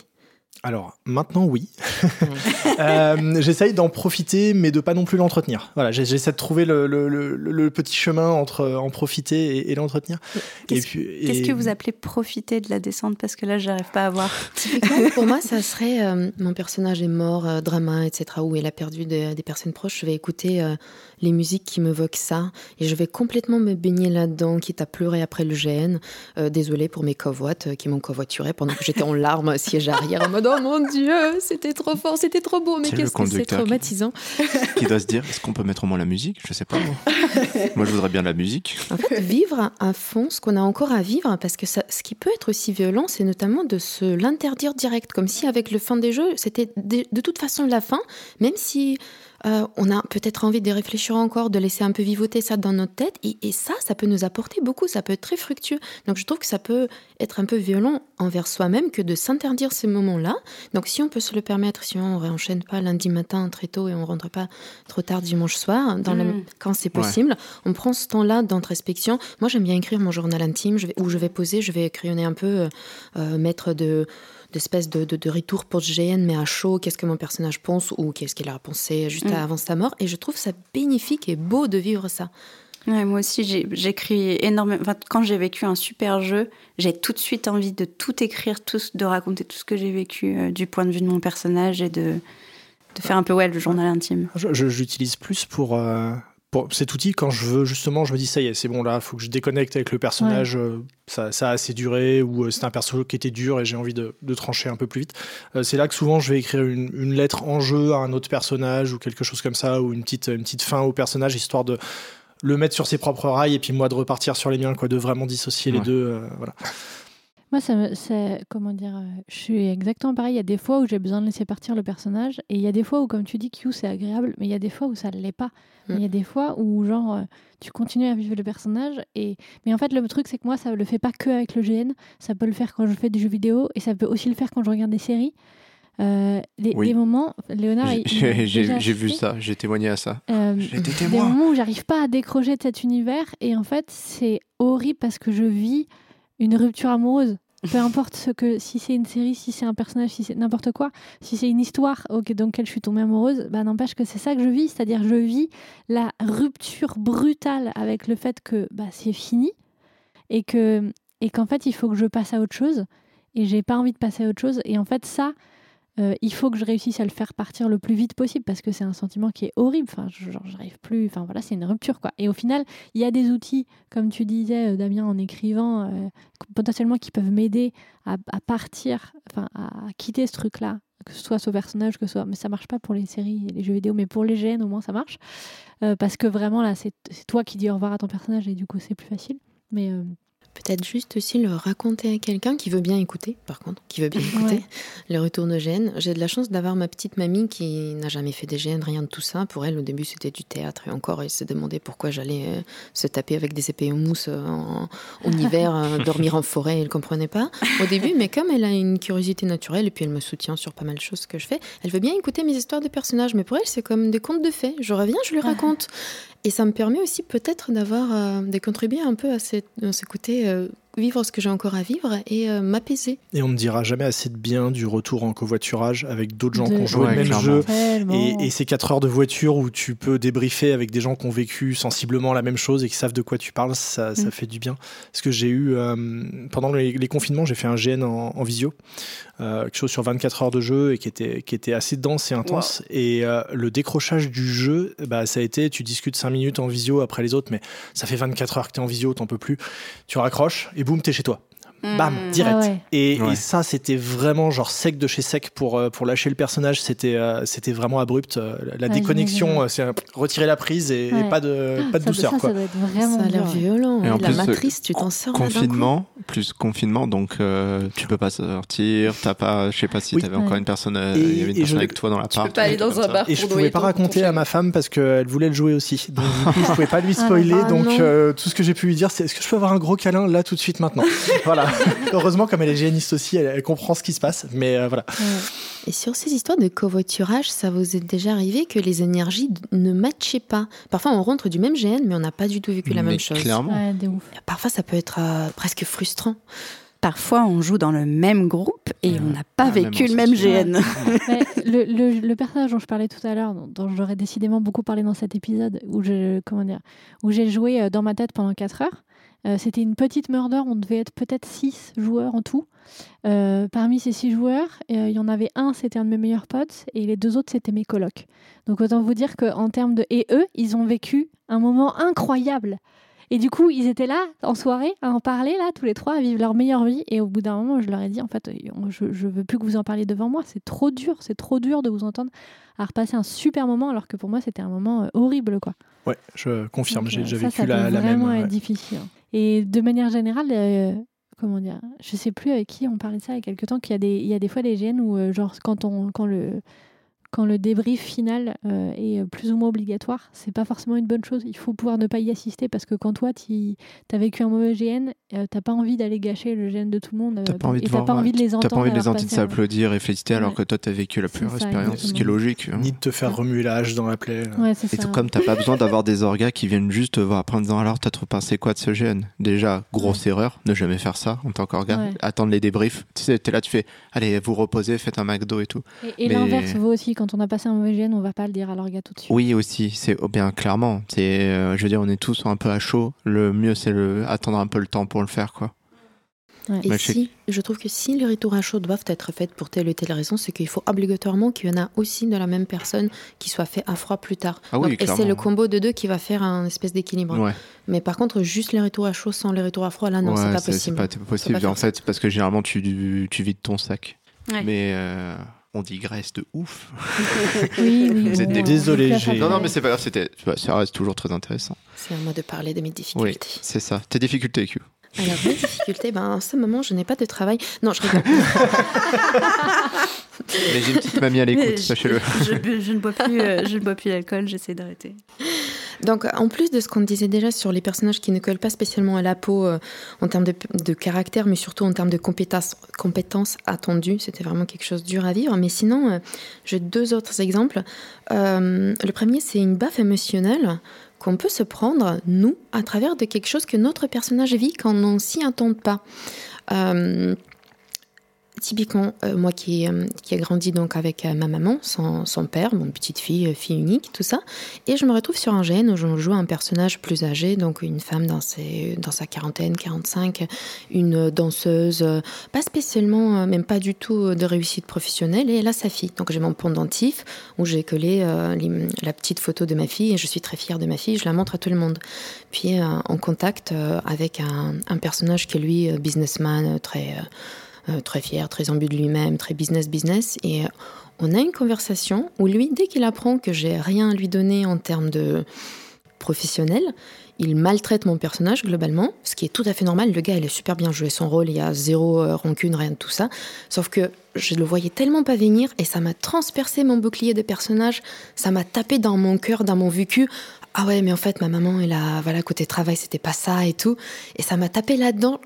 Alors, maintenant, oui. (laughs) Euh, J'essaye d'en profiter, mais de pas non plus l'entretenir. Voilà, j'ai- j'essaie de trouver le, le- le- le petit chemin entre en profiter et, et l'entretenir. Et Qu'est-ce que vous appelez profiter de la descente? Parce que là, j'arrive pas à voir. (laughs) Typiquement, pour moi, ça serait euh, mon personnage est mort, euh, drama, etc., où il a perdu des- des personnes proches. Je vais écouter euh, les musiques qui m'évoquent ça et je vais complètement me baigner là-dedans, quitte à pleurer après le GN. Euh, désolée pour mes covoites euh, qui m'ont covoituré pendant que j'étais en larmes, (laughs) siège arrière, en mode oh mon dieu, c'était trop fort, c'était trop beau, mais qu'est-ce que c'est qui- traumatisant. qui doit se dire est-ce qu'on peut mettre au moins la musique? Je sais pas. Moi, (laughs) Moi, je voudrais bien de la musique. En fait, vivre à fond ce qu'on a encore à vivre, parce que ça, ce qui peut être aussi violent, c'est notamment de se l'interdire direct, comme si avec le fin des jeux, c'était de, de toute façon la fin, même si euh, on a peut-être envie de réfléchir encore, de laisser un peu vivoter ça dans notre tête, et, et ça, ça peut nous apporter beaucoup, ça peut être très fructueux. Donc je trouve que ça peut être un peu violent envers soi-même que de s'interdire ces moments-là. Donc si on peut se le permettre, si on ne réenchaîne pas lundi matin très tôt et on rentre pas trop tard dimanche soir, dans le- Mm. quand c'est Ouais. possible, on prend ce temps-là d'introspection. Moi, j'aime bien écrire mon journal intime, je vais, où je vais poser, je vais crayonner un peu, euh, euh, mettre de d'espèces de, de, de retour post-GN, mais à chaud, qu'est-ce que mon personnage pense ou qu'est-ce qu'il a pensé juste Mm. avant sa mort. Et je trouve ça bénéfique et beau de vivre ça. Ouais, moi aussi, j'écris énormément. Enfin, quand j'ai vécu un super jeu, j'ai tout de suite envie de tout écrire, tout, de raconter tout ce que j'ai vécu euh, du point de vue de mon personnage et de, de faire un peu ouais, le journal intime. J'utilise plus pour, euh, pour cet outil quand je veux justement, je me dis ça y est, c'est bon là, faut que je déconnecte avec le personnage, euh, ça, ça a assez duré, ou euh, c'est un perso qui était dur et j'ai envie de, de trancher un peu plus vite. Euh, c'est là que souvent je vais écrire une, une lettre en jeu à un autre personnage ou quelque chose comme ça, ou une petite, une petite fin au personnage, histoire de le mettre sur ses propres rails et puis moi de repartir sur les miens, quoi, de vraiment dissocier les deux. euh, voilà. Moi, ça me- c'est comment dire, euh, je suis exactement pareil. Il y a des fois où j'ai besoin de laisser partir le personnage, et il y a des fois où, comme tu dis, Q, c'est agréable, mais il y a des fois où ça ne l'est pas. Mm. Il y a des fois où, genre, euh, tu continues à vivre le personnage, et mais en fait, le truc, c'est que moi, ça le fait pas que avec le GN. Ça peut le faire quand je fais des jeux vidéo, et ça peut aussi le faire quand je regarde des séries. euh, les, Oui. les moments, Léonard, J'ai vu ça, j'ai témoigné à ça. euh, J'ai été des témoin. moments où j'arrive pas à décrocher de cet univers et en fait c'est horrible parce que je vis une rupture amoureuse. Peu importe ce que, si c'est une série, si c'est un personnage, si c'est n'importe quoi, si c'est une histoire ok, dans laquelle je suis tombée amoureuse, bah, n'empêche que c'est ça que je vis, c'est-à-dire je vis la rupture brutale avec le fait que bah, c'est fini et que et qu'en fait il faut que je passe à autre chose et j'ai pas envie de passer à autre chose et en fait ça euh, il faut que je réussisse à le faire partir le plus vite possible parce que c'est un sentiment qui est horrible. Enfin, genre, j'arrive plus. Enfin, voilà, c'est une rupture, quoi. Et au final, il y a des outils, comme tu disais, euh, Damien, en écrivant, euh, potentiellement qui peuvent m'aider à, partir, enfin, à quitter ce truc-là, que ce soit ce personnage, que ce soit. Mais ça marche pas pour les séries et les jeux vidéo, mais pour les GN, au moins, ça marche. Parce que vraiment, là, c'est toi qui dis au revoir à ton personnage et du coup, c'est plus facile. Mais Peut-être juste aussi le raconter à quelqu'un qui veut bien écouter, par contre, qui veut bien écouter Ouais. les retours de GN. J'ai de la chance d'avoir ma petite mamie qui n'a jamais fait des GN, rien de tout ça. Pour elle, au début, c'était du théâtre et encore, elle se demandait pourquoi j'allais euh, se taper avec des épées en mousse euh, en, en (laughs) hiver, euh, dormir en forêt, elle comprenait pas au début. Mais comme elle a une curiosité naturelle et puis elle me soutient sur pas mal de choses que je fais, elle veut bien écouter mes histoires de personnages. Mais pour elle, c'est comme des contes de fées. Je reviens, je lui (laughs) raconte. Et ça me permet aussi peut-être d'avoir, euh, de contribuer un peu à, cette, à ce côté euh, vivre ce que j'ai encore à vivre et euh, m'apaiser. Et on ne dira jamais assez de bien du retour en covoiturage avec d'autres gens De- qui ont joué Ouais, le même clairement. jeu. Et, et ces 4 heures de voiture où tu peux débriefer avec des gens qui ont vécu sensiblement la même chose et qui savent de quoi tu parles, ça, ça Mm. fait du bien. Parce que j'ai eu, euh, pendant les, les confinements, j'ai fait un GN en, en visio, euh, quelque chose sur 24 heures de jeu et qui était, qui était assez dense et intense. Et euh, le décrochage du jeu, bah, ça a été, tu discutes 5 minutes en visio après les autres, mais ça fait 24 heures que tu es en visio, t'en peux plus. Tu raccroches et boum, t'es chez toi. Bam, Mm. direct. Ah ouais. Et, Ouais. et ça, c'était vraiment genre sec de chez sec pour, euh, pour lâcher le personnage. C'était euh, c'était vraiment abrupt. Euh, La déconnexion, euh, c'est retirer la prise et, pas de, pas de ça, douceur. ça, quoi. ça doit être vraiment ça a l'air violent. Et en la plus, matrice, tu t'en sors. Confinement, plus confinement, donc euh, tu peux pas sortir, t'as pas, je sais pas si Oui. t'avais Ouais. encore une personne, euh, Et- il y avait une et personne je- avec toi dans l'appart. peux pas aller un truc dans un bar. Et je pouvais pas raconter à ma femme parce qu'elle voulait le jouer aussi. Donc du coup, je pouvais pas lui (laughs) Ah, spoiler. ah, donc tout ce que j'ai pu lui dire, c'est est-ce que je peux avoir un gros câlin là tout de suite maintenant? (laughs) Voilà. (laughs) Heureusement, comme elle est géaniste aussi, elle, elle comprend ce qui se passe. Mais euh, voilà. Et sur ces histoires de covoiturage, ça vous est déjà arrivé que les énergies ne matchaient pas? Parfois, on rentre du même GN, mais on n'a pas du tout vécu la Mais même chose. Clairement. Ouais, de ouf. Parfois, ça peut être euh, presque frustrant. Parfois, on joue dans le même groupe et on n'a pas Ah, même vécu le même. GN. (laughs) Mais le, le- le personnage dont je parlais tout à l'heure, dont, dont j'aurais décidément beaucoup parlé dans cet épisode, où je comment dire, où j'ai joué euh, dans ma tête pendant 4 heures, euh, c'était une petite murder. On devait être peut-être 6 joueurs en tout. Euh, parmi ces 6 joueurs, euh, il y en avait un, c'était un de mes meilleurs potes, et les deux autres, c'était mes colocs. Donc autant vous dire qu'en termes de et eux, ils ont vécu un moment incroyable. Et du coup, ils étaient là en soirée à en parler, là, tous les trois, à vivre leur meilleure vie. Et au bout d'un moment, je leur ai dit, en fait, je, je veux plus que vous en parliez devant moi. C'est trop dur, c'est trop dur de vous entendre à repasser un super moment, alors que pour moi, c'était un moment horrible, quoi. Ouais, je confirme. J'ai déjà ça, vécu ça la, peut la même. vraiment être ouais. difficile. Et de manière générale, euh, comment dire, je sais plus avec qui on parlait de ça il y a quelques temps, qu'il y a des, il y a des fois des GN où, euh, genre, quand on, quand le quand le débrief final euh, est plus ou moins obligatoire, c'est pas forcément une bonne chose. Il faut pouvoir ne pas y assister parce que quand toi, tu as vécu un mauvais GN, euh, t'as pas envie d'aller gâcher le GN de tout le monde. euh, T'as pas envie et de t'as voir, pas envie de les T'as entendre. pas envie de les entendre s'applaudir et féliciter alors que toi t'as vécu la ça, expérience, ce qui est logique. hein. Ni de te faire remuer la hache dans la plaie. Ouais, c'est Et ça. tout comme t'as pas besoin d'avoir des orgas qui viennent juste te voir après en disant alors t'as trop pensé quoi de ce GN Déjà, grosse erreur, ne jamais faire ça en tant qu'orga. Ouais. Attendre les débriefs. Tu sais, t'es là, tu fais allez, vous reposez, faites un McDo et tout. Et, et Mais- l'inverse vaut aussi. Quand on a passé un mauvais GN, on va pas le dire à leur gars tout de suite. Oui, aussi, c'est oh, bien clairement. C'est, euh, je veux dire, on est tous un peu à chaud. Le mieux, c'est le attendre un peu le temps pour le faire, quoi. Et si, je trouve que si les retours à chaud doivent être faits pour telle ou telle raison, c'est qu'il faut obligatoirement qu'il y en a aussi de la même personne qui soit fait à froid plus tard. Ah oui, Donc, et c'est le combo de deux qui va faire un espèce d'équilibre. Ouais, Mais par contre, juste les retours à chaud sans les retours à froid, là, non, ouais, c'est pas c'est possible. pas t- possible. faire en fait, parce que généralement, tu, tu vides ton sac. Ouais. Mais euh, on digresse de ouf. Oui, oui. (laughs) Vous êtes Désolé. Non, non, mais c'est pas grave, c'était, ça reste toujours très intéressant. C'est à moi de parler de mes Oui, difficultés. c'est ça. Tes difficultés, Q. Alors, mes (laughs) difficultés, ben, en ce moment, je n'ai pas de travail. Non, je rigole. (laughs) Mais j'ai une petite mamie à l'écoute, je- sachez-le. Je, ne bois plus, euh, je ne bois plus d'alcool, j'essaie d'arrêter. Donc, en plus de ce qu'on disait déjà sur les personnages qui ne collent pas spécialement à la peau euh, en termes de, de, caractère, mais surtout en termes de compétences, compétences attendues, c'était vraiment quelque chose de dur à vivre. Mais sinon, euh, j'ai deux autres exemples. Euh, le premier, c'est une baffe émotionnelle qu'on peut se prendre, nous, à travers de quelque chose que notre personnage vit quand on s'y attend pas. Euh, typiquement, euh, moi qui, euh, ai grandi donc avec euh, ma maman, son, père, mon petite fille, fille unique, tout ça, et je me retrouve sur un GN où je joue un personnage plus âgé, donc une femme dans, sa quarantaine, 45, une danseuse, pas spécialement, même pas du tout de réussite professionnelle, et elle a sa fille. Donc j'ai mon pendentif où j'ai collé la petite photo de ma fille, et je suis très fière de ma fille, je la montre à tout le monde. Puis en contact avec un, personnage qui est lui, businessman, très euh, très fier, très imbu de lui-même, très business business. Et euh, on a une conversation où lui, dès qu'il apprend que j'ai rien à lui donner en termes de professionnel, il maltraite mon personnage globalement, ce qui est tout à fait normal. Le gars, il a super bien joué son rôle, il y a zéro euh, rancune, rien de tout ça. Sauf que je le voyais tellement pas venir et ça m'a transpercé mon bouclier de personnage, ça m'a tapé dans mon cœur, dans mon vécu. Ah ouais, mais en fait, ma maman, elle a, voilà, côté travail, c'était pas ça et tout. Et ça m'a tapé là-dedans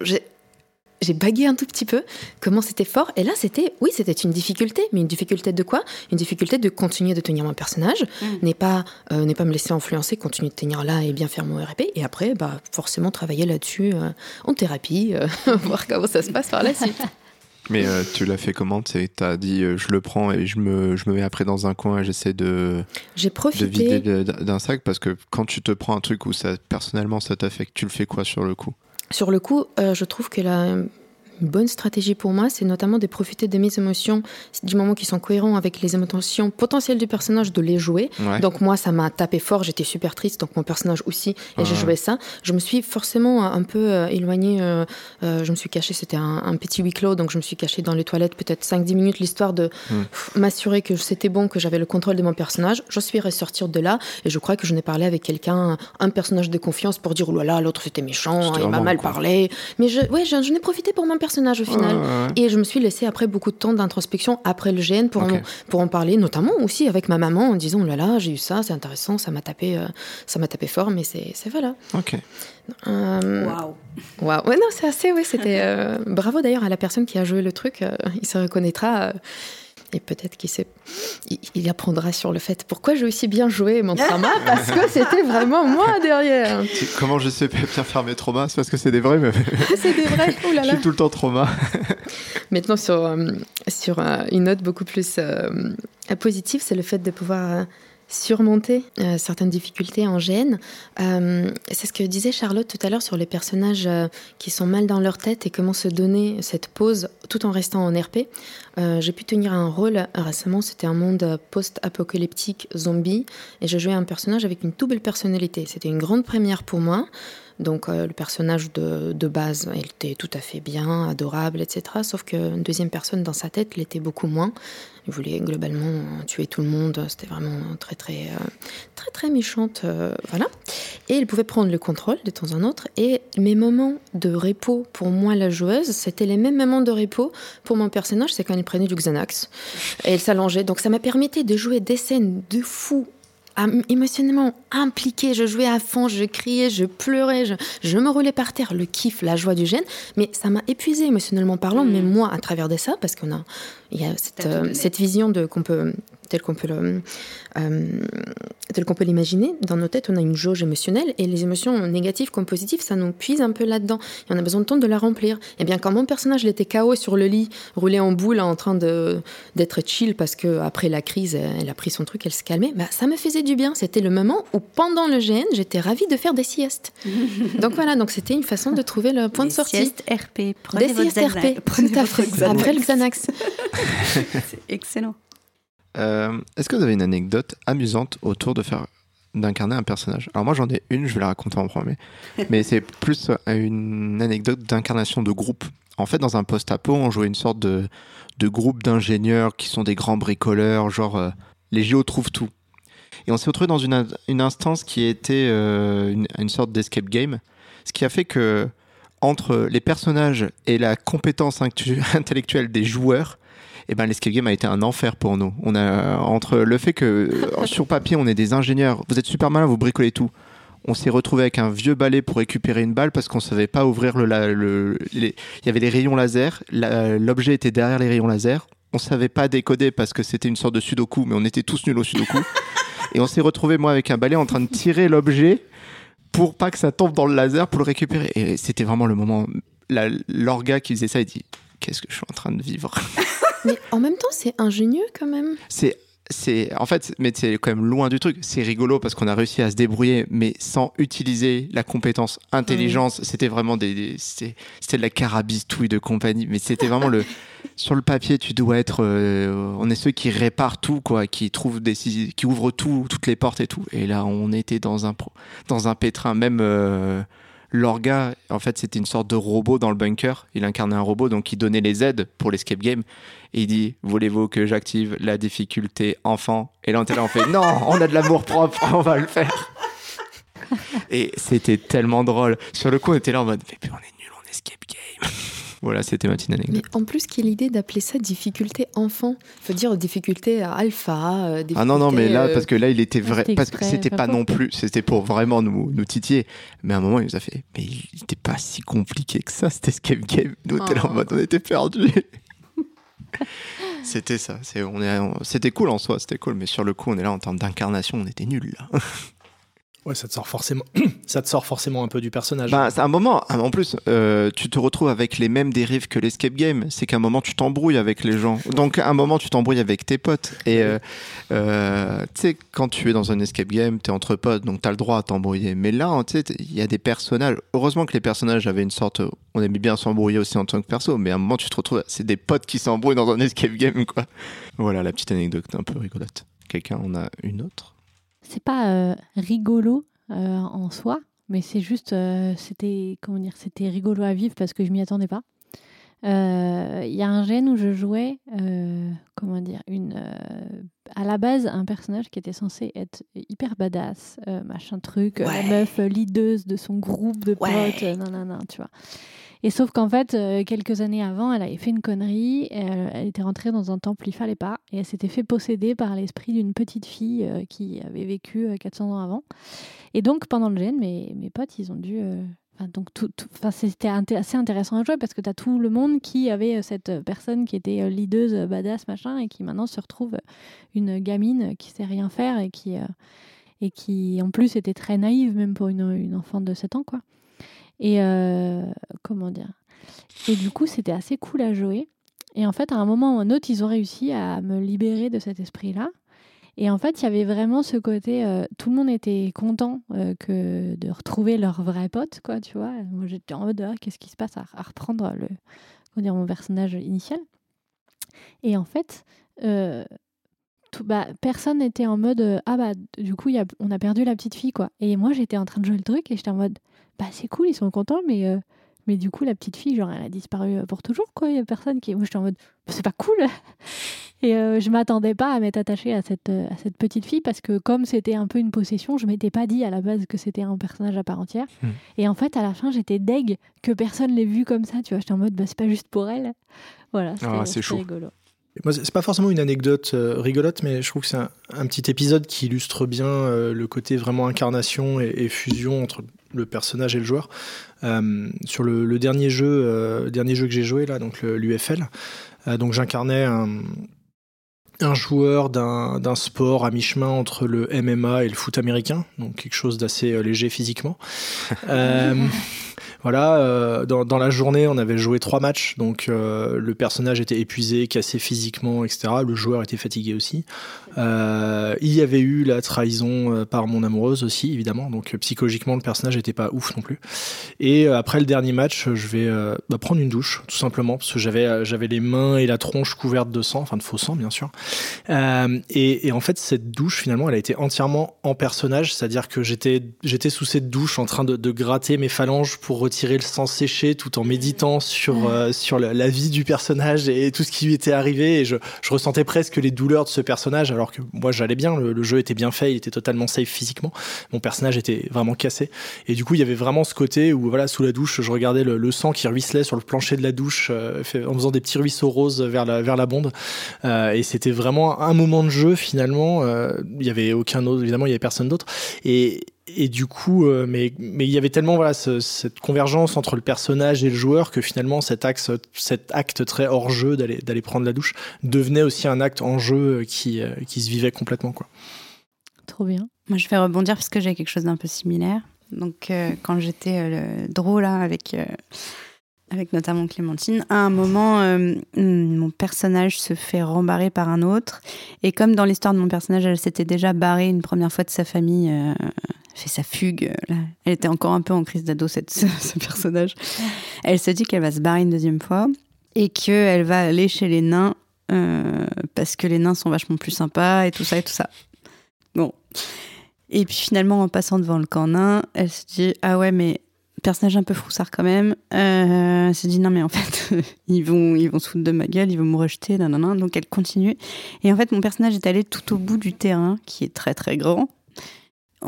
j'ai bagué un tout petit peu comment c'était fort. Et là, c'était, oui, c'était une difficulté, mais une difficulté de quoi? Une difficulté de continuer de tenir mon personnage, mm. n'est pas, euh, n'est pas me laisser influencer, continuer de tenir là et bien faire mon RP. Et après, bah, forcément travailler là-dessus euh, en thérapie, euh, (laughs) voir comment ça se passe par la (laughs) suite. Mais tu l'as fait comment? Tu as dit je le prends et je me, je me mets après dans un coin et j'essaie de, J'ai profité... de vider d'un sac parce que quand tu te prends un truc où ça, personnellement ça t'affecte, tu le fais quoi sur le coup? Sur le coup, euh, je trouve que la une bonne stratégie pour moi, c'est notamment de profiter de mes émotions du moment qui sont cohérents avec les émotions potentielles du personnage, de les jouer. Ouais. Donc moi, ça m'a tapé fort, j'étais super triste, donc mon personnage aussi, et j'ai joué ça. Je me suis forcément un peu euh, éloignée, euh, euh, je me suis cachée, c'était un, un, petit huis clos, donc je me suis cachée dans les toilettes peut-être 5-10 minutes, l'histoire de mm. m'assurer que c'était bon, que j'avais le contrôle de mon personnage. Je suis ressortie de là, et je crois que je n'ai parlé avec quelqu'un, un personnage de confiance, pour dire, oh là là, l'autre c'était méchant, il m'a mal parlé. Mais je, ouais, je, je n'ai profité pour mon personnage au final. Ouais, ouais. Et je me suis laissé après beaucoup de temps d'introspection après le GN pour, en, pour en parler, notamment aussi avec ma maman en disant oh là là, j'ai eu ça, c'est intéressant, ça m'a tapé, euh, ça m'a tapé fort, mais c'est c'est voilà. Ok. Euh, Waouh. Waouh. Ouais, non, c'est assez, ouais, c'était. euh, bravo d'ailleurs à la personne qui a joué le truc, euh, il se reconnaîtra. Et peut-être qu'il sait, il, il apprendra sur le fait pourquoi j'ai aussi bien joué mon trauma, (laughs) parce que c'était vraiment moi derrière. Comment je sais bien faire mes traumas? C'est parce que c'est des vrais, mais (laughs) c'est des vrais, oh là (laughs) je suis tout le temps trauma. Maintenant, sur, euh, sur euh, une note beaucoup plus euh, positive, c'est le fait de pouvoir euh, surmonter euh, certaines difficultés en GN. Euh, c'est ce que disait Charlotte tout à l'heure sur les personnages euh, qui sont mal dans leur tête et comment se donner cette pause tout en restant en RP. Euh, J'ai pu tenir un rôle récemment, c'était un monde post-apocalyptique zombie et je jouais un personnage avec une double personnalité. C'était une grande première pour moi. Donc euh, le personnage de, base, il était tout à fait bien, adorable, etc. Sauf qu'une deuxième personne dans sa tête l'était beaucoup moins. Il voulait globalement euh, tuer tout le monde. C'était vraiment très très euh, très très méchante, voilà. Et il pouvait prendre le contrôle de temps en autre. Et mes moments de repos pour moi la joueuse, c'était les mêmes moments de repos pour mon personnage. C'est quand il prenait du Xanax et il s'allongeait. Donc ça m'a permis de jouer des scènes de fou émotionnellement impliquée. Je jouais à fond, je criais, je pleurais, je, je me roulais par terre, le kiff, la joie du gène. Mais ça m'a épuisé émotionnellement parlant, Mm. mais moi, à travers de ça, parce qu'on a, il y a cette, euh, cette vision de qu'on peut, telle qu'on peut le, euh, tel qu'on peut l'imaginer. Dans nos têtes, on a une jauge émotionnelle et les émotions négatives comme positives, ça nous puise un peu là-dedans. Et on a besoin de temps de la remplir. Et bien, quand mon personnage il était KO sur le lit, roulé en boule, en train de d'être chill parce que après la crise, elle a pris son truc, elle se calmait. Bah, ça me faisait du bien. C'était le moment où pendant le GN, j'étais ravie de faire des siestes. (laughs) donc voilà, donc c'était une façon de trouver le point Des de sortie. siestes RP. Prenez Des votre siestes RP. Prenez. Après le Xanax. (laughs) C'est excellent. Euh, Est-ce que vous avez une anecdote amusante autour de faire d'incarner un personnage? Alors moi j'en ai une, je vais la raconter en premier, (laughs) mais c'est plus euh, une anecdote d'incarnation de groupe. En fait, dans un post-apo, on jouait une sorte de, de groupe d'ingénieurs qui sont des grands bricoleurs, genre euh, les géos trouvent tout. Et on s'est retrouvé dans une, une instance qui était euh, une, une sorte d'escape game, ce qui a fait que entre les personnages et la compétence (laughs) intellectuelle des joueurs, eh ben, l'escape game a été un enfer pour nous. On a entre le fait que (laughs) sur papier on est des ingénieurs, vous êtes super malins, vous bricolez tout. On s'est retrouvé avec un vieux balai pour récupérer une balle parce qu'on savait pas ouvrir le. la- le- les- Il y avait les rayons laser. la- L'objet était derrière les rayons laser. On savait pas décoder parce que c'était une sorte de sudoku, mais on était tous nuls au sudoku. (laughs) Et on s'est retrouvé moi avec un balai en train de tirer l'objet pour pas que ça tombe dans le laser pour le récupérer. Et c'était vraiment le moment. L'orga qui faisait ça, il dit Qu'est-ce que je suis en train de vivre? (laughs) Mais en même temps, c'est ingénieux quand même. C'est. C'est en fait, mais c'est quand même loin du truc. C'est rigolo parce qu'on a réussi à se débrouiller, mais sans utiliser la compétence intelligence. C'était vraiment des, des- c'était, c'était de la carabistouille de compagnie. Mais c'était vraiment le (laughs) sur le papier, tu dois être. euh, on est ceux qui réparent tout, quoi, qui trouvent des, qui ouvrent tout, toutes les portes et tout. Et là, on était dans un pro- dans un pétrin. Même euh, l'orga, en fait, c'était une sorte de robot dans le bunker. Il incarnait un robot, donc il donnait les aides pour l'escape game. Et il dit Voulez-vous que j'active la difficulté enfant? Et là, on était là, fait Non, on a de l'amour propre, on va le faire. Et c'était tellement drôle. Sur le coup, on était là en mode Mais on est nul en escape game. Voilà, c'était ma petite Mais en plus, quelle idée d'appeler ça difficulté enfant? Faut dire difficulté alpha. euh, Ah non, non, mais là, euh, parce que là, il était Ah, vrai. Parce que c'était pas non plus. C'était pour vraiment nous, nous titiller. Mais à un moment, il nous a fait Mais il était pas si compliqué que ça, cet escape game. Nous, on était là en Oh. mode On était perdus. C'était ça. C'était cool en soi, c'était cool. Mais sur le coup, on est là en termes d'incarnation, on était nuls là. Ouais, ça te sort forcément, (clears throat) ça te sort forcément un peu du personnage. Bah, c'est un moment, en plus, euh, tu te retrouves avec les mêmes dérives que l'escape game. C'est qu'à un moment, tu t'embrouilles avec les gens. Donc, à un moment, tu t'embrouilles avec tes potes. Et euh, euh, tu sais, quand tu es dans un escape game, tu es entre potes, donc tu as le droit à t'embrouiller. Mais là, tu sais, il y a des personnages. Heureusement que les personnages avaient une sorte. On aimait bien s'embrouiller aussi en tant que perso, mais à un moment, tu te retrouves. C'est des potes qui s'embrouillent dans un escape game, quoi. Voilà la petite anecdote un peu rigolote. Quelqu'un en a une autre? C'est pas euh, rigolo euh, en soi, mais c'est juste, euh, c'était comment dire, c'était rigolo à vivre parce que je m'y attendais pas. Il y a un gène où je jouais, comment dire, une, à la base un personnage qui était censé être hyper badass, machin truc, Ouais. la meuf leaduse de son groupe de Ouais. potes, nan, nan, nan, tu vois. Et sauf qu'en fait, euh, quelques années avant, elle avait fait une connerie. Elle, elle était rentrée dans un temple, il fallait pas. Et elle s'était fait posséder par l'esprit d'une petite fille euh, qui avait vécu euh, 400 ans avant. Et donc, pendant le gène, mes, mes potes, ils ont dû. euh, enfin, donc, tout, enfin, c'était assez intéressant à jouer parce que tu as tout le monde qui avait euh, cette euh, personne qui était euh, leaduse, euh, badass, machin, et qui maintenant se retrouve euh, une gamine qui sait rien faire et qui, euh, et qui en plus était très naïve, même pour une, une enfant de 7 ans, quoi. Et euh, comment dire? Et du coup, c'était assez cool à jouer. Et en fait, à un moment ou un autre, ils ont réussi à me libérer de cet esprit-là. Et en fait, il y avait vraiment ce côté, euh, tout le monde était content euh, que de retrouver leur vrai pote, quoi, tu vois. Moi, j'étais en mode, ah, qu'est-ce qui se passe à, reprendre le, dire, mon personnage initial? Et en fait, tout- bah, personne n'était en mode, euh, ah bah, du coup, il y a- on a perdu la petite fille, quoi. Et moi, j'étais en train de jouer le truc et j'étais en mode, bah, c'est cool, ils sont contents, mais, euh, mais du coup, la petite fille, genre, elle a disparu euh, pour toujours, quoi. Il y a personne qui. Moi, j'étais en mode, c'est pas cool. (laughs) Et euh, je m'attendais pas à m'être attachée à cette, à cette petite fille parce que comme c'était un peu une possession, je m'étais pas dit à la base que c'était un personnage à part entière. Hmm. Et en fait, à la fin, j'étais deg que personne l'ait vue comme ça. Tu vois, j'étais en mode, bah, c'est pas juste pour elle. Voilà, c'était Ah, chaud. rigolo. Moi, c'est pas forcément une anecdote euh, rigolote, mais je trouve que c'est un, un petit épisode qui illustre bien euh, le côté vraiment incarnation et, et fusion entre le personnage et le joueur. Euh, sur le, le dernier jeu, dernier jeu que j'ai joué là, donc l'UFL, donc j'incarnais un, un joueur d'un sport à mi-chemin entre le MMA et le foot américain, donc quelque chose d'assez léger physiquement. (laughs) Voilà, euh, dans, dans la journée, on avait joué trois matchs, donc euh, le personnage était épuisé, cassé physiquement, etc. Le joueur était fatigué aussi. Euh, il y avait eu la trahison euh, par mon amoureuse aussi, évidemment, donc euh, psychologiquement, le personnage n'était pas ouf non plus. Et après le dernier match, je vais euh, bah, prendre une douche, tout simplement, parce que j'avais j'avais les mains et la tronche couvertes de sang, enfin de faux sang, bien sûr. Euh, et, et en fait, cette douche, finalement, elle a été entièrement en personnage, c'est-à-dire que j'étais j'étais sous cette douche en train de, de gratter mes phalanges pour retirer le sang séché, tout en méditant sur sur la, la vie du personnage et tout ce qui lui était arrivé. Et je, je ressentais presque les douleurs de ce personnage, alors que moi j'allais bien, le, jeu était bien fait, il était totalement safe physiquement. Mon personnage était vraiment cassé. Et du coup, il y avait vraiment ce côté où, voilà, sous la douche, je regardais le, sang qui ruisselait sur le plancher de la douche, euh, en faisant des petits ruisseaux roses vers la, vers la. Euh, et c'était vraiment un moment de jeu, finalement. Euh, Il y avait aucun autre, évidemment, il y avait personne d'autre. Et, et du coup, euh, mais mais il y avait tellement voilà ce- cette convergence entre le personnage et le joueur que finalement cet axe, cet acte très hors jeu d'aller d'aller prendre la douche devenait aussi un acte en jeu qui euh, qui se vivait complètement quoi. Trop bien. Moi, je vais rebondir parce que j'ai quelque chose d'un peu similaire. Donc, euh, quand j'étais euh, le drôle là, avec, euh, avec notamment Clémentine, à un moment, euh, hmm, mon personnage se fait rembarrer par un autre. Et comme dans l'histoire de mon personnage, elle s'était déjà barrée une première fois de sa famille, euh, fait sa fugue. euh. Elle était encore un peu en crise d'ado, cette, (laughs) ce, personnage. Elle se dit qu'elle va se barrer une deuxième fois et qu'elle va aller chez les nains euh, parce que les nains sont vachement plus sympas et tout ça et tout ça. Bon. Et puis finalement, en passant devant le camp nain, elle se dit Ah ouais, mais personnage un peu froussard quand même. Euh, elle se dit Non, mais en fait, (laughs) ils vont, ils vont se foutre de ma gueule, ils vont me rejeter, nan, nan, nan. Donc elle continue. Et en fait, mon personnage est allé tout au bout du terrain, qui est très très grand.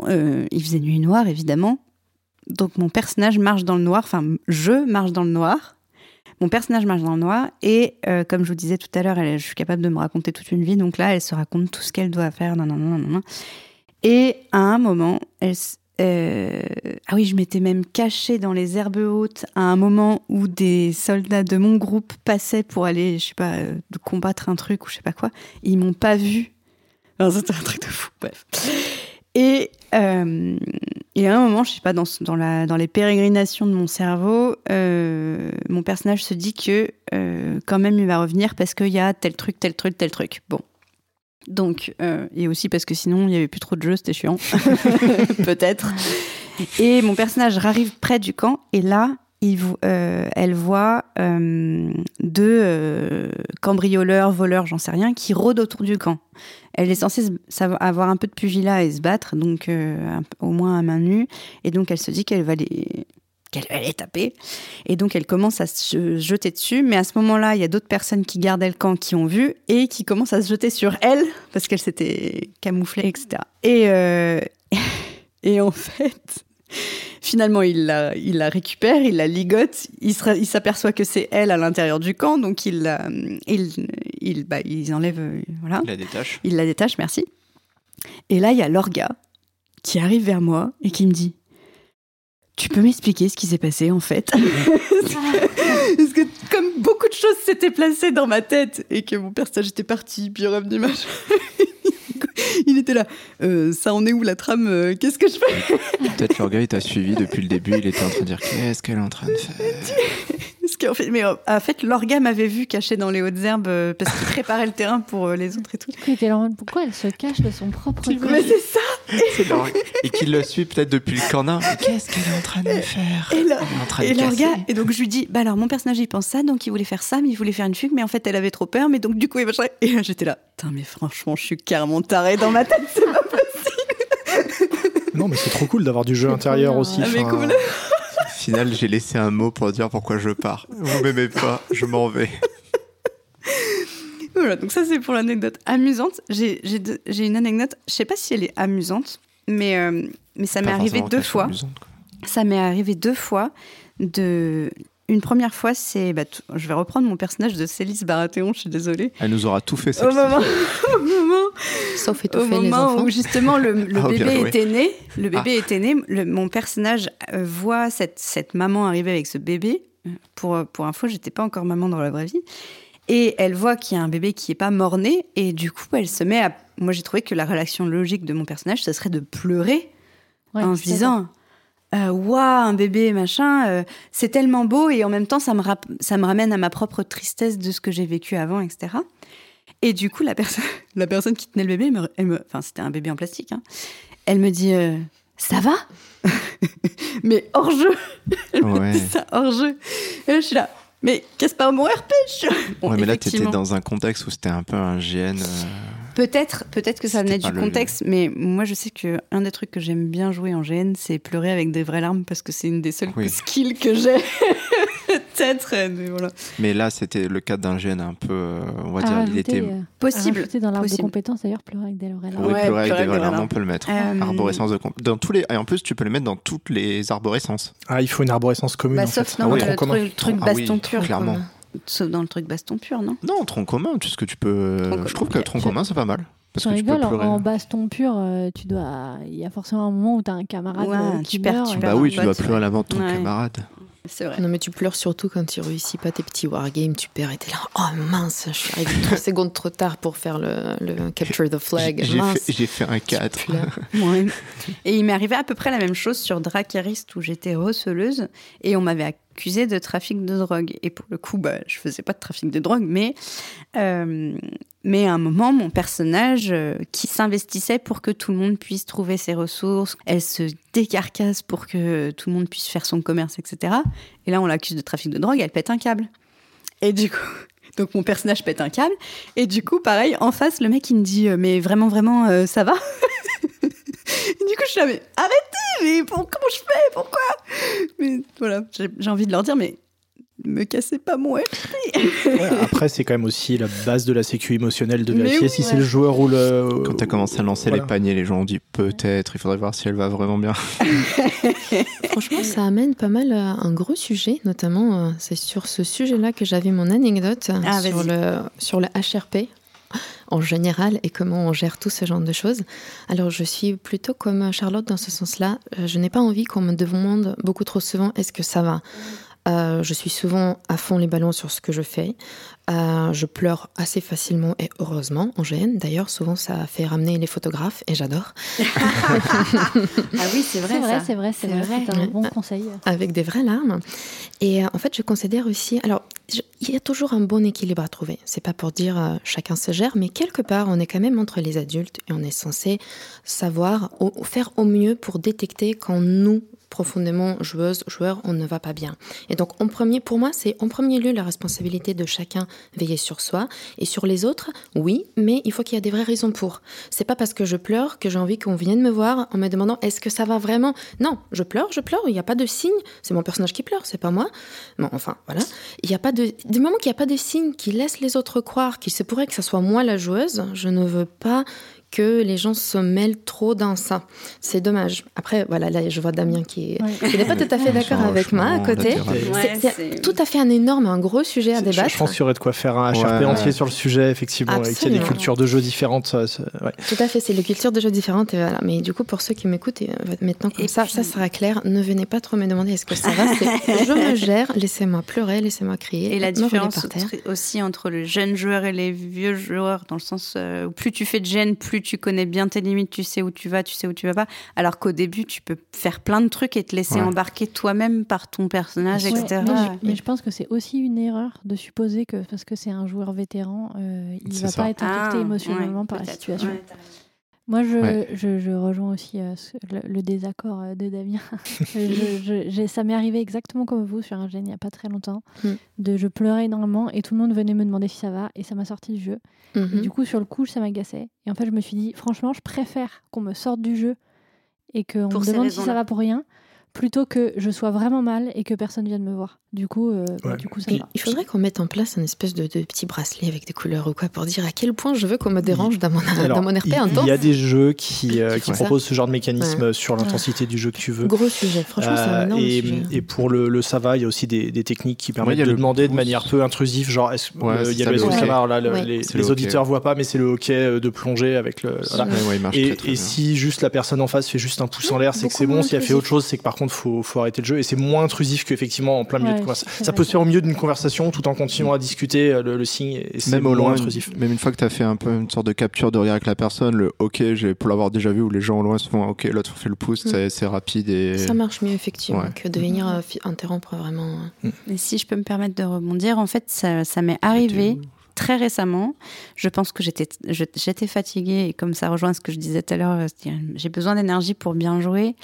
Euh, il faisait nuit noire, évidemment. Donc mon personnage marche dans le noir, enfin, je marche dans le noir. Mon personnage marche dans le noir et euh, comme je vous disais tout à l'heure, je suis capable de me raconter toute une vie. Donc là, elle se raconte tout ce qu'elle doit faire. nan, nan, nan. Et à un moment, elle, euh, ah oui, je m'étais même cachée dans les herbes hautes à un moment où des soldats de mon groupe passaient pour aller, je sais pas, combattre un truc ou je sais pas quoi. Ils m'ont pas vu. Enfin, C'était un truc de fou. Bref. Et, euh, et à un moment, je sais pas, dans, la, dans les pérégrinations de mon cerveau, euh, mon personnage se dit que euh, quand même il va revenir parce qu'il y a tel truc, tel truc, tel truc. Bon. Donc, euh, et aussi parce que sinon il y avait plus trop de jeux, c'était chiant. (laughs) Peut-être. Et mon personnage arrive près du camp et là, euh, elle voit euh, deux euh, cambrioleurs, voleurs, j'en sais rien, qui rôdent autour du camp. Elle est censée avoir un peu de pugilat et se battre, donc au moins à main nue. Et donc elle se dit qu'elle va les qu'elle les taper. Et donc elle commence à se jeter dessus. Mais à ce moment-là, il y a d'autres personnes qui gardaient le camp qui ont vu et qui commencent à se jeter sur elle parce qu'elle s'était camouflée, etc. Et, (laughs) et en fait, finalement, il la, il la récupère, il la ligote, il s'aperçoit que c'est elle à l'intérieur du camp, donc il, il, bah, ils enlèvent, euh, voilà. Il la détache. Il la détache, merci. Et là, il y a Lorga qui arrive vers moi et qui me dit Tu peux m'expliquer ce qui s'est passé en fait? Parce (laughs) que- Parce que comme beaucoup de choses s'étaient placées dans ma tête et que mon personnage était parti, puis revenu machin. Il était là, Euh, ça en est où la trame Euh, Qu'est-ce que je fais? Peut-être le gars, il t'a suivi depuis le début. Il était en train de dire Qu'est-ce qu'elle est en train de faire? (laughs) Fait, mais euh, en fait, Lorga m'avait vu caché dans les hautes herbes euh, parce qu'il préparait le terrain pour euh, les autres et tout. Pourquoi elle se cache de son propre Mais c'est ça C'est. Et qu'il le suit peut-être depuis le corner. Mais Qu'est-ce qu'elle est en train de faire Et là, Elle est en train de Et casser. Lorga, et donc je lui dis, bah alors mon personnage il pense ça, donc il voulait faire ça, mais il voulait faire une fugue, mais en fait elle avait trop peur, mais donc du coup il. Et là j'étais là, putain mais franchement je suis carrément tarée dans ma tête, c'est pas Non, mais c'est trop cool d'avoir du jeu intérieur aussi. Ah, mais enfin, cool. J'ai laissé un mot pour dire pourquoi je pars. Vous m'aimez pas, je m'en vais. Voilà, donc ça c'est pour l'anecdote amusante. J'ai une anecdote, je sais pas si elle est amusante, mais, euh, mais ça m'est arrivé deux fois. amusante. Ça m'est arrivé deux fois. De... Une première fois, c'est. bah, je vais reprendre mon personnage de Célis Baratheon, je suis désolée. Elle nous aura tout fait, Au celle-ci. moment, (laughs) au moment Sauf au les moment enfants. où justement le, le (laughs) Ah, bébé était né, le bébé était né, le- mon personnage euh, voit cette, cette maman arriver avec ce bébé. Pour, pour info, j'étais pas encore maman dans la vraie vie. Et elle voit qu'il y a un bébé qui est pas mort-né. Et du coup, elle se met à. Moi, j'ai trouvé que la réaction logique de mon personnage, ce serait de pleurer Ouais, en se disant euh, Waouh, un bébé, machin, euh, c'est tellement beau. Et en même temps, ça me, ça me ramène à ma propre tristesse de ce que j'ai vécu avant, etc. Et du coup, la, perso- (laughs) la personne qui tenait le bébé, elle me- enfin, c'était un bébé en plastique, hein, elle me dit euh, Ça va? (laughs) Mais hors jeu (laughs) Elle me dit ça hors jeu. Et là, je suis là Mais qu'est-ce pas mon RPG Bon, ouais, mais là, t'étais effectivement, dans un contexte où c'était un peu un GN. euh, Peut-être, peut-être que ça venait pas du le- contexte, mais moi je sais que un des trucs que j'aime bien jouer en GN, c'est pleurer avec des vraies larmes parce que c'est une des seules Oui. (laughs) skills que j'ai. Peut-être, euh, mais voilà. Mais là, c'était le cas d'un GN un peu. euh, on va À dire, il était. euh, Possible. rajouter dans l'arbre de compétences, d'ailleurs, pleurer avec des. Oui, pleurer avec des on peut le mettre. Euh, Arborescence de comp- dans tous les et en plus tu peux le mettre dans toutes les arborescences. Ah, il faut une arborescence commune. Bah, en sauf fait. non, le tronc commun. truc, truc Ah oui, baston pur. clairement. Sauf dans le truc baston pur, non Non, tronc commun, tout ce que tu peux. Tronc je trouve que commun, tronc commun c'est pas mal. Parce Tu que tu peux en, pleurer. en baston pur, tu dois. Il y a forcément un moment où tu as un camarade Ouais, euh, tu qui perds- meurt. tu Bah oui, tu dois pleurer à l'avant de ton Ouais. camarade. C'est vrai. Non, mais tu pleures surtout quand tu réussis pas tes petits wargames, tu perds et t'es là. Oh mince, je suis arrivé 3 (laughs) secondes trop tard pour faire le, le Capture the Flag. J'ai fait, un 4. Tu pleures. (laughs) Ouais. Et il m'est arrivé à peu près la même chose sur Dracarist où j'étais receleuse et on m'avait accusé de trafic de drogue. Et pour le coup, bah, je faisais pas de trafic de drogue, mais, euh, mais à un moment, mon personnage euh, qui s'investissait pour que tout le monde puisse trouver ses ressources, elle se décarcasse pour que tout le monde puisse faire son commerce, etc. Et là, on l'accuse de trafic de drogue, elle pète un câble. Et du coup. (laughs) Donc mon personnage pète un câble et du coup pareil en face le mec il me dit euh, mais vraiment vraiment euh, ça va? (laughs) Du coup, je suis là, mais arrêtez, mais pour- comment je fais? Pourquoi? Mais voilà, j'ai j'ai envie de leur dire, mais me cassez pas mon RP. Ouais, après, c'est quand même aussi la base de la sécu émotionnelle de vérifier oui, si ouais. c'est le joueur ou le. Quand t'as commencé à lancer Voilà. les paniers, les gens ont dit peut-être, il faudrait voir si elle va vraiment bien. (laughs) Franchement, ça amène pas mal à un gros sujet, notamment euh, c'est sur ce sujet-là que j'avais mon anecdote euh, Ah, sur, le, sur le HRP en général et comment on gère tout ce genre de choses. Alors, je suis plutôt comme Charlotte dans ce sens-là. Euh, Je n'ai pas envie qu'on me demande beaucoup trop souvent est-ce que ça va? Euh, je suis souvent à fond les ballons sur ce que je fais. Euh, je pleure assez facilement et heureusement en GN. D'ailleurs, souvent, ça fait ramener les photographes et j'adore. Ah oui, c'est C'est vrai, c'est vrai, c'est vrai. vrai. C'est un bon conseil. avec des vraies larmes. Et euh, en fait, je considère aussi. Alors, je- il y a toujours un bon équilibre à trouver. C'est pas pour dire euh, chacun se gère, mais quelque part, on est quand même entre les adultes et on est censé savoir au- faire au mieux pour détecter quand nous profondément joueuses, joueurs, on ne va pas bien. Et donc, en premier, pour moi, c'est en premier lieu la responsabilité de chacun veiller sur soi et sur les autres. Oui, mais il faut qu'il y ait des vraies raisons pour. C'est pas parce que je pleure que j'ai envie qu'on vienne me voir en me demandant est-ce que ça va vraiment? Non, je pleure, je pleure. Il n'y a pas de signe. C'est mon personnage qui pleure, c'est pas moi. Bon, enfin, voilà. Il a pas de. Du moment qu'il n'y a pas de signe qui laisse les autres croire qu'il se pourrait que ce soit moi la joueuse, je ne veux pas que les gens se mêlent trop dans ça. C'est dommage. Après, voilà, là, je vois Damien qui est- Ouais. qui n'est pas tout à fait (laughs) d'accord avec moi à côté. C'est- tout à fait un énorme, un gros sujet à débattre. je pense qu'il y aurait de quoi faire un HRP Ouais. entier sur le sujet, effectivement, et qu'il y a des cultures de jeux différentes. ouais. Tout à fait, c'est les cultures déjà différentes. Et voilà. Mais du coup, pour ceux qui m'écoutent, euh, maintenant comme Et ça, puis- ça sera clair. Ne venez pas trop me demander est-ce que ça va. (laughs) je me gère, laissez-moi pleurer, laissez-moi crier. Et la différence aussi entre le jeune joueur et les vieux joueurs, dans le sens euh, où plus tu fais de gêne, plus tu connais bien tes limites, tu sais où tu vas, tu sais où tu vas pas. Alors qu'au début, tu peux faire plein de trucs et te laisser Ouais. embarquer toi-même par ton personnage, Ouais, etc. mais, je, mais je pense que c'est aussi une erreur de supposer que parce que c'est un joueur vétéran, euh, il C'est va ça. pas être affecté Ah, émotionnellement ouais, par la situation. Moi, je, Ouais. je, je rejoins aussi euh, le, le désaccord euh, de Damien. (laughs) Je- (laughs) ça m'est arrivé exactement comme vous sur un gène il n'y a pas très longtemps. Mm. De, je pleurais énormément et tout le monde venait me demander si ça va et ça m'a sorti du jeu. Et Mhm. du coup, sur le coup, ça m'agaçait. Et en fait, je me suis dit, franchement, je préfère qu'on me sorte du jeu et qu'on me demande si ça va pour rien, plutôt que je sois vraiment mal et que personne vienne me voir. Du coup, euh, bah, Ouais. du coup ça Il, va. il faudrait qu'on mette en place un espèce de, de petit bracelet avec des couleurs ou quoi pour dire à quel point je veux qu'on me dérange dans mon, Alors, dans mon RP il, intense. il y a des jeux qui, (laughs) euh, Qui ça. proposent ce genre de mécanisme sur l'intensité du jeu que tu veux. Gros sujet, franchement, c'est un Euh, énorme et, sujet. et pour le, le ça va, il y a aussi des, des techniques qui permettent de le demander de manière peu intrusive, genre est-ce- Ouais, le- c'est il y a ça, le là, le- Ouais. les, les auditeurs voient pas, mais c'est le hockey de plongée avec le. Et, si juste la personne en face fait juste un pouce en l'air, c'est que c'est bon. Si elle fait autre chose, c'est que par contre, faut, faut arrêter le jeu. Et c'est moins intrusif qu'effectivement en plein milieu Ouais, de conversation. Ça peut se faire au milieu d'une conversation tout en continuant à discuter euh, le, le signe. Et c'est Même au moins loin, intrusif. même une fois que tu as fait un peu une sorte de capture de regard avec la personne, le ok, j'ai pour l'avoir déjà vu où les gens au loin se font ok, l'autre fait le pouce, Mm. c'est- c'est rapide et. Ça marche mieux, effectivement, Ouais. que de venir euh, fi- interrompre vraiment. Mais si je peux me permettre de rebondir, en fait, ça, ça m'est arrivé très récemment. Je pense que j'étais je- j'étais fatiguée et comme ça rejoint ce que je disais tout à l'heure, j'ai besoin d'énergie pour bien jouer.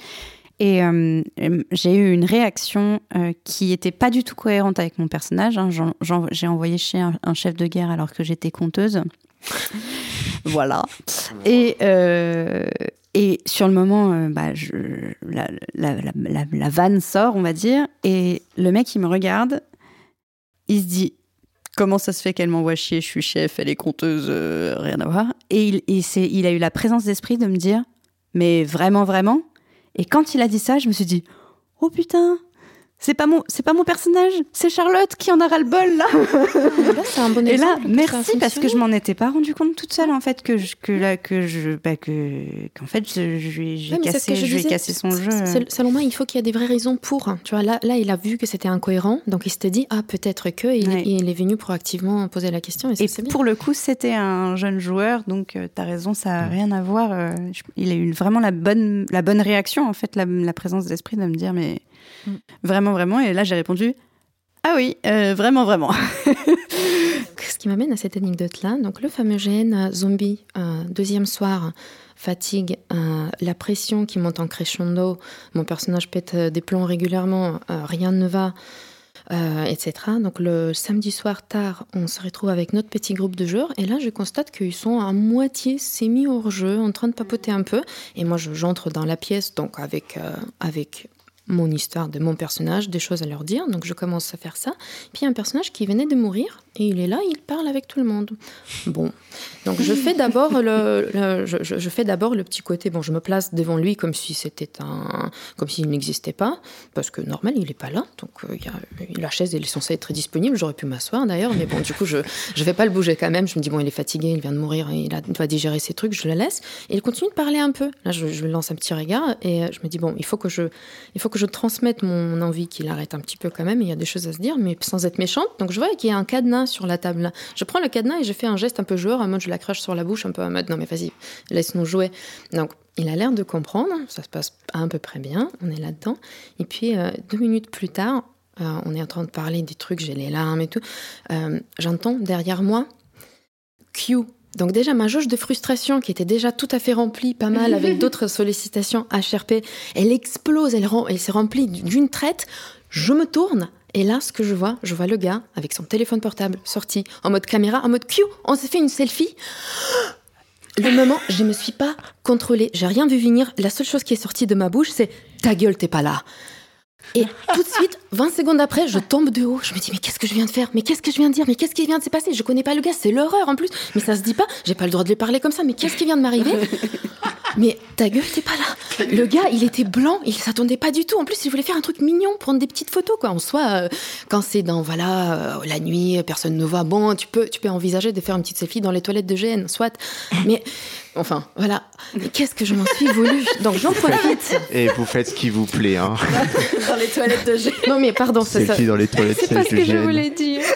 Et euh, euh, j'ai eu une réaction euh, qui était pas du tout cohérente avec mon personnage. hein. J'ai envoyé chez un, chef de guerre alors que j'étais conteuse. (laughs) voilà. Et, et sur le moment, bah, la, la, la, la- vanne sort, on va dire. Et le mec, il me regarde. Il se dit Comment ça se fait qu'elle m'envoie chier? Je suis chef, elle est conteuse, rien à voir. Et, il, c'est- il a eu la présence d'esprit de me dire Mais vraiment, vraiment? Et quand il a dit ça, je me suis dit Oh putain c'est pas mon, c'est pas mon personnage, c'est Charlotte qui en a ras le bol là. (laughs) Là, c'est un bon Et là, exemple que ça a merci parce que je m'en étais pas rendu compte toute seule en fait que je, que là que je, bah, que qu'en fait je, je lui ai- j'ai Ouais, cassé, je je lui ai disais. cassé son jeu. Moi, il faut qu'il y ait des vraies raisons pour. Tu vois, là, là, il a vu que c'était incohérent, donc il s'était dit ah peut-être que, et il, Ouais. il est venu proactivement poser la question. Et, ça, Et c'est bien. pour le coup, c'était un jeune joueur, donc tu t'as raison, ça a rien à voir. euh, je- il a eu vraiment la bonne, la bonne réaction, en fait, la, la présence d'esprit de me dire, mais Mm. vraiment, vraiment. Et là, j'ai répondu, ah oui, euh, vraiment, vraiment. (laughs) Ce qui m'amène à cette anecdote-là, donc le fameux gène euh, zombie, euh, deuxième soir, fatigue, la pression qui monte en crescendo, mon personnage pète des plombs régulièrement, rien ne va, etc. Donc le samedi soir tard, on se retrouve avec notre petit groupe de joueurs, et là je constate qu'ils sont à moitié semi hors jeu, en train de papoter un peu, et moi je- j'entre dans la pièce, donc avec, avec mon histoire de mon personnage, des choses à leur dire, donc je commence à faire ça. Puis un personnage qui venait de mourir et il est là, il parle avec tout le monde. Bon, donc je fais d'abord le, je, fais d'abord le petit côté. Bon, je me place devant lui comme si c'était un, comme s'il n'existait pas, parce que normal, il est pas là. Donc euh, y a- la chaise elle est censée être disponible. J'aurais pu m'asseoir d'ailleurs, mais bon, du coup je je vais pas le bouger quand même. Je me dis bon, il est fatigué, il vient de mourir, il, a, il doit digérer ses trucs. Je le laisse et il continue de parler un peu. Là, je, je lance un petit regard et euh, je me dis bon, il faut que je il faut que je transmette mon envie qu'il arrête un petit peu quand même. Il y a des choses à se dire, mais sans être méchante. Donc je vois qu'il y a un cadenas sur la table. Je prends le cadenas et je fais un geste un peu joueur, en mode je la crache sur la bouche, un peu en mode non mais vas-y, laisse-nous jouer. Donc il a l'air de comprendre, ça se passe à peu près bien, on est là-dedans. Et puis euh, deux minutes plus tard, euh, on est en train de parler des trucs, j'ai les larmes et tout. Euh, J'entends derrière moi Q. Donc déjà ma jauge de frustration qui était déjà tout à fait remplie, pas mal avec (laughs) d'autres sollicitations HRP, elle explose, elle, elle s'est remplie d'une traite. Je me tourne et là ce que je vois, je vois le gars avec son téléphone portable sorti en mode caméra, en mode Q. On s'est fait une selfie. Le moment, je me suis pas contrôlée, j'ai rien vu venir. La seule chose qui est sortie de ma bouche, c'est ta gueule, t'es pas là. Et tout de suite, 20 secondes après, je tombe de haut. Je me dis, mais qu'est-ce que je viens de faire? Mais qu'est-ce que je viens de dire? Mais qu'est-ce qui vient de se passer? Je connais pas le gars, c'est l'horreur en plus. Mais ça se dit pas, j'ai pas le droit de lui parler comme ça. Mais qu'est-ce qui vient de m'arriver? (laughs) Mais ta gueule, t'es pas là. Le gars, il était blanc, il s'attendait pas du tout. En plus, il voulait faire un truc mignon, prendre des petites photos, quoi. En soi, euh, quand c'est dans, voilà, euh, la nuit, personne ne voit, bon, tu peux, tu peux envisager de faire une petite selfie dans les toilettes de GN, soit. Mais, enfin, voilà. Mais qu'est-ce que je m'en suis voulu (laughs) Donc, j'en profite. Et vous faites ce qui vous plaît, hein. (laughs) Dans les toilettes de GN. Non, mais pardon, c'est ça. Dans les toilettes C'est pas ce que je voulais dire. (laughs)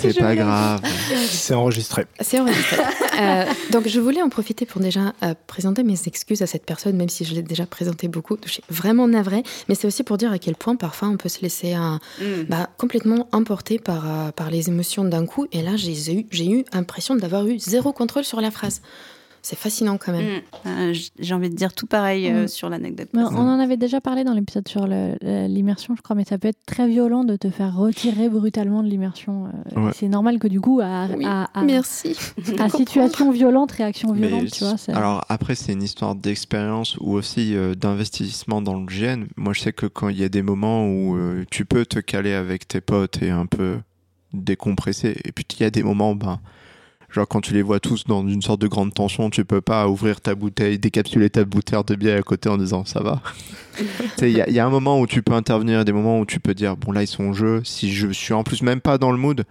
C'est pas grave. C'est enregistré. C'est enregistré. Euh, donc, je voulais en profiter pour déjà euh, présenter mes excuses à cette personne, même si je l'ai déjà présenté beaucoup. Je suis vraiment navrée, mais c'est aussi pour dire à quel point parfois on peut se laisser euh, Mm. bah, complètement emporter par, euh, par les émotions d'un coup. Et là, j'ai eu, j'ai eu l'impression d'avoir eu zéro contrôle sur la phrase. C'est fascinant quand même. Mm. Euh, J'ai envie de dire tout pareil euh, Mm. sur l'anecdote. Mais on en avait déjà parlé dans l'épisode sur l'immersion, je crois, mais ça peut être très violent de te faire retirer brutalement de l'immersion. euh, Ouais. C'est normal que du coup, à, Oui, à- à- Merci. à situation violente, réaction Mais violente, tu vois. alors après, c'est une histoire d'expérience ou aussi euh, d'investissement dans le GN. Moi, je sais que quand il y a des moments où euh, tu peux te caler avec tes potes et un peu décompresser, et puis il y a des moments, ben, genre quand tu les vois tous dans une sorte de grande tension, tu peux pas ouvrir ta bouteille, décapsuler ta bouteille de bière à côté en disant ça va. (laughs) Tu sais, Il y, a- il y a un moment où tu peux intervenir, des moments où tu peux dire bon là ils sont au jeu. Si je suis en plus même pas dans le mood,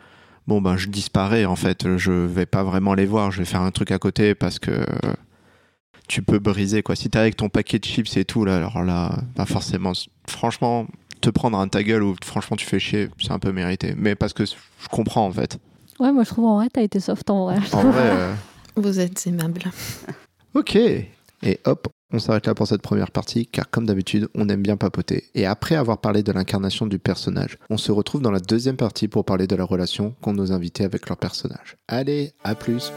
bon ben je disparais en fait. Je vais pas vraiment les voir. Je vais faire un truc à côté parce que tu peux briser quoi. Si t'es avec ton paquet de chips et tout là, alors là, bah forcément, franchement, te prendre un ta gueule ou franchement tu fais chier, c'est un peu mérité. Mais parce que je comprends en fait. Ouais, moi je trouve en vrai, t'as été soft en vrai. En vrai. euh, (laughs) Vous êtes aimable. (laughs) Ok. Et hop, on s'arrête là pour cette première partie, car comme d'habitude, on aime bien papoter. Et après avoir parlé de l'incarnation du personnage, on se retrouve dans la deuxième partie pour parler de la relation qu'ont nos invités avec leur personnage. Allez, à plus